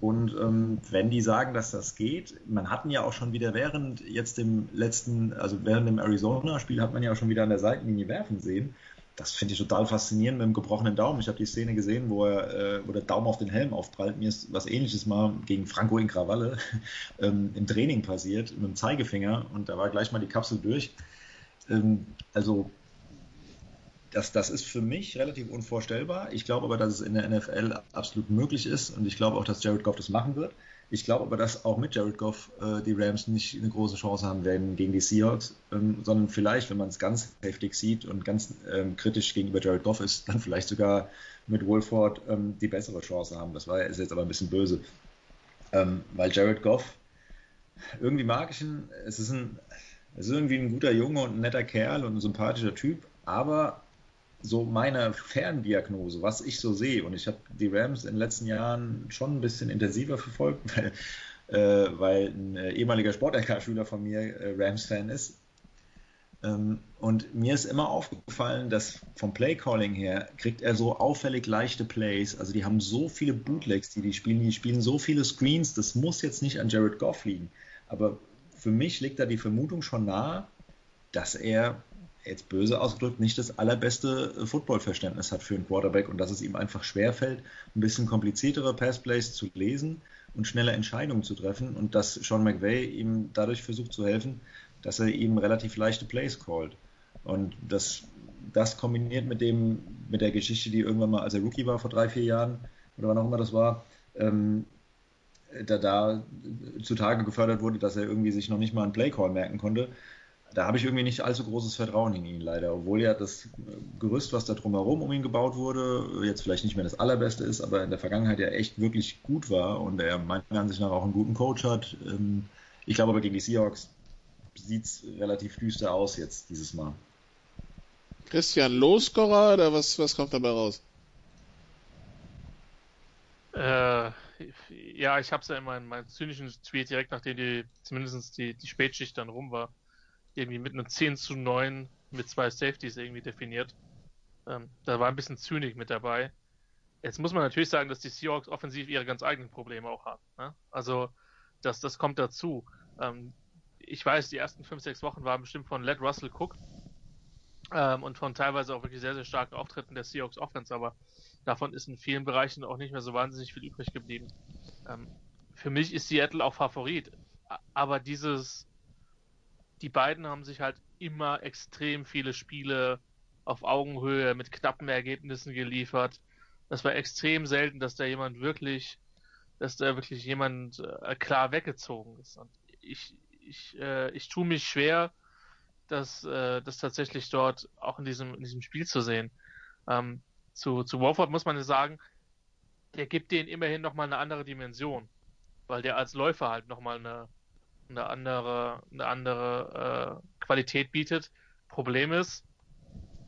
Und ähm, wenn die sagen, dass das geht, man hatten ja auch schon wieder während jetzt dem letzten, also während dem Arizona-Spiel hat man ja auch schon wieder an der Seitenlinie werfen sehen das finde ich total faszinierend mit dem gebrochenen Daumen. Ich habe die Szene gesehen, wo, er, äh, wo der Daumen auf den Helm aufprallt. Mir ist was ähnliches mal gegen Franco in Cravalle (laughs) ähm, im Training passiert, mit dem Zeigefinger und da war gleich mal die Kapsel durch. Ähm, also das, das ist für mich relativ unvorstellbar. Ich glaube aber, dass es in der NFL absolut möglich ist und ich glaube auch, dass Jared Goff das machen wird. Ich glaube aber, dass auch mit Jared Goff äh, die Rams nicht eine große Chance haben werden gegen die Seahawks, ähm, sondern vielleicht, wenn man es ganz heftig sieht und ganz ähm, kritisch gegenüber Jared Goff ist, dann vielleicht sogar mit Wolford ähm, die bessere Chance haben. Das war ist jetzt aber ein bisschen böse, ähm, weil Jared Goff irgendwie mag ich ihn. Es ist ein, es ist irgendwie ein guter Junge und ein netter Kerl und ein sympathischer Typ, aber so meine Ferndiagnose, was ich so sehe, und ich habe die Rams in den letzten Jahren schon ein bisschen intensiver verfolgt, (laughs) weil, äh, weil ein äh, ehemaliger Sport-LK-Schüler von mir äh, Rams-Fan ist. Ähm, und mir ist immer aufgefallen, dass vom Play-Calling her kriegt er so auffällig leichte Plays. Also die haben so viele Bootlegs, die die spielen, die spielen so viele Screens. Das muss jetzt nicht an Jared Goff liegen. Aber für mich liegt da die Vermutung schon nahe, dass er jetzt böse ausgedrückt, nicht das allerbeste äh, Footballverständnis hat für einen Quarterback und dass es ihm einfach schwerfällt, ein bisschen kompliziertere Passplays zu lesen und schnelle Entscheidungen zu treffen und dass Sean McVay ihm dadurch versucht zu helfen, dass er ihm relativ leichte Plays callt. Und das, das kombiniert mit dem, mit der Geschichte, die irgendwann mal, als er Rookie war vor drei, vier Jahren, oder wann auch immer das war, ähm, da, da zutage gefördert wurde, dass er irgendwie sich noch nicht mal einen Playcall merken konnte, da habe ich irgendwie nicht allzu großes Vertrauen in ihn leider. Obwohl ja das Gerüst, was da drumherum um ihn gebaut wurde, jetzt vielleicht nicht mehr das allerbeste ist, aber in der Vergangenheit ja echt wirklich gut war und er meiner Ansicht nach auch einen guten Coach hat. Ähm, ich glaube aber gegen die Seahawks sieht es relativ düster aus jetzt dieses Mal. Christian, Loscorer oder was, was kommt dabei raus? Äh, ja, ich habe es ja in meinem, meinem zynischen Tweet direkt, nachdem die zumindest die, die Spätschicht dann rum war, irgendwie mit einem 10 zu 9 mit zwei Safeties irgendwie definiert. Ähm, da war ein bisschen Zynik mit dabei. Jetzt muss man natürlich sagen, dass die Seahawks offensiv ihre ganz eigenen Probleme auch haben. Ne? Also, das, das kommt dazu. Ähm, ich weiß, die ersten 5, 6 Wochen waren bestimmt von Led Russell Cook ähm, und von teilweise auch wirklich sehr, sehr starken Auftritten der Seahawks Offense, aber davon ist in vielen Bereichen auch nicht mehr so wahnsinnig viel übrig geblieben. Ähm, für mich ist Seattle auch Favorit, aber dieses, die beiden haben sich halt immer extrem viele Spiele auf Augenhöhe mit knappen Ergebnissen geliefert. Das war extrem selten, dass da jemand wirklich, dass da wirklich jemand äh, klar weggezogen ist. Und ich, ich, äh, ich tue mich schwer, das, äh, das tatsächlich dort auch in diesem, in diesem Spiel zu sehen. Ähm, zu, zu Warford muss man sagen, der gibt denen immerhin nochmal eine andere Dimension, weil der als Läufer halt nochmal eine, eine andere, eine andere äh, Qualität bietet. Problem ist,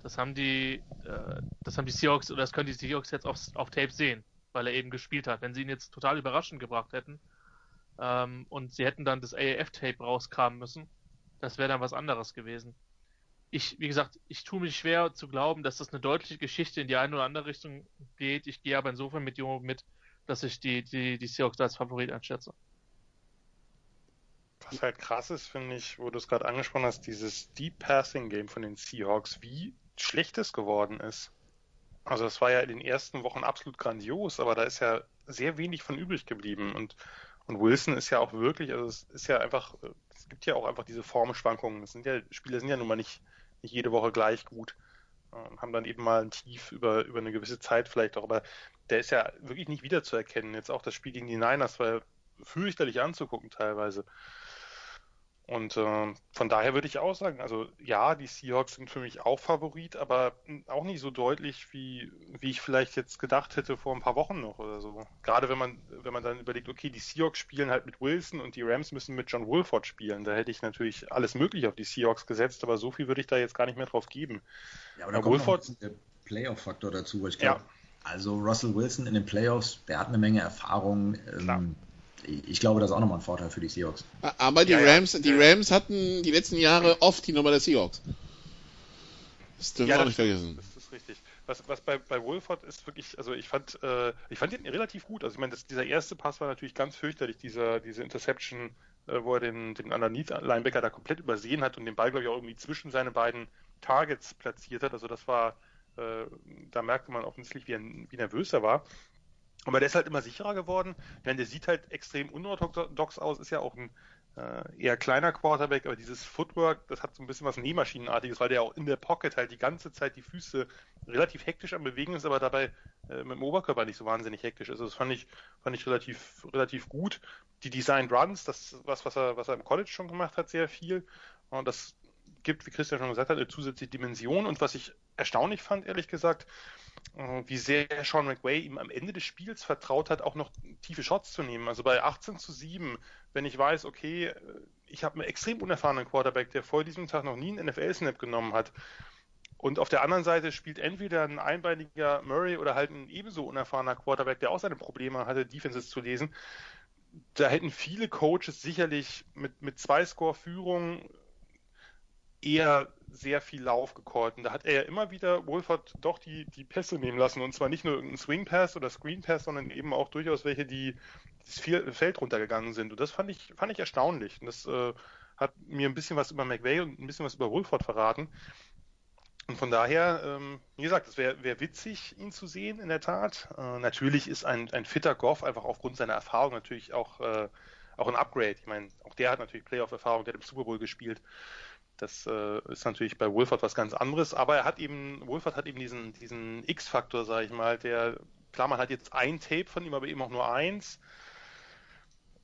das haben die, äh, das haben die Seahawks oder das können die Seahawks jetzt auf, auf Tape sehen, weil er eben gespielt hat. Wenn sie ihn jetzt total überraschend gebracht hätten ähm, und sie hätten dann das AAF-Tape rauskramen müssen, das wäre dann was anderes gewesen. Ich, wie gesagt, ich tue mich schwer zu glauben, dass das eine deutliche Geschichte in die eine oder andere Richtung geht. Ich gehe aber insofern mit Jo mit, dass ich die, die, die Seahawks als Favorit einschätze. Was halt krass ist, finde ich, wo du es gerade angesprochen hast, dieses Deep Passing Game von den Seahawks, wie schlecht es geworden ist. Also das war ja in den ersten Wochen absolut grandios, aber da ist ja sehr wenig von übrig geblieben und und Wilson ist ja auch wirklich, also es ist ja einfach, es gibt ja auch einfach diese Formschwankungen. Es sind ja, Spieler sind ja nun mal nicht, nicht jede Woche gleich gut. Ähm, haben dann eben mal ein Tief über, über eine gewisse Zeit vielleicht auch, aber der ist ja wirklich nicht wiederzuerkennen. Jetzt auch das Spiel gegen die Niners war fürchterlich anzugucken teilweise. Und äh, von daher würde ich auch sagen, also ja, die Seahawks sind für mich auch Favorit, aber auch nicht so deutlich, wie, wie ich vielleicht jetzt gedacht hätte vor ein paar Wochen noch oder so. Gerade wenn man, wenn man dann überlegt, okay, die Seahawks spielen halt mit Wilson und die Rams müssen mit John Wolford spielen. Da hätte ich natürlich alles mögliche auf die Seahawks gesetzt, aber so viel würde ich da jetzt gar nicht mehr drauf geben. Ja, aber da kommt Wolford, noch der Playoff-Faktor dazu. Ich glaube, ja. also Russell Wilson in den Playoffs, der hat eine Menge Erfahrung. Ähm, ich glaube, das ist auch nochmal ein Vorteil für die Seahawks. Aber die ja, Rams, ja. die Rams hatten die letzten Jahre oft die Nummer der Seahawks. Das dürfen wir auch nicht vergessen. Das ist richtig. Was, was bei, bei Wolford ist wirklich, also ich fand, äh, ich fand ihn relativ gut. Also ich meine, das, dieser erste Pass war natürlich ganz fürchterlich, dieser, diese Interception, äh, wo er den, den Underneath-Linebacker da komplett übersehen hat und den Ball, glaube ich, auch irgendwie zwischen seine beiden Targets platziert hat. Also das war, äh, da merkte man offensichtlich, wie, wie nervös er war. Aber der ist halt immer sicherer geworden. Meine, der sieht halt extrem unorthodox aus, ist ja auch ein äh, eher kleiner Quarterback, aber dieses Footwork, das hat so ein bisschen was Nähmaschinenartiges, weil der auch in der Pocket halt die ganze Zeit die Füße relativ hektisch am Bewegen ist, aber dabei äh, mit dem Oberkörper nicht so wahnsinnig hektisch. Also das fand ich, fand ich relativ, relativ gut. Die Designed Runs, das was, was er, was er im College schon gemacht hat, sehr viel. Und das gibt, wie Christian schon gesagt hat, eine zusätzliche Dimension. Und was ich erstaunlich fand, ehrlich gesagt, äh, wie sehr Sean McWay ihm am Ende des Spiels vertraut hat, auch noch tiefe Shots zu nehmen. Also bei 18 zu 7, wenn ich weiß, okay, äh, ich habe einen extrem unerfahrenen Quarterback, der vor diesem Tag noch nie einen NFL-Snap genommen hat. Und auf der anderen Seite spielt entweder ein einbeiniger Murray oder halt ein ebenso unerfahrener Quarterback, der auch seine Probleme hatte, Defenses zu lesen. Da hätten viele Coaches sicherlich mit, mit zwei Score-Führung eher sehr viel Lauf gecallt. Und da hat er ja immer wieder Wolford doch die, die Pässe nehmen lassen. Und zwar nicht nur irgendein Swing Pass oder Screen Pass, sondern eben auch durchaus welche, die das Feld runtergegangen sind. Und das fand ich, fand ich erstaunlich. Und das äh, hat mir ein bisschen was über McVay und ein bisschen was über Wolford verraten. Und von daher, ähm, wie gesagt, es wäre wär witzig, ihn zu sehen, in der Tat. Äh, natürlich ist ein, ein fitter Goff einfach aufgrund seiner Erfahrung natürlich auch, äh, auch ein Upgrade. Ich meine, auch der hat natürlich Playoff-Erfahrung, der hat im Super Bowl gespielt. Das äh, ist natürlich bei Wolford was ganz anderes, aber er hat eben, Wolford hat eben diesen, diesen X-Faktor, sag ich mal, der, klar, man hat jetzt ein Tape von ihm, aber eben auch nur eins.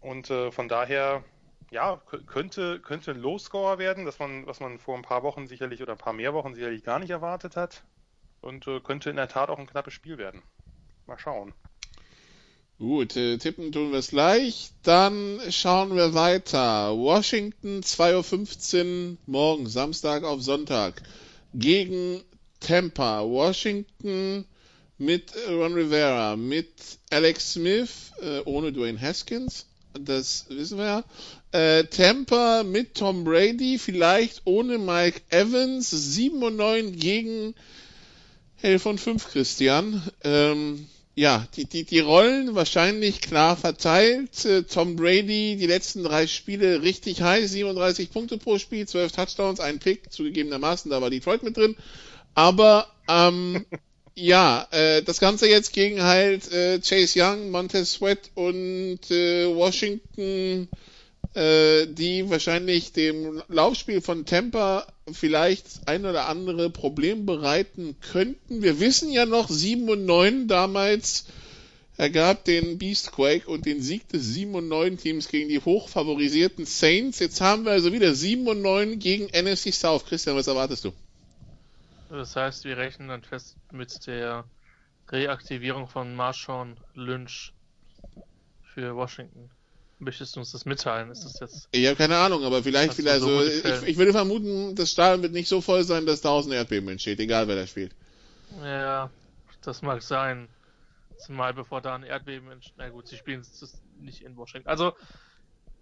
Und äh, von daher, ja, könnte, könnte ein Low-Scorer werden, dass man, was man vor ein paar Wochen sicherlich oder ein paar mehr Wochen sicherlich gar nicht erwartet hat. Und äh, könnte in der Tat auch ein knappes Spiel werden. Mal schauen. Gut, äh, tippen tun wir es gleich. Dann schauen wir weiter. Washington 2.15 Uhr morgen, Samstag auf Sonntag, gegen Tampa. Washington mit Ron Rivera, mit Alex Smith, äh, ohne Dwayne Haskins, das wissen wir ja. Äh, Tampa mit Tom Brady, vielleicht ohne Mike Evans, 7 und 9 gegen 11 und 5, Christian. Ähm, ja, die, die, die Rollen wahrscheinlich klar verteilt. Äh, Tom Brady, die letzten drei Spiele richtig heiß, 37 Punkte pro Spiel, 12 Touchdowns, ein Pick, zugegebenermaßen, da war Detroit mit drin. Aber ähm, (laughs) ja, äh, das Ganze jetzt gegen halt äh, Chase Young, Montez Sweat und äh, Washington, äh, die wahrscheinlich dem Laufspiel von Tampa vielleicht ein oder andere Problem bereiten könnten. Wir wissen ja noch, 7 und 9 damals ergab den Beastquake und den Sieg des 7 und 9 Teams gegen die hochfavorisierten Saints. Jetzt haben wir also wieder 7 und 9 gegen NFC South. Christian, was erwartest du? Das heißt, wir rechnen dann fest mit der Reaktivierung von Marshawn Lynch für Washington. Möchtest du uns das mitteilen? Ist das jetzt? Ich habe keine Ahnung, aber vielleicht, vielleicht so. Also, ich, ich, würde vermuten, das Stadion wird nicht so voll sein, dass tausend Erdbeben entsteht, egal wer da spielt. Ja, das mag sein. Zumal bevor da ein Erdbeben entsteht. Na gut, sie spielen es nicht in Washington. Also,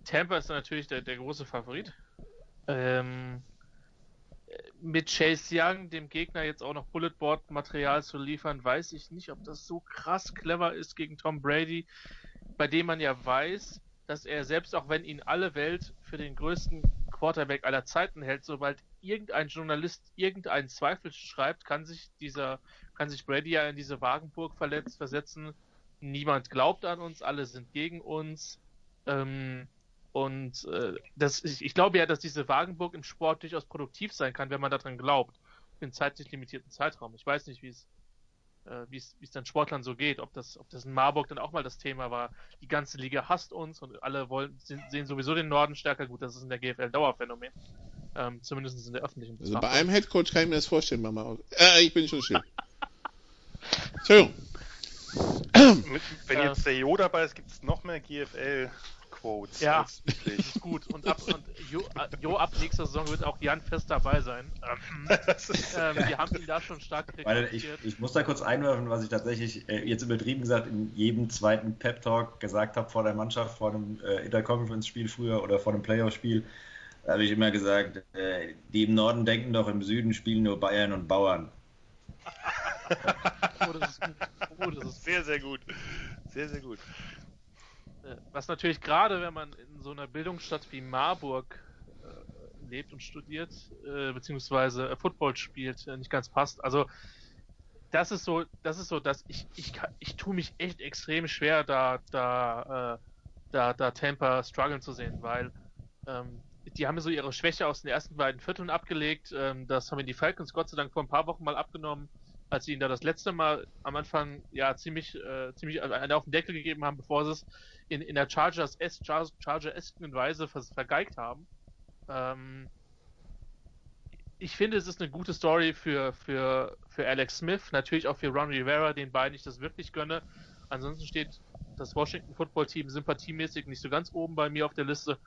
Tampa ist natürlich der, der große Favorit. Ähm, mit Chase Young, dem Gegner, jetzt auch noch Bulletboard-Material zu liefern, weiß ich nicht, ob das so krass clever ist gegen Tom Brady, bei dem man ja weiß, dass er selbst auch wenn ihn alle Welt für den größten Quarterback aller Zeiten hält, sobald irgendein Journalist irgendeinen Zweifel schreibt, kann sich dieser, kann sich Brady ja in diese Wagenburg verletzt, versetzen. Niemand glaubt an uns, alle sind gegen uns. Ähm, und äh, das, ich, ich glaube ja, dass diese Wagenburg im Sport durchaus produktiv sein kann, wenn man daran glaubt. Einen zeitlich limitierten Zeitraum. Ich weiß nicht, wie es äh, wie es dann Sportlern so geht, ob das, ob das in Marburg dann auch mal das Thema war. Die ganze Liga hasst uns und alle wollen, sehen sowieso den Norden stärker. Gut, das ist in der GFL Dauerphänomen. Ähm, zumindest in der öffentlichen Also bei einem Headcoach kann ich mir das vorstellen, Mama. Äh, ich bin schon still. Entschuldigung. Wenn jetzt der Jo dabei ist, gibt es noch mehr GFL Quotes. Ja, ist (laughs) gut. Und, ab, und jo, äh, jo, ab nächster Saison wird auch Jan fest dabei sein. Ähm, (laughs) ähm, wir haben ihn da schon stark ich, ich, muss da kurz einwerfen, was ich tatsächlich äh, jetzt übertrieben gesagt in jedem zweiten Pep-Talk gesagt habe vor der Mannschaft, vor einem äh, Interconference-Spiel früher oder vor einem Playoff-Spiel. Da habe ich immer gesagt, äh, die im Norden denken doch, im Süden spielen nur Bayern und Bauern. (laughs) oh, das ist gut. Oh, das ist sehr, sehr gut. Sehr, sehr gut. Äh, was natürlich gerade, wenn man in so einer Bildungsstadt wie Marburg äh, lebt und studiert, äh, beziehungsweise äh, Football spielt, äh, nicht ganz passt. Also das ist so, das ist so, dass ich, ich, ich tue mich echt extrem schwer, da, da, äh, da, da Tampa strugglen zu sehen, weil ähm, die haben so ihre Schwäche aus den ersten beiden Vierteln abgelegt. Ähm, das haben die Falcons Gott sei Dank vor ein paar Wochen mal abgenommen als sie ihn da das letzte Mal am Anfang ja ziemlich, äh, ziemlich auf den Deckel gegeben haben, bevor sie es in, in der Chargers S Charger-esken Weise ver vergeigt haben. Ähm, ich finde, es ist eine gute Story für, für, für Alex Smith, natürlich auch für Ron Rivera, den beiden ich das wirklich gönne. Ansonsten steht das Washington Football Team sympathiemäßig nicht so ganz oben bei mir auf der Liste.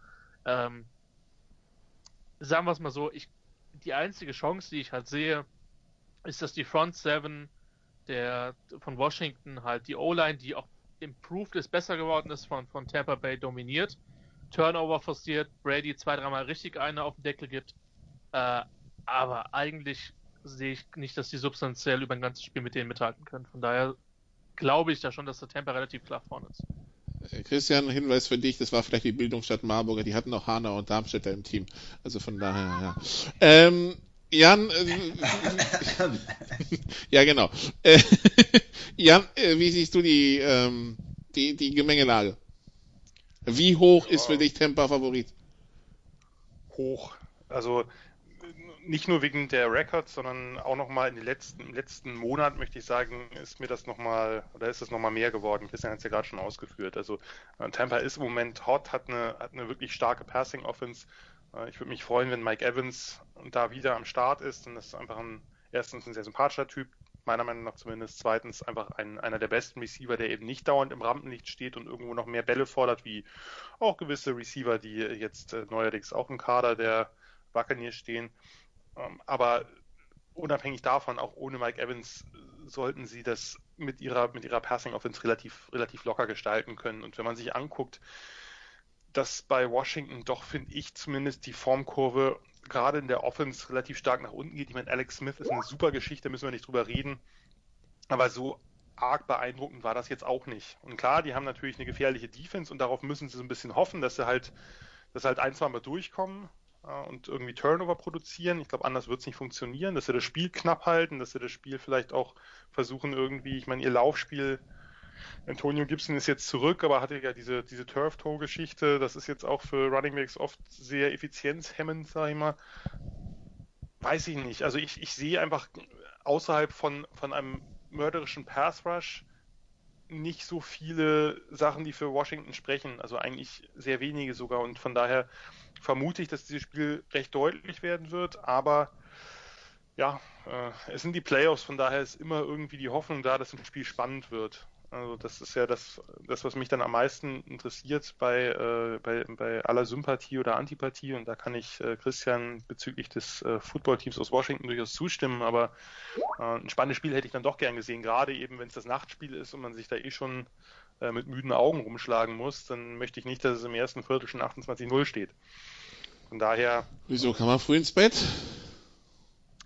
Ähm, sagen wir es mal so, ich, die einzige Chance, die ich halt sehe, ist, dass die Front Seven der von Washington halt die O-Line, die auch improved ist, besser geworden ist, von, von Tampa Bay dominiert. Turnover forciert, Brady zwei, dreimal richtig eine auf den Deckel gibt. Äh, aber eigentlich sehe ich nicht, dass die substanziell über ein ganzes Spiel mit denen mithalten können. Von daher glaube ich da schon, dass der Tampa relativ klar vorne ist. Äh, Christian, Hinweis für dich, das war vielleicht die Bildungsstadt Marburger, die hatten auch Hanau und Darmstädter im Team. Also von daher, ja. Ähm, Jan, äh, (laughs) ja genau. Äh, (laughs) Jan, äh, wie siehst du die, ähm, die, die Gemengelage? Wie hoch ist für dich Temper Favorit? Hoch. Also nicht nur wegen der Records, sondern auch nochmal in den letzten, im letzten Monat, möchte ich sagen, ist mir das nochmal, oder ist das nochmal mehr geworden. Christian hat es ja gerade schon ausgeführt. Also Tampa ist im Moment hot, hat eine, hat eine wirklich starke Passing-Offense äh, ich würde mich freuen, wenn Mike Evans da wieder am Start ist. Und das ist einfach ein, erstens ein sehr sympathischer Typ, meiner Meinung nach zumindest. Zweitens einfach ein, einer der besten Receiver, der eben nicht dauernd im Rampenlicht steht und irgendwo noch mehr Bälle fordert, wie auch gewisse Receiver, die jetzt äh, neuerdings auch im Kader der Buccaneers stehen. Ähm, aber unabhängig davon, auch ohne Mike Evans, sollten sie das mit ihrer, mit ihrer Passing Offense relativ, relativ locker gestalten können. Und wenn man sich anguckt, dass bei Washington doch, finde ich zumindest, die Formkurve gerade in der Offense relativ stark nach unten geht. Ich meine, Alex Smith ist eine super Geschichte, müssen wir nicht drüber reden. Aber so arg beeindruckend war das jetzt auch nicht. Und klar, die haben natürlich eine gefährliche Defense und darauf müssen sie so ein bisschen hoffen, dass sie halt, dass sie halt ein, zwei Mal durchkommen äh, und irgendwie Turnover produzieren. Ich glaube, anders wird es nicht funktionieren, dass sie das Spiel knapp halten, dass sie das Spiel vielleicht auch versuchen irgendwie, ich meine, ihr Laufspiel Antonio Gibson ist jetzt zurück, aber hatte ja diese, diese Turf-Toe-Geschichte. Das ist jetzt auch für Running Backs oft sehr effizienzhemmend, sag ich mal. Weiß ich nicht. Also ich, ich sehe einfach außerhalb von, von einem mörderischen Pass Rush nicht so viele Sachen, die für Washington sprechen. Also eigentlich sehr wenige sogar. Und von daher vermute ich, dass dieses Spiel recht deutlich werden wird. Aber ja, äh, es sind die Playoffs, von daher ist immer irgendwie die Hoffnung da, dass ein Spiel spannend wird. Also das ist ja das, das was mich dann am meisten interessiert bei, äh, bei, bei aller Sympathie oder Antipathie. Und da kann ich äh, Christian bezüglich des äh, Footballteams aus Washington durchaus zustimmen. Aber äh, ein spannendes Spiel hätte ich dann doch gern gesehen, gerade eben, wenn es das Nachtspiel ist und man sich da eh schon äh, mit müden Augen rumschlagen muss, dann möchte ich nicht, dass es im ersten Viertel schon 28-0 steht. Von daher. Wieso kann man früh ins Bett?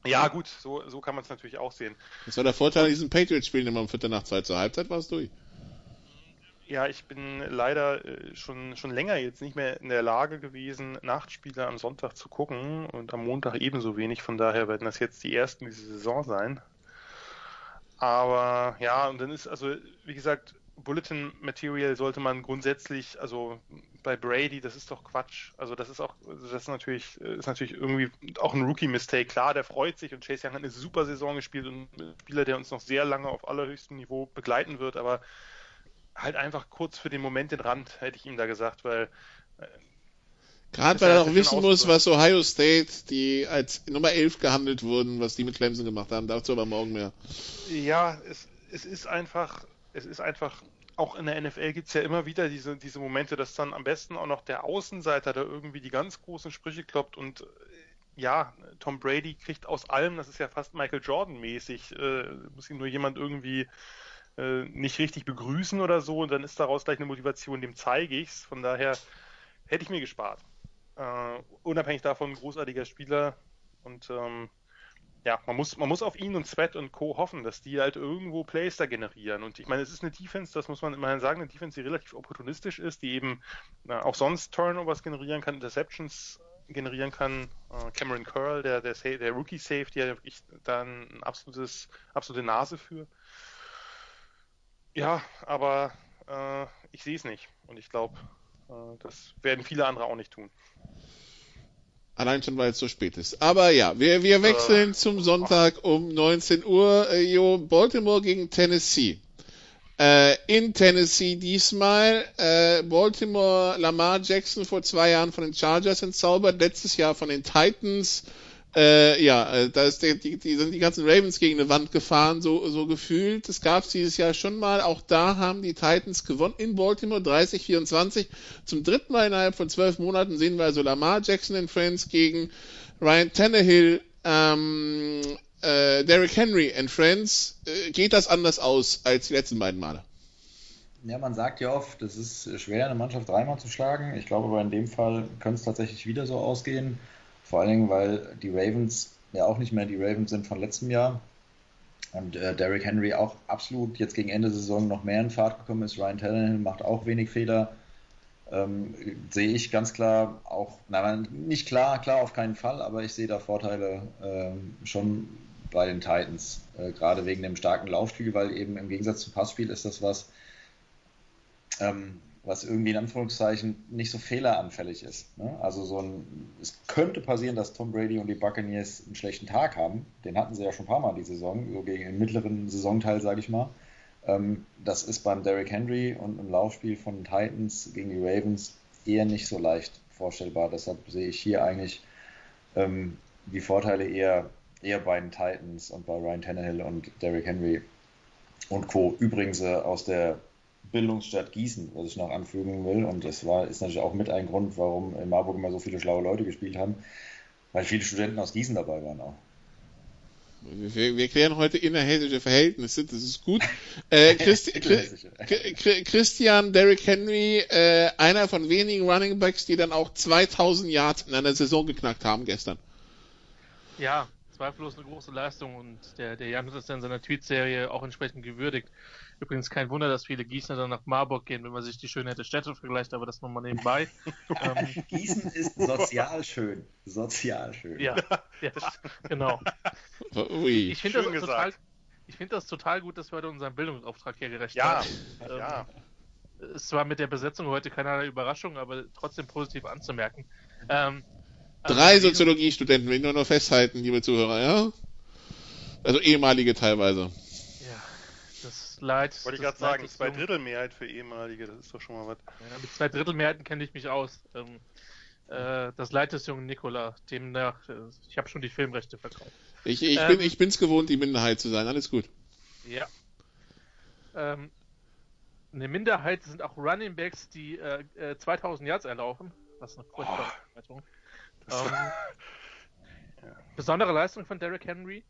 Ja, gut, so, so kann man es natürlich auch sehen. Das war der Vorteil an diesen Patriots-Spielen immer um Viertel nach zwei zur Halbzeit war es durch. Ja, ich bin leider äh, schon, schon länger jetzt nicht mehr in der Lage gewesen, Nachtspiele am Sonntag zu gucken und am Montag ebenso wenig. Von daher werden das jetzt die ersten diese Saison sein. Aber ja, und dann ist also, wie gesagt, Bulletin Material sollte man grundsätzlich, also bei Brady, das ist doch Quatsch. Also das ist auch, das ist natürlich, ist natürlich irgendwie auch ein Rookie-Mistake. Klar, der freut sich und Chase Young hat eine super Saison gespielt und ein Spieler, der uns noch sehr lange auf allerhöchstem Niveau begleiten wird, aber halt einfach kurz für den Moment den Rand, hätte ich ihm da gesagt, weil äh, Gerade weil er auch wissen muss, was Ohio State, die als Nummer 11 gehandelt wurden, was die mit Clemson gemacht haben. Dazu aber morgen mehr. Ja, es, es ist einfach, es ist einfach auch in der NFL gibt es ja immer wieder diese, diese Momente, dass dann am besten auch noch der Außenseiter da irgendwie die ganz großen Sprüche kloppt und äh, ja, Tom Brady kriegt aus allem, das ist ja fast Michael Jordan mäßig, äh, muss ihm nur jemand irgendwie äh, nicht richtig begrüßen oder so und dann ist daraus gleich eine Motivation, dem zeige ich's. Von daher hätte ich mir gespart. Äh, unabhängig davon, großartiger Spieler und ähm, ja, man muss, man muss auf ihn und Sweat und Co. hoffen, dass die halt irgendwo Plays da generieren. Und ich meine, es ist eine Defense, das muss man immerhin sagen, eine Defense, die relativ opportunistisch ist, die eben äh, auch sonst Turnovers generieren kann, Interceptions generieren kann. Äh, Cameron Curl, der, der, der Rookie Safety, hat wirklich da ein absolutes, absolute Nase für. Ja, aber äh, ich sehe es nicht. Und ich glaube, äh, das werden viele andere auch nicht tun. Allein schon, weil es so spät ist. Aber ja, wir, wir wechseln zum Sonntag um 19 Uhr. Äh, jo, Baltimore gegen Tennessee. Äh, in Tennessee diesmal. Äh, Baltimore, Lamar Jackson vor zwei Jahren von den Chargers entzaubert, letztes Jahr von den Titans. Äh, ja, äh, da ist der, die, die sind die ganzen Ravens gegen eine Wand gefahren, so, so gefühlt. Das gab es dieses Jahr schon mal. Auch da haben die Titans gewonnen in Baltimore 30-24. Zum dritten Mal innerhalb von zwölf Monaten sehen wir also Lamar Jackson in Friends gegen Ryan Tannehill, ähm, äh, Derrick Henry and Friends. Äh, geht das anders aus als die letzten beiden Male? Ja, man sagt ja oft, es ist schwer, eine Mannschaft dreimal zu schlagen. Ich glaube aber in dem Fall könnte es tatsächlich wieder so ausgehen. Vor allen Dingen, weil die Ravens ja auch nicht mehr die Ravens sind von letztem Jahr. Und äh, Derrick Henry auch absolut jetzt gegen Ende der Saison noch mehr in Fahrt gekommen ist. Ryan Tannehill macht auch wenig Fehler. Ähm, sehe ich ganz klar auch, nein, nicht klar, klar auf keinen Fall, aber ich sehe da Vorteile ähm, schon bei den Titans, äh, gerade wegen dem starken Laufspiel, weil eben im Gegensatz zum Passspiel ist das was, ähm, was irgendwie in Anführungszeichen nicht so fehleranfällig ist. Ne? Also so ein, es könnte passieren, dass Tom Brady und die Buccaneers einen schlechten Tag haben. Den hatten sie ja schon ein paar Mal die Saison, so gegen den mittleren Saisonteil, sage ich mal. Ähm, das ist beim Derrick Henry und im Laufspiel von den Titans gegen die Ravens eher nicht so leicht vorstellbar. Deshalb sehe ich hier eigentlich ähm, die Vorteile eher, eher bei den Titans und bei Ryan Tannehill und Derrick Henry und Co. Übrigens äh, aus der Bildungsstadt Gießen, was ich noch anfügen will. Und das war, ist natürlich auch mit ein Grund, warum in Marburg immer so viele schlaue Leute gespielt haben, weil viele Studenten aus Gießen dabei waren auch. Wir, wir klären heute innerhessische Verhältnisse, das ist gut. Äh, (laughs) Christi, Chri, Christian Derrick Henry, äh, einer von wenigen Running Backs, die dann auch 2000 Yards in einer Saison geknackt haben gestern. Ja, zweifellos eine große Leistung und der, der Jan hat das in seiner Tweetserie auch entsprechend gewürdigt. Übrigens kein Wunder, dass viele Gießener dann nach Marburg gehen, wenn man sich die Schönheit der Städte vergleicht, aber das nochmal nebenbei. (laughs) ähm, Gießen ist sozial schön. Sozial schön. Ja, ja genau. Ui. Ich finde das, total, find das total gut, dass wir heute unseren Bildungsauftrag hier gerecht ja, haben. Ähm, ja. Es war mit der Besetzung heute keinerlei Überraschung, aber trotzdem positiv anzumerken. Ähm, also Drei Soziologiestudenten, will ich nur noch festhalten, liebe Zuhörer, ja? Also ehemalige teilweise. Leid. Wollte ich gerade sagen, zwei Drittel Mehrheit für ehemalige, das ist doch schon mal was. Ja, mit zwei Drittel Mehrheiten kenne ich mich aus. Ähm, äh, das Leid des jungen Nikola, demnach, äh, ich habe schon die Filmrechte verkauft. Ich, ich, ähm, bin, ich bin's gewohnt, die Minderheit zu sein, alles gut. Ja. Ähm, eine Minderheit sind auch Running Backs, die äh, 2000 äh, Yards erlaufen. Was eine furchtbare oh, ähm, (laughs) ja. Besondere Leistung von Derrick Henry.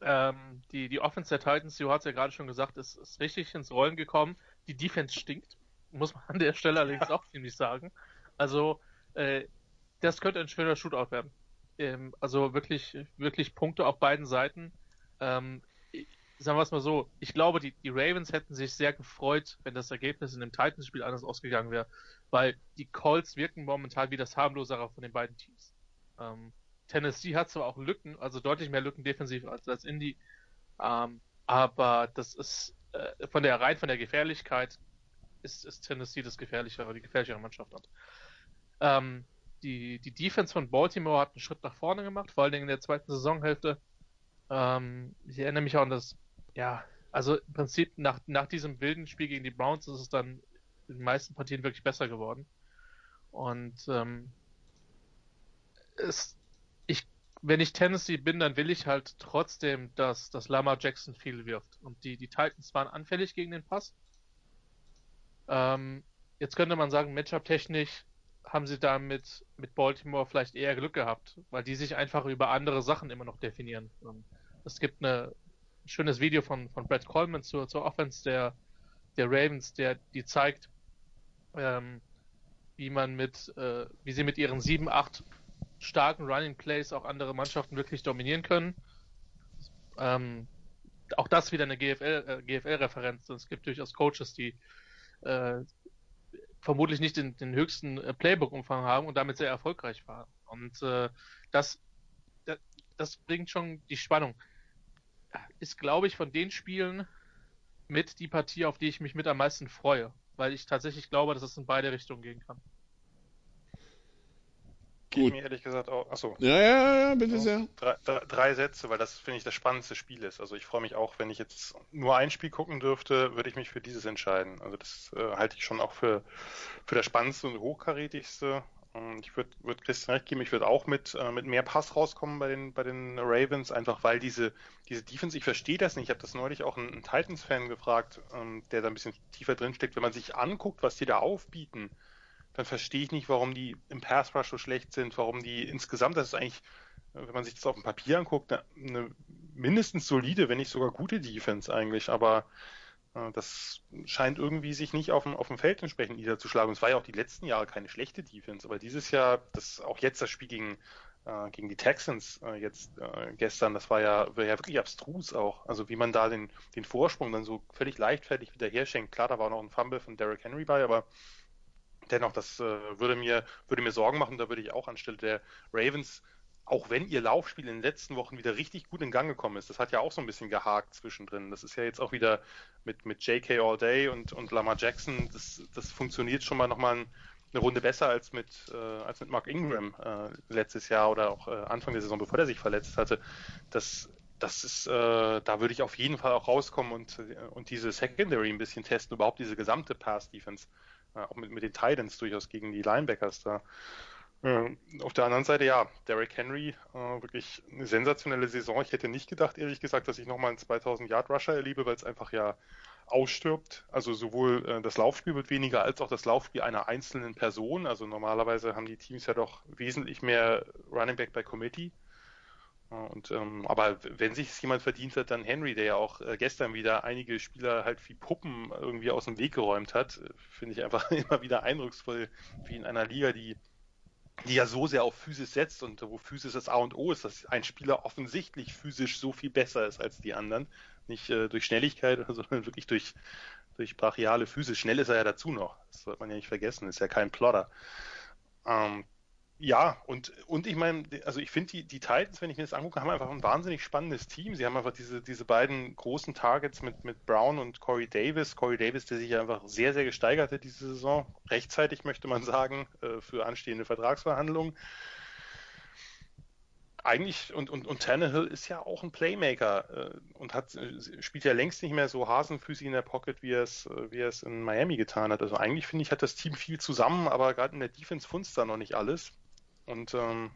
Ähm, die, die Offense der Titans, du hast ja gerade schon gesagt, ist, ist richtig ins Rollen gekommen. Die Defense stinkt, muss man an der Stelle allerdings auch ziemlich sagen. Also, äh, das könnte ein schöner Shootout werden. Ähm, also wirklich, wirklich Punkte auf beiden Seiten. Ähm, sagen wir es mal so, ich glaube, die, die Ravens hätten sich sehr gefreut, wenn das Ergebnis in dem Titans-Spiel anders ausgegangen wäre, weil die Colts wirken momentan wie das harmlosere von den beiden Teams. Ähm, Tennessee hat zwar auch Lücken, also deutlich mehr Lücken defensiv als, als Indy, ähm, aber das ist äh, von der rein von der Gefährlichkeit ist, ist Tennessee das gefährlichere, die gefährlichere Mannschaft. Und, ähm, die, die Defense von Baltimore hat einen Schritt nach vorne gemacht, vor allen Dingen in der zweiten Saisonhälfte. Ähm, ich erinnere mich auch an das, ja, also im Prinzip nach, nach diesem wilden Spiel gegen die Browns ist es dann in den meisten Partien wirklich besser geworden. Und ähm, es, wenn ich Tennessee bin, dann will ich halt trotzdem, dass, dass Lamar Jackson viel wirft. Und die, die Titans waren anfällig gegen den Pass. Ähm, jetzt könnte man sagen, Matchup-technisch haben sie damit mit Baltimore vielleicht eher Glück gehabt, weil die sich einfach über andere Sachen immer noch definieren. Ähm, es gibt eine, ein schönes Video von, von Brad Coleman zur, zur Offense der, der Ravens, der die zeigt, ähm, wie man mit, äh, wie sie mit ihren 7, 8 starken Running Plays auch andere Mannschaften wirklich dominieren können. Ähm, auch das wieder eine GFL, äh, GFL-Referenz. Es gibt durchaus Coaches, die äh, vermutlich nicht den, den höchsten äh, Playbook-Umfang haben und damit sehr erfolgreich waren. Und äh, das, das, das bringt schon die Spannung. Ist, glaube ich, von den Spielen mit die Partie, auf die ich mich mit am meisten freue, weil ich tatsächlich glaube, dass es in beide Richtungen gehen kann. Gut. Ich mir ehrlich gesagt auch. Achso. Ja, ja, ja, bitte sehr. Drei, drei, drei, Sätze, weil das finde ich das spannendste Spiel ist. Also ich freue mich auch, wenn ich jetzt nur ein Spiel gucken dürfte, würde ich mich für dieses entscheiden. Also das äh, halte ich schon auch für, für das spannendste und hochkarätigste. Und ich würde würd Christian recht geben, ich würde auch mit, äh, mit mehr Pass rauskommen bei den, bei den Ravens, einfach weil diese, diese Defense, ich verstehe das nicht. Ich habe das neulich auch einen, einen Titans-Fan gefragt, ähm, der da ein bisschen tiefer drin steckt. Wenn man sich anguckt, was die da aufbieten, dann verstehe ich nicht, warum die im Pass Rush so schlecht sind, warum die insgesamt, das ist eigentlich, wenn man sich das auf dem Papier anguckt, eine, eine mindestens solide, wenn nicht sogar gute Defense eigentlich, aber äh, das scheint irgendwie sich nicht auf dem, auf dem Feld entsprechend niederzuschlagen. Es war ja auch die letzten Jahre keine schlechte Defense, aber dieses Jahr, das auch jetzt das Spiel gegen, äh, gegen die Texans äh, jetzt äh, gestern, das war ja, war ja wirklich abstrus auch. Also wie man da den, den Vorsprung dann so völlig leichtfertig wieder herschenkt. Klar, da war noch ein Fumble von Derrick Henry bei, aber dennoch, das äh, würde mir würde mir Sorgen machen. Da würde ich auch anstelle der Ravens, auch wenn ihr Laufspiel in den letzten Wochen wieder richtig gut in Gang gekommen ist, das hat ja auch so ein bisschen gehakt zwischendrin. Das ist ja jetzt auch wieder mit mit J.K. All Day und und Lamar Jackson. Das das funktioniert schon mal nochmal ein, eine Runde besser als mit äh, als mit Mark Ingram äh, letztes Jahr oder auch äh, Anfang der Saison, bevor er sich verletzt hatte. Das das ist, äh, da würde ich auf jeden Fall auch rauskommen und, äh, und diese Secondary ein bisschen testen, überhaupt diese gesamte Pass-Defense auch mit, mit den Titans durchaus gegen die Linebackers da. Äh, auf der anderen Seite, ja, Derrick Henry, äh, wirklich eine sensationelle Saison. Ich hätte nicht gedacht, ehrlich gesagt, dass ich nochmal einen 2000 Yard Rusher erlebe, weil es einfach ja ausstirbt. Also sowohl äh, das Laufspiel wird weniger als auch das Laufspiel einer einzelnen Person. Also normalerweise haben die Teams ja doch wesentlich mehr Running Back bei Committee. Und, ähm, aber wenn sich jemand verdient hat, dann Henry, der ja auch äh, gestern wieder einige Spieler halt wie Puppen irgendwie aus dem Weg geräumt hat, finde ich einfach (laughs) immer wieder eindrucksvoll, wie in einer Liga, die, die ja so sehr auf Physis setzt und wo Physis das A und O ist, dass ein Spieler offensichtlich physisch so viel besser ist als die anderen. Nicht äh, durch Schnelligkeit, (laughs) sondern wirklich durch, durch brachiale Physis. Schnell ist er ja dazu noch. Das sollte man ja nicht vergessen, ist ja kein Plotter. Ähm, ja, und, und ich meine, also ich finde, die, die Titans, wenn ich mir das angucke, haben einfach ein wahnsinnig spannendes Team. Sie haben einfach diese, diese beiden großen Targets mit, mit Brown und Corey Davis. Corey Davis, der sich einfach sehr, sehr gesteigert hat diese Saison. Rechtzeitig, möchte man sagen, äh, für anstehende Vertragsverhandlungen. Eigentlich, und, und, und Tannehill ist ja auch ein Playmaker äh, und hat, spielt ja längst nicht mehr so hasenfüßig in der Pocket, wie er es, wie er es in Miami getan hat. Also eigentlich finde ich, hat das Team viel zusammen, aber gerade in der Defense funzt da noch nicht alles. Und ähm,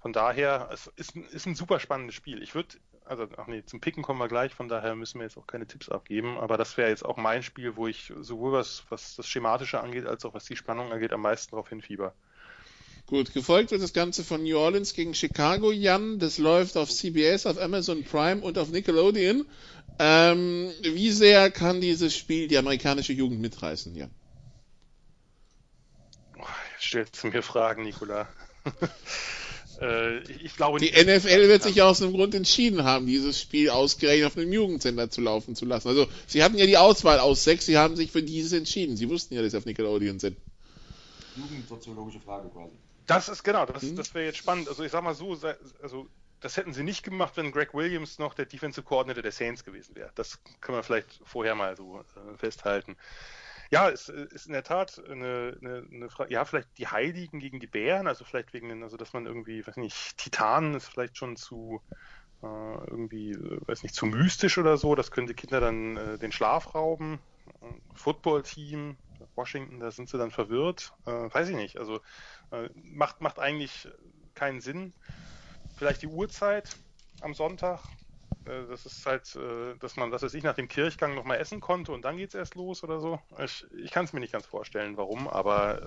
von daher, es ist, ist ein super spannendes Spiel. Ich würde, also, ach nee, zum Picken kommen wir gleich, von daher müssen wir jetzt auch keine Tipps abgeben, aber das wäre jetzt auch mein Spiel, wo ich sowohl was, was das Schematische angeht, als auch was die Spannung angeht, am meisten darauf hinfieber. Gut, gefolgt wird das Ganze von New Orleans gegen Chicago, Jan. Das läuft auf CBS, auf Amazon Prime und auf Nickelodeon. Ähm, wie sehr kann dieses Spiel die amerikanische Jugend mitreißen, Jan? Stellst du mir Fragen, Nikola. (laughs) äh, ich glaube Die NFL wird sich aus einem Grund entschieden haben, dieses Spiel ausgerechnet auf einem Jugendsender zu laufen zu lassen. Also, sie hatten ja die Auswahl aus sechs, sie haben sich für dieses entschieden. Sie wussten ja, dass sie auf Nickelodeon sind. Jugendsoziologische Frage quasi. Das ist genau, das, hm? das wäre jetzt spannend. Also ich sag mal so, also das hätten sie nicht gemacht, wenn Greg Williams noch der Defensive Coordinator der Saints gewesen wäre. Das können wir vielleicht vorher mal so äh, festhalten. Ja, es ist in der Tat eine, eine, eine Frage. Ja, vielleicht die Heiligen gegen die Bären, also vielleicht wegen den, also dass man irgendwie, weiß nicht, Titanen ist vielleicht schon zu äh, irgendwie, weiß nicht, zu mystisch oder so. Das könnte Kinder dann äh, den Schlaf rauben. Football-Team, Washington, da sind sie dann verwirrt. Äh, weiß ich nicht. Also äh, macht, macht eigentlich keinen Sinn. Vielleicht die Uhrzeit am Sonntag, äh, das ist halt, äh, dass man, dass es ich nach dem Kirchgang nochmal essen konnte und dann geht's erst los oder so. Ich, ich kann es mir nicht ganz vorstellen, warum, aber äh,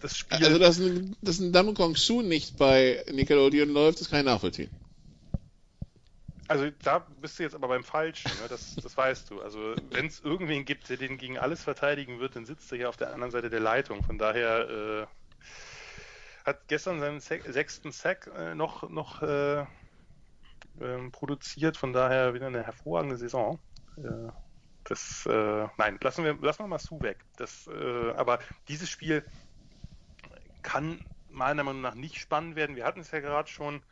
das Spiel. Also, dass ein, dass ein Damokong Su nicht bei Nickelodeon läuft, das kann ich nachvollziehen. Also da bist du jetzt aber beim Falschen, ne? das, das weißt du. Also wenn es irgendwen gibt, der den gegen alles verteidigen wird, dann sitzt er hier auf der anderen Seite der Leitung. Von daher äh, hat gestern seinen sechsten Sack äh, noch, noch äh, ähm, produziert, von daher wieder eine hervorragende Saison. Äh, das, äh, nein, lassen wir, lassen wir mal Su weg. Das, äh, aber dieses Spiel kann meiner Meinung nach nicht spannend werden. Wir hatten es ja gerade schon.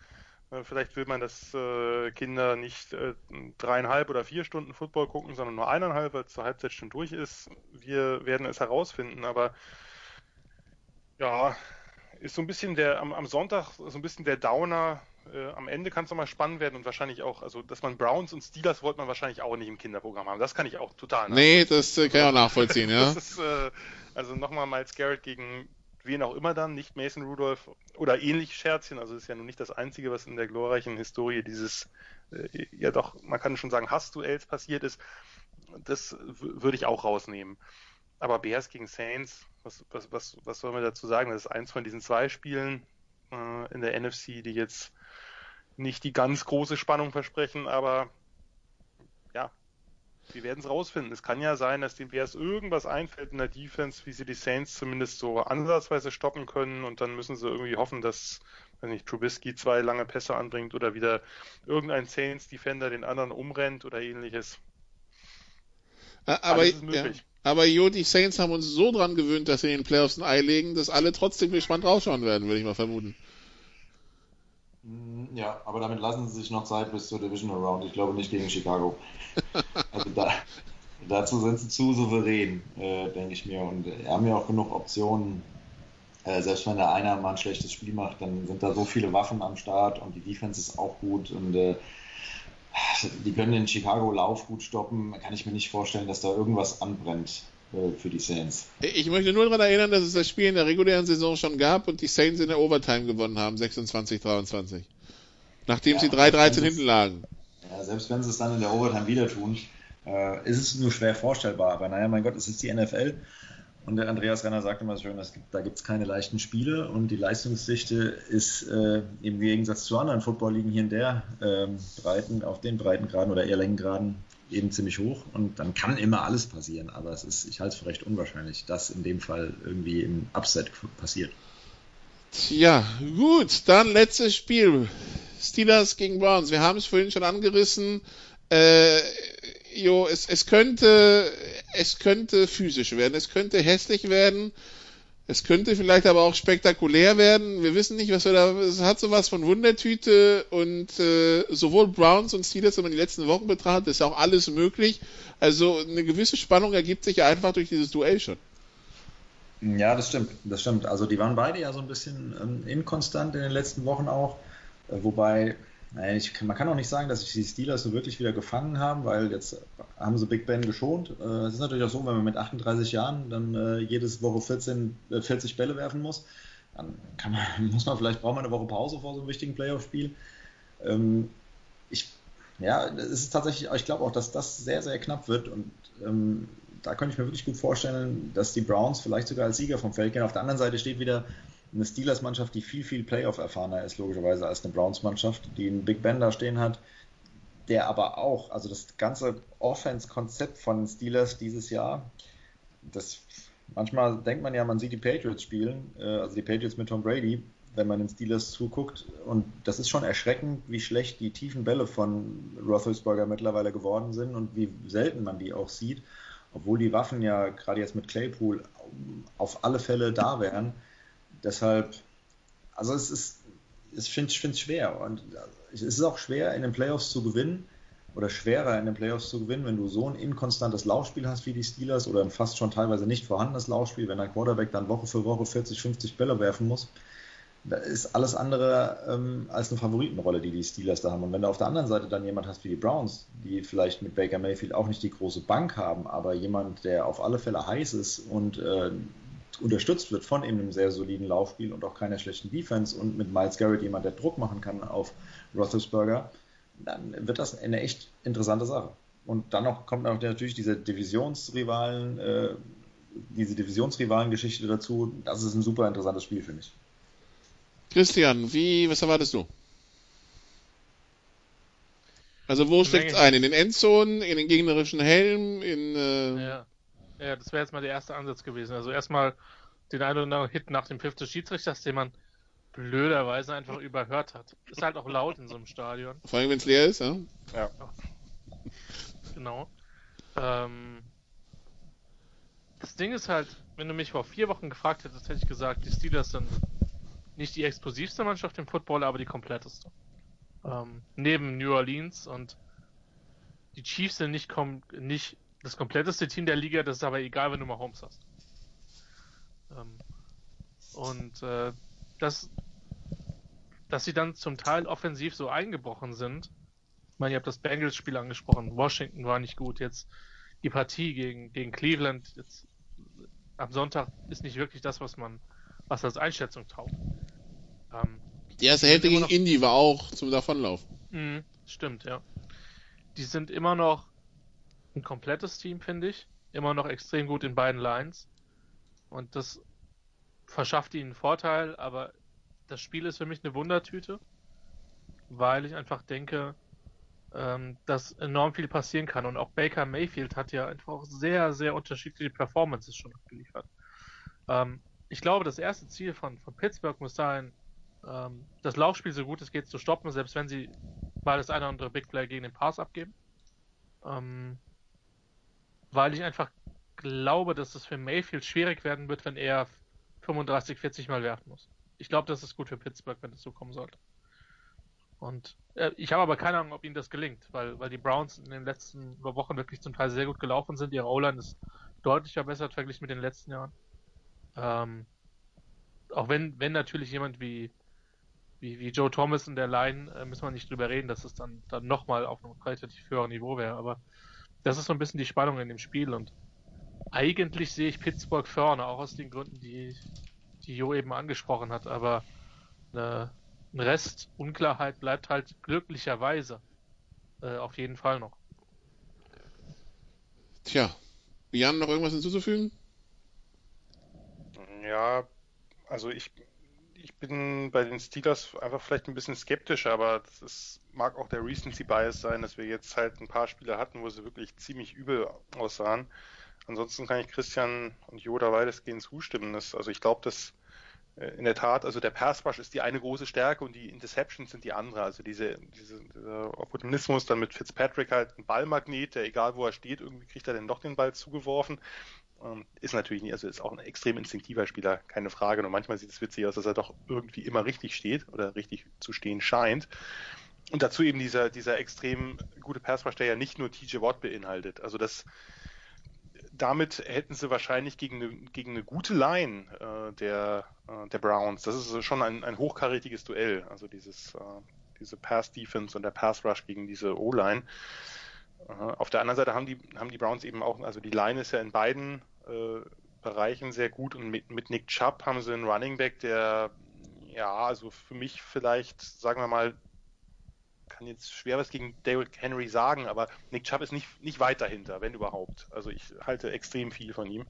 Äh, vielleicht will man, dass äh, Kinder nicht äh, dreieinhalb oder vier Stunden Football gucken, sondern nur eineinhalb, weil es zur Halbzeit schon durch ist. Wir werden es herausfinden, aber ja, ist so ein bisschen der am, am Sonntag so ein bisschen der Downer äh, am Ende kann es nochmal spannend werden und wahrscheinlich auch, also dass man Browns und Steelers wollte man wahrscheinlich auch nicht im Kinderprogramm haben. Das kann ich auch total Nee, das äh, kann ich auch (laughs) nachvollziehen, ja. Ist, äh, also nochmal Miles Garrett gegen wen auch immer dann, nicht Mason Rudolph oder ähnlich Scherzchen, also ist ja nun nicht das Einzige, was in der glorreichen Historie dieses, äh, ja doch, man kann schon sagen, Hassduells passiert ist. Das würde ich auch rausnehmen. Aber Bears gegen Saints, was, was, was, was soll man dazu sagen? Das ist eins von diesen zwei Spielen äh, in der NFC, die jetzt nicht die ganz große Spannung versprechen, aber ja, wir werden es rausfinden. Es kann ja sein, dass den Bears irgendwas einfällt in der Defense, wie sie die Saints zumindest so ansatzweise stoppen können und dann müssen sie irgendwie hoffen, dass, wenn nicht Trubisky zwei lange Pässe anbringt oder wieder irgendein Saints-Defender den anderen umrennt oder ähnliches. Aber, ja, aber jo, die Saints haben uns so dran gewöhnt, dass sie in den Playoffs ein Ei legen, dass alle trotzdem gespannt rausschauen werden, würde ich mal vermuten. Mm, ja, aber damit lassen sie sich noch Zeit bis zur Divisional Round. Ich glaube nicht gegen Chicago. (laughs) also da, dazu sind sie zu souverän, äh, denke ich mir. Und haben ja auch genug Optionen. Äh, selbst wenn der einer mal ein schlechtes Spiel macht, dann sind da so viele Waffen am Start und die Defense ist auch gut. Und äh, die können den Chicago-Lauf gut stoppen. Kann ich mir nicht vorstellen, dass da irgendwas anbrennt für die Saints. Ich möchte nur daran erinnern, dass es das Spiel in der regulären Saison schon gab und die Saints in der Overtime gewonnen haben, 26-23. Nachdem ja, sie 3-13 hinten lagen. Ja, selbst wenn sie es dann in der Overtime wieder tun, äh, ist es nur schwer vorstellbar. Aber naja, mein Gott, es ist die NFL Und der Andreas Renner sagt immer schön, es gibt, da gibt es keine leichten Spiele und die Leistungsdichte ist äh, im Gegensatz zu anderen Football-Ligen hier in der ähm, Breiten, auf den Breitengraden oder eher Längengraden eben ziemlich hoch und dann kann immer alles passieren, aber es ist, ich halte es für recht unwahrscheinlich, dass in dem Fall irgendwie im Upset passiert. Tja, gut, dann letztes Spiel. Steelers gegen Browns. Wir haben es vorhin schon angerissen. Äh, jo, es, es könnte, es könnte physisch werden, es könnte hässlich werden, es könnte vielleicht aber auch spektakulär werden. Wir wissen nicht, was wir da, es hat sowas von Wundertüte und äh, sowohl Browns und Steelers, wenn man die letzten Wochen betrachtet, ist auch alles möglich. Also eine gewisse Spannung ergibt sich ja einfach durch dieses Duell schon. Ja, das stimmt, das stimmt. Also die waren beide ja so ein bisschen ähm, inkonstant in den letzten Wochen auch, äh, wobei ich, man kann auch nicht sagen, dass sich die Steelers so wirklich wieder gefangen haben, weil jetzt haben sie Big Ben geschont. Äh, es ist natürlich auch so, wenn man mit 38 Jahren dann äh, jedes Woche 14, äh, 40 Bälle werfen muss, dann kann man, (laughs) muss man vielleicht braucht man eine Woche Pause vor so einem wichtigen Playoff-Spiel. Ähm, ich, ja, es ist tatsächlich, ich glaube auch, dass das sehr, sehr knapp wird und ähm, da könnte ich mir wirklich gut vorstellen, dass die Browns vielleicht sogar als Sieger vom Feld gehen. Auf der anderen Seite steht wieder eine Steelers-Mannschaft, die viel, viel Playoff-erfahrener ist, logischerweise, als eine Browns-Mannschaft, die einen Big Ben da stehen hat, der aber auch, also das ganze Offense-Konzept von den Steelers dieses Jahr, das manchmal denkt man ja, man sieht die Patriots spielen, äh, also die Patriots mit Tom Brady, wenn man den Steelers zuguckt. Und das ist schon erschreckend, wie schlecht die tiefen Bälle von Roethlisberger mittlerweile geworden sind und wie selten man die auch sieht, obwohl die Waffen ja gerade jetzt mit Claypool auf alle Fälle da wären. Deshalb, also es ist, ich finde es schwer und es ist auch schwer in den Playoffs zu gewinnen oder schwerer in den Playoffs zu gewinnen, wenn du so ein inkonstantes Laufspiel hast wie die Steelers oder ein fast schon teilweise nicht vorhandenes Laufspiel, wenn dein Quarterback dann Woche für Woche 40, 50 Bälle werfen muss. Da ist alles andere ähm, als eine Favoritenrolle, die die Steelers da haben. Und wenn du auf der anderen Seite dann jemand hast wie die Browns, die vielleicht mit Baker Mayfield auch nicht die große Bank haben, aber jemand, der auf alle Fälle heiß ist und äh, unterstützt wird von eben einem sehr soliden Laufspiel und auch keiner schlechten Defense und mit Miles Garrett jemand, der Druck machen kann auf Roethlisberger, dann wird das eine echt interessante Sache. Und dann noch kommt natürlich diese Divisionsrivalen, äh, diese Divisionsrivalen-Geschichte dazu. Das ist ein super interessantes Spiel, finde ich. Christian, wie, was erwartest du? Also wo steckt es ein? In den Endzonen, in den gegnerischen Helm, in äh, ja. Ja, das wäre jetzt mal der erste Ansatz gewesen. Also erstmal den einen oder anderen Hit nach dem Pfiff des Schiedsrichters, den man blöderweise einfach überhört hat. Ist halt auch laut in so einem Stadion. Vor allem, wenn es leer ist, ja? Ja. Genau. Ähm, das Ding ist halt, wenn du mich vor vier Wochen gefragt hättest, hätte ich gesagt, die Steelers sind nicht die explosivste Mannschaft im Football, aber die kompletteste. Ähm, neben New Orleans und die Chiefs sind nicht, nicht das kompletteste Team der Liga, das ist aber egal, wenn du mal Holmes hast. Ähm, und äh, das, dass sie dann zum Teil offensiv so eingebrochen sind. Ich meine, ihr habt das Bengals-Spiel angesprochen. Washington war nicht gut. Jetzt die Partie gegen, gegen Cleveland jetzt am Sonntag ist nicht wirklich das, was man, was als Einschätzung taugt. Ähm, die erste Hälfte gegen Indy war auch zum Davonlaufen. Mhm, stimmt, ja. Die sind immer noch ein komplettes Team, finde ich. Immer noch extrem gut in beiden Lines. Und das verschafft ihnen einen Vorteil, aber das Spiel ist für mich eine Wundertüte, weil ich einfach denke, ähm, dass enorm viel passieren kann. Und auch Baker Mayfield hat ja einfach sehr, sehr unterschiedliche Performances schon abgeliefert. Ähm, ich glaube, das erste Ziel von, von Pittsburgh muss sein, ähm, das Laufspiel so gut es geht zu stoppen, selbst wenn sie mal das eine oder andere Big Play gegen den Pass abgeben. Ähm, weil ich einfach glaube, dass es für Mayfield schwierig werden wird, wenn er 35, 40 Mal werfen muss. Ich glaube, das ist gut für Pittsburgh, wenn das so kommen sollte. Und äh, ich habe aber keine Ahnung, ob ihnen das gelingt, weil, weil die Browns in den letzten Wochen wirklich zum Teil sehr gut gelaufen sind. Ihre O-Line ist deutlich verbessert verglichen mit den letzten Jahren. Ähm, auch wenn, wenn natürlich jemand wie, wie, wie Joe Thomas in der Line, äh, müssen wir nicht drüber reden, dass es dann, dann nochmal auf einem qualitativ höheren Niveau wäre. Aber das ist so ein bisschen die Spannung in dem Spiel und eigentlich sehe ich Pittsburgh vorne, auch aus den Gründen, die, die Jo eben angesprochen hat, aber eine, ein Rest Unklarheit bleibt halt glücklicherweise äh, auf jeden Fall noch. Tja, Jan, noch irgendwas hinzuzufügen? Ja, also ich, ich bin bei den Steelers einfach vielleicht ein bisschen skeptisch, aber das mag auch der Recency Bias sein, dass wir jetzt halt ein paar Spiele hatten, wo sie wirklich ziemlich übel aussahen. Ansonsten kann ich Christian und Joda weitestgehend zustimmen. Das, also ich glaube, dass äh, in der Tat, also der Pass Rush ist die eine große Stärke und die Interceptions sind die andere. Also diese, diese, dieser Opportunismus dann mit Fitzpatrick halt ein Ballmagnet, der egal wo er steht, irgendwie kriegt er dann doch den Ball zugeworfen. Ähm, ist natürlich nicht, also ist auch ein extrem instinktiver Spieler, keine Frage. Und manchmal sieht es witzig aus, dass er doch irgendwie immer richtig steht oder richtig zu stehen scheint. Und dazu eben dieser, dieser extrem gute Pass Rush, der ja nicht nur TJ Watt beinhaltet. Also das, damit hätten sie wahrscheinlich gegen eine, gegen eine gute Line äh, der, äh, der Browns, das ist schon ein, ein hochkarätiges Duell, also dieses, äh, diese Pass-Defense und der Pass-Rush gegen diese O-Line. Auf der anderen Seite haben die, haben die Browns eben auch, also die Line ist ja in beiden äh, Bereichen sehr gut und mit, mit Nick Chubb haben sie einen Running Back, der ja, also für mich vielleicht, sagen wir mal, kann jetzt schwer was gegen Derrick Henry sagen, aber Nick Chubb ist nicht, nicht weit dahinter, wenn überhaupt. Also ich halte extrem viel von ihm.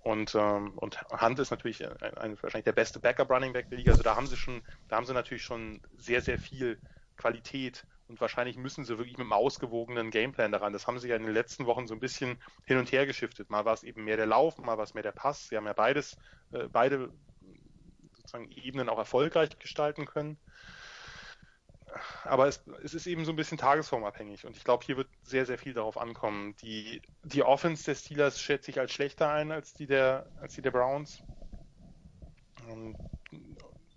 Und, ähm, und Hunt ist natürlich ein, ein, wahrscheinlich der beste Backup Running Back der Liga. Also da haben sie schon, da haben sie natürlich schon sehr, sehr viel Qualität und wahrscheinlich müssen sie wirklich mit einem ausgewogenen Gameplan daran. Das haben sie ja in den letzten Wochen so ein bisschen hin und her geschiftet. Mal war es eben mehr der Lauf, mal war es mehr der Pass. Sie haben ja beides, äh, beide sozusagen Ebenen auch erfolgreich gestalten können aber es, es, ist eben so ein bisschen tagesformabhängig und ich glaube, hier wird sehr, sehr viel darauf ankommen. Die, die Offense der Steelers schätze ich als schlechter ein als die der, als die der Browns. Und,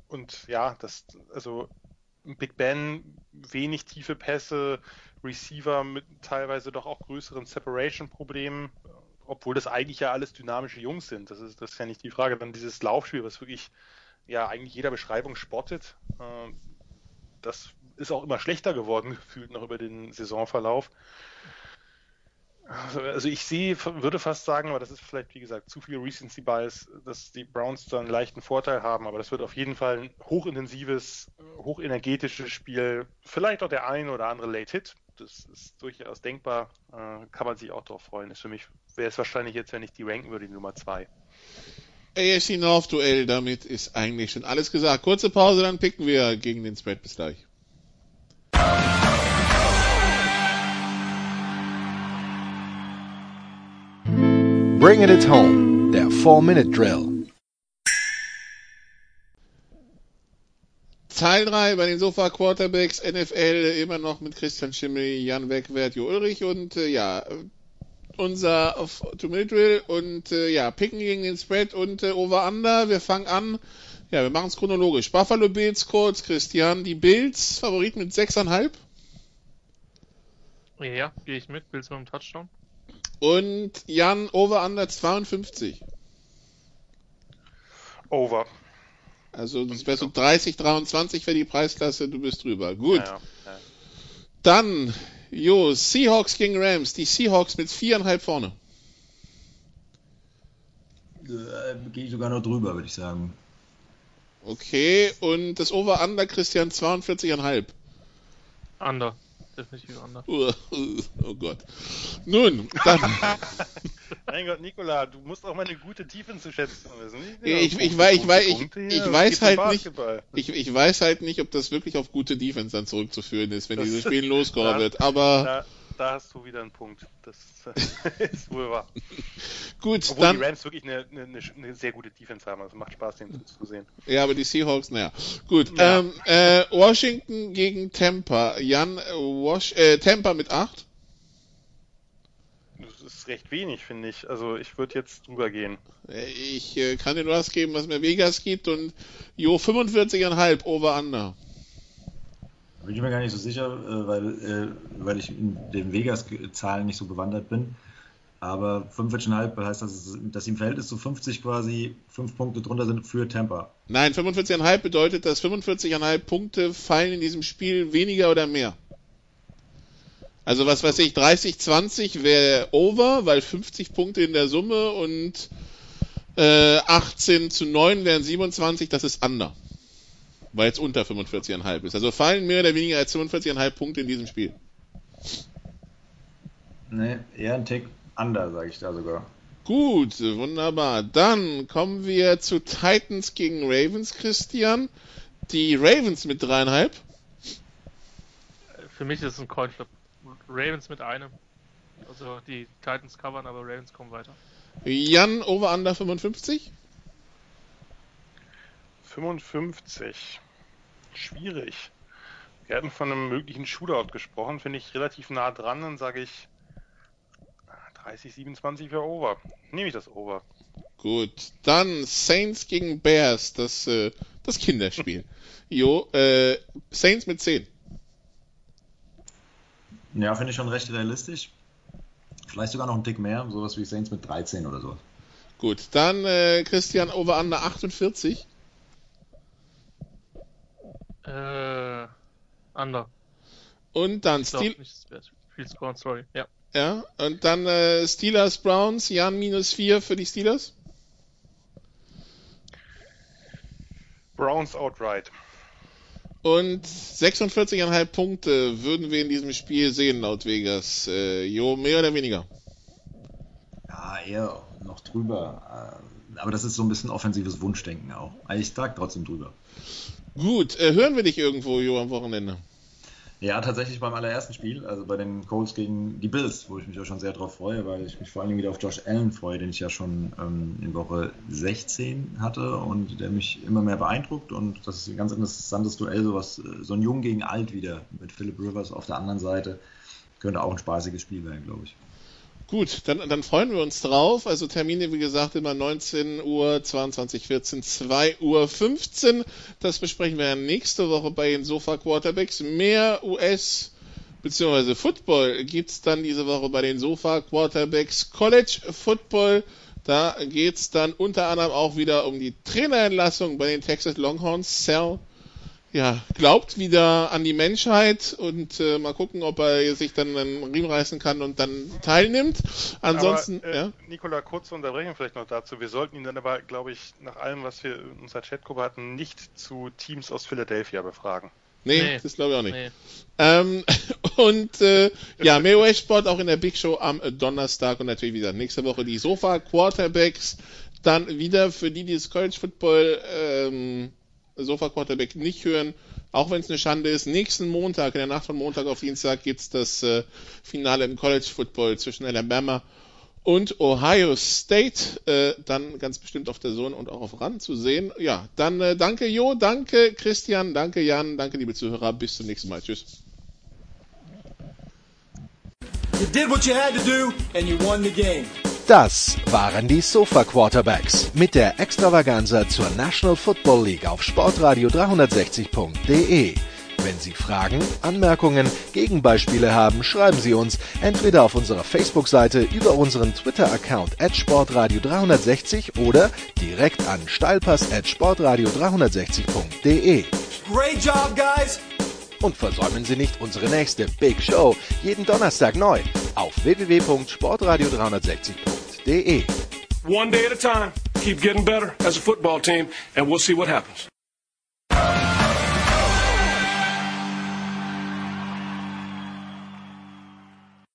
und ja, das, also Big Ben, wenig tiefe Pässe, Receiver mit teilweise doch auch größeren Separation-Problemen, obwohl das eigentlich ja alles dynamische Jungs sind. Das ist, das ist ja nicht die Frage. Dann dieses Laufspiel, was wirklich ja eigentlich jeder Beschreibung spottet. Äh, das ist auch immer schlechter geworden, (laughs) gefühlt noch über den Saisonverlauf. Also, ich sehe, würde fast sagen, aber das ist vielleicht, wie gesagt, zu viel Recency Bias, dass die Browns da einen leichten Vorteil haben, aber das wird auf jeden Fall ein hochintensives, hochenergetisches Spiel. Vielleicht auch der ein oder andere Late Hit. Das ist durchaus denkbar. Äh, kann man sich auch darauf freuen. Ist für mich, wäre es wahrscheinlich jetzt, wenn ich die ranken würde, die Nummer zwei. AFC North Duell, damit ist eigentlich schon alles gesagt. Kurze Pause, dann picken wir gegen den Spread. Bis gleich. Bringing it home, der 4-Minute-Drill. Teil 3 bei den Sofa Quarterbacks NFL immer noch mit Christian Schimmel, Jan Wegwert, Jo Ulrich und äh, ja, unser Two-Minute-Drill und äh, ja, picken gegen den Spread und äh, Over-Under. Wir fangen an. Ja, wir machen es chronologisch. Buffalo Bills kurz, Christian. Die Bills, Favorit mit 6,5. Ja, gehe ich mit. Bills mit einem Touchdown. Und Jan, Over Under 52. Over. Also das wäre so 30, 23 wäre die Preisklasse, du bist drüber. Gut. Ja, ja. Dann, jo, Seahawks gegen Rams. Die Seahawks mit viereinhalb vorne. Äh, Gehe ich sogar noch drüber, würde ich sagen. Okay, und das Over-Under, Christian, 42,5. Under definitiv anders. Oh Gott. Nun, dann. (laughs) mein Gott, Nikola, du musst auch mal eine gute Defense schätzen wissen. Ich, ich, ich, weiß, ich, weiß, ich, ich weiß halt nicht, ich, ich weiß halt nicht, ob das wirklich auf gute Defense dann zurückzuführen ist, wenn das, dieses Spiel loskommen (laughs) wird, aber. Da, hast du wieder einen Punkt. Das (laughs) ist wohl wahr. (laughs) Gut, Obwohl dann. die Rams wirklich eine, eine, eine, sehr gute Defense haben. Also macht Spaß, den zu sehen. Ja, aber die Seahawks, naja. Gut. Ja. Ähm, äh, Washington gegen Tampa. Jan, Wash, äh, Tampa mit 8? Das ist recht wenig, finde ich. Also ich würde jetzt drüber gehen. Ich äh, kann dir nur das geben, was mir Vegas gibt und Jo 45,5 over under. Bin ich mir gar nicht so sicher, äh, weil, äh, weil ich in den Vegas-Zahlen nicht so bewandert bin. Aber 45,5 heißt, dass, dass im Verhältnis zu 50 quasi 5 Punkte drunter sind für Tampa. Nein, 45,5 bedeutet, dass 45,5 Punkte fallen in diesem Spiel weniger oder mehr. Also was weiß ich, 30, 20 wäre over, weil 50 Punkte in der Summe und äh, 18 zu 9 wären 27, das ist under weil es unter 45,5 ist. Also fallen mehr oder weniger als 45,5 Punkte in diesem Spiel. Nee, eher ein Tick under, sage ich da sogar. Gut, wunderbar. Dann kommen wir zu Titans gegen Ravens, Christian. Die Ravens mit dreieinhalb. Für mich ist es ein Coinflip. Ravens mit einem. Also die Titans covern, aber Ravens kommen weiter. Jan, over under 55. 55. Schwierig. Wir hatten von einem möglichen Shootout gesprochen, finde ich relativ nah dran, dann sage ich 30, 27 wäre over. Nehme ich das over. Gut, dann Saints gegen Bears, das, äh, das Kinderspiel. (laughs) jo, äh, Saints mit 10. Ja, finde ich schon recht realistisch. Vielleicht sogar noch ein Tick mehr, sowas wie Saints mit 13 oder so. Gut, dann äh, Christian over under 48. Äh, under. Und dann Steel sorry. Ja. ja, und dann äh, Steelers Browns, Jan minus 4 für die Steelers. Browns outright. Und 46,5 Punkte würden wir in diesem Spiel sehen, laut Vegas. Äh, jo, mehr oder weniger. Ja, eher noch drüber. Äh, Aber das ist so ein bisschen offensives Wunschdenken auch. Also Ich trage trotzdem drüber. Gut, äh, hören wir dich irgendwo, Jo, am Wochenende? Ja, tatsächlich beim allerersten Spiel, also bei den Colts gegen die Bills, wo ich mich auch schon sehr drauf freue, weil ich mich vor allen Dingen wieder auf Josh Allen freue, den ich ja schon ähm, in Woche 16 hatte und der mich immer mehr beeindruckt und das ist ein ganz interessantes Duell, sowas, äh, so ein Jung gegen Alt wieder mit Philip Rivers auf der anderen Seite. Könnte auch ein spaßiges Spiel werden, glaube ich. Gut, dann, dann freuen wir uns drauf. Also Termine, wie gesagt, immer 19 Uhr, 22, 14, 2 Uhr 15. Das besprechen wir nächste Woche bei den Sofa Quarterbacks. Mehr US bzw. Football gibt's dann diese Woche bei den Sofa Quarterbacks. College Football, da geht's dann unter anderem auch wieder um die Trainerentlassung bei den Texas Longhorns. Sal ja, glaubt wieder an die Menschheit und äh, mal gucken, ob er sich dann einen Riemen reißen kann und dann teilnimmt. Ansonsten, aber, äh, ja. Nikola, kurze Unterbrechung vielleicht noch dazu. Wir sollten ihn dann aber, glaube ich, nach allem, was wir in unserer Chatgruppe hatten, nicht zu Teams aus Philadelphia befragen. Nee, Nee. das glaube ich auch nicht. Nee. Ähm, (laughs) und äh, ja, mehr US-Sport auch in der Big Show am Donnerstag und natürlich wieder nächste Woche die Sofa Quarterbacks. Dann wieder für die, die das College Football ähm, Sofa Quarterback nicht hören, auch wenn es eine Schande ist. Nächsten Montag, in der Nacht von Montag auf Dienstag, gibt's das äh, Finale im College Football zwischen Alabama und Ohio State. Äh, dann ganz bestimmt auf der Zone und auch auf RAN zu sehen. Ja, dann äh, danke Jo, danke Christian, danke Jan, danke liebe Zuhörer. Bis zum nächsten Mal. Tschüss. You did what you had to do and you won the game. Das waren die Sofa Quarterbacks mit der Extravaganza zur National Football League auf Sportradio 360.de. Wenn Sie Fragen, Anmerkungen, Gegenbeispiele haben, schreiben Sie uns entweder auf unserer Facebook-Seite über unseren Twitter-Account at Sportradio 360 oder direkt an steilpass at Sportradio 360.de. Great job, guys. Und versäumen Sie nicht unsere nächste Big Show jeden Donnerstag neu auf www.sportradio360.de. One day at a time. Keep getting better as a football team, and we'll see what happens.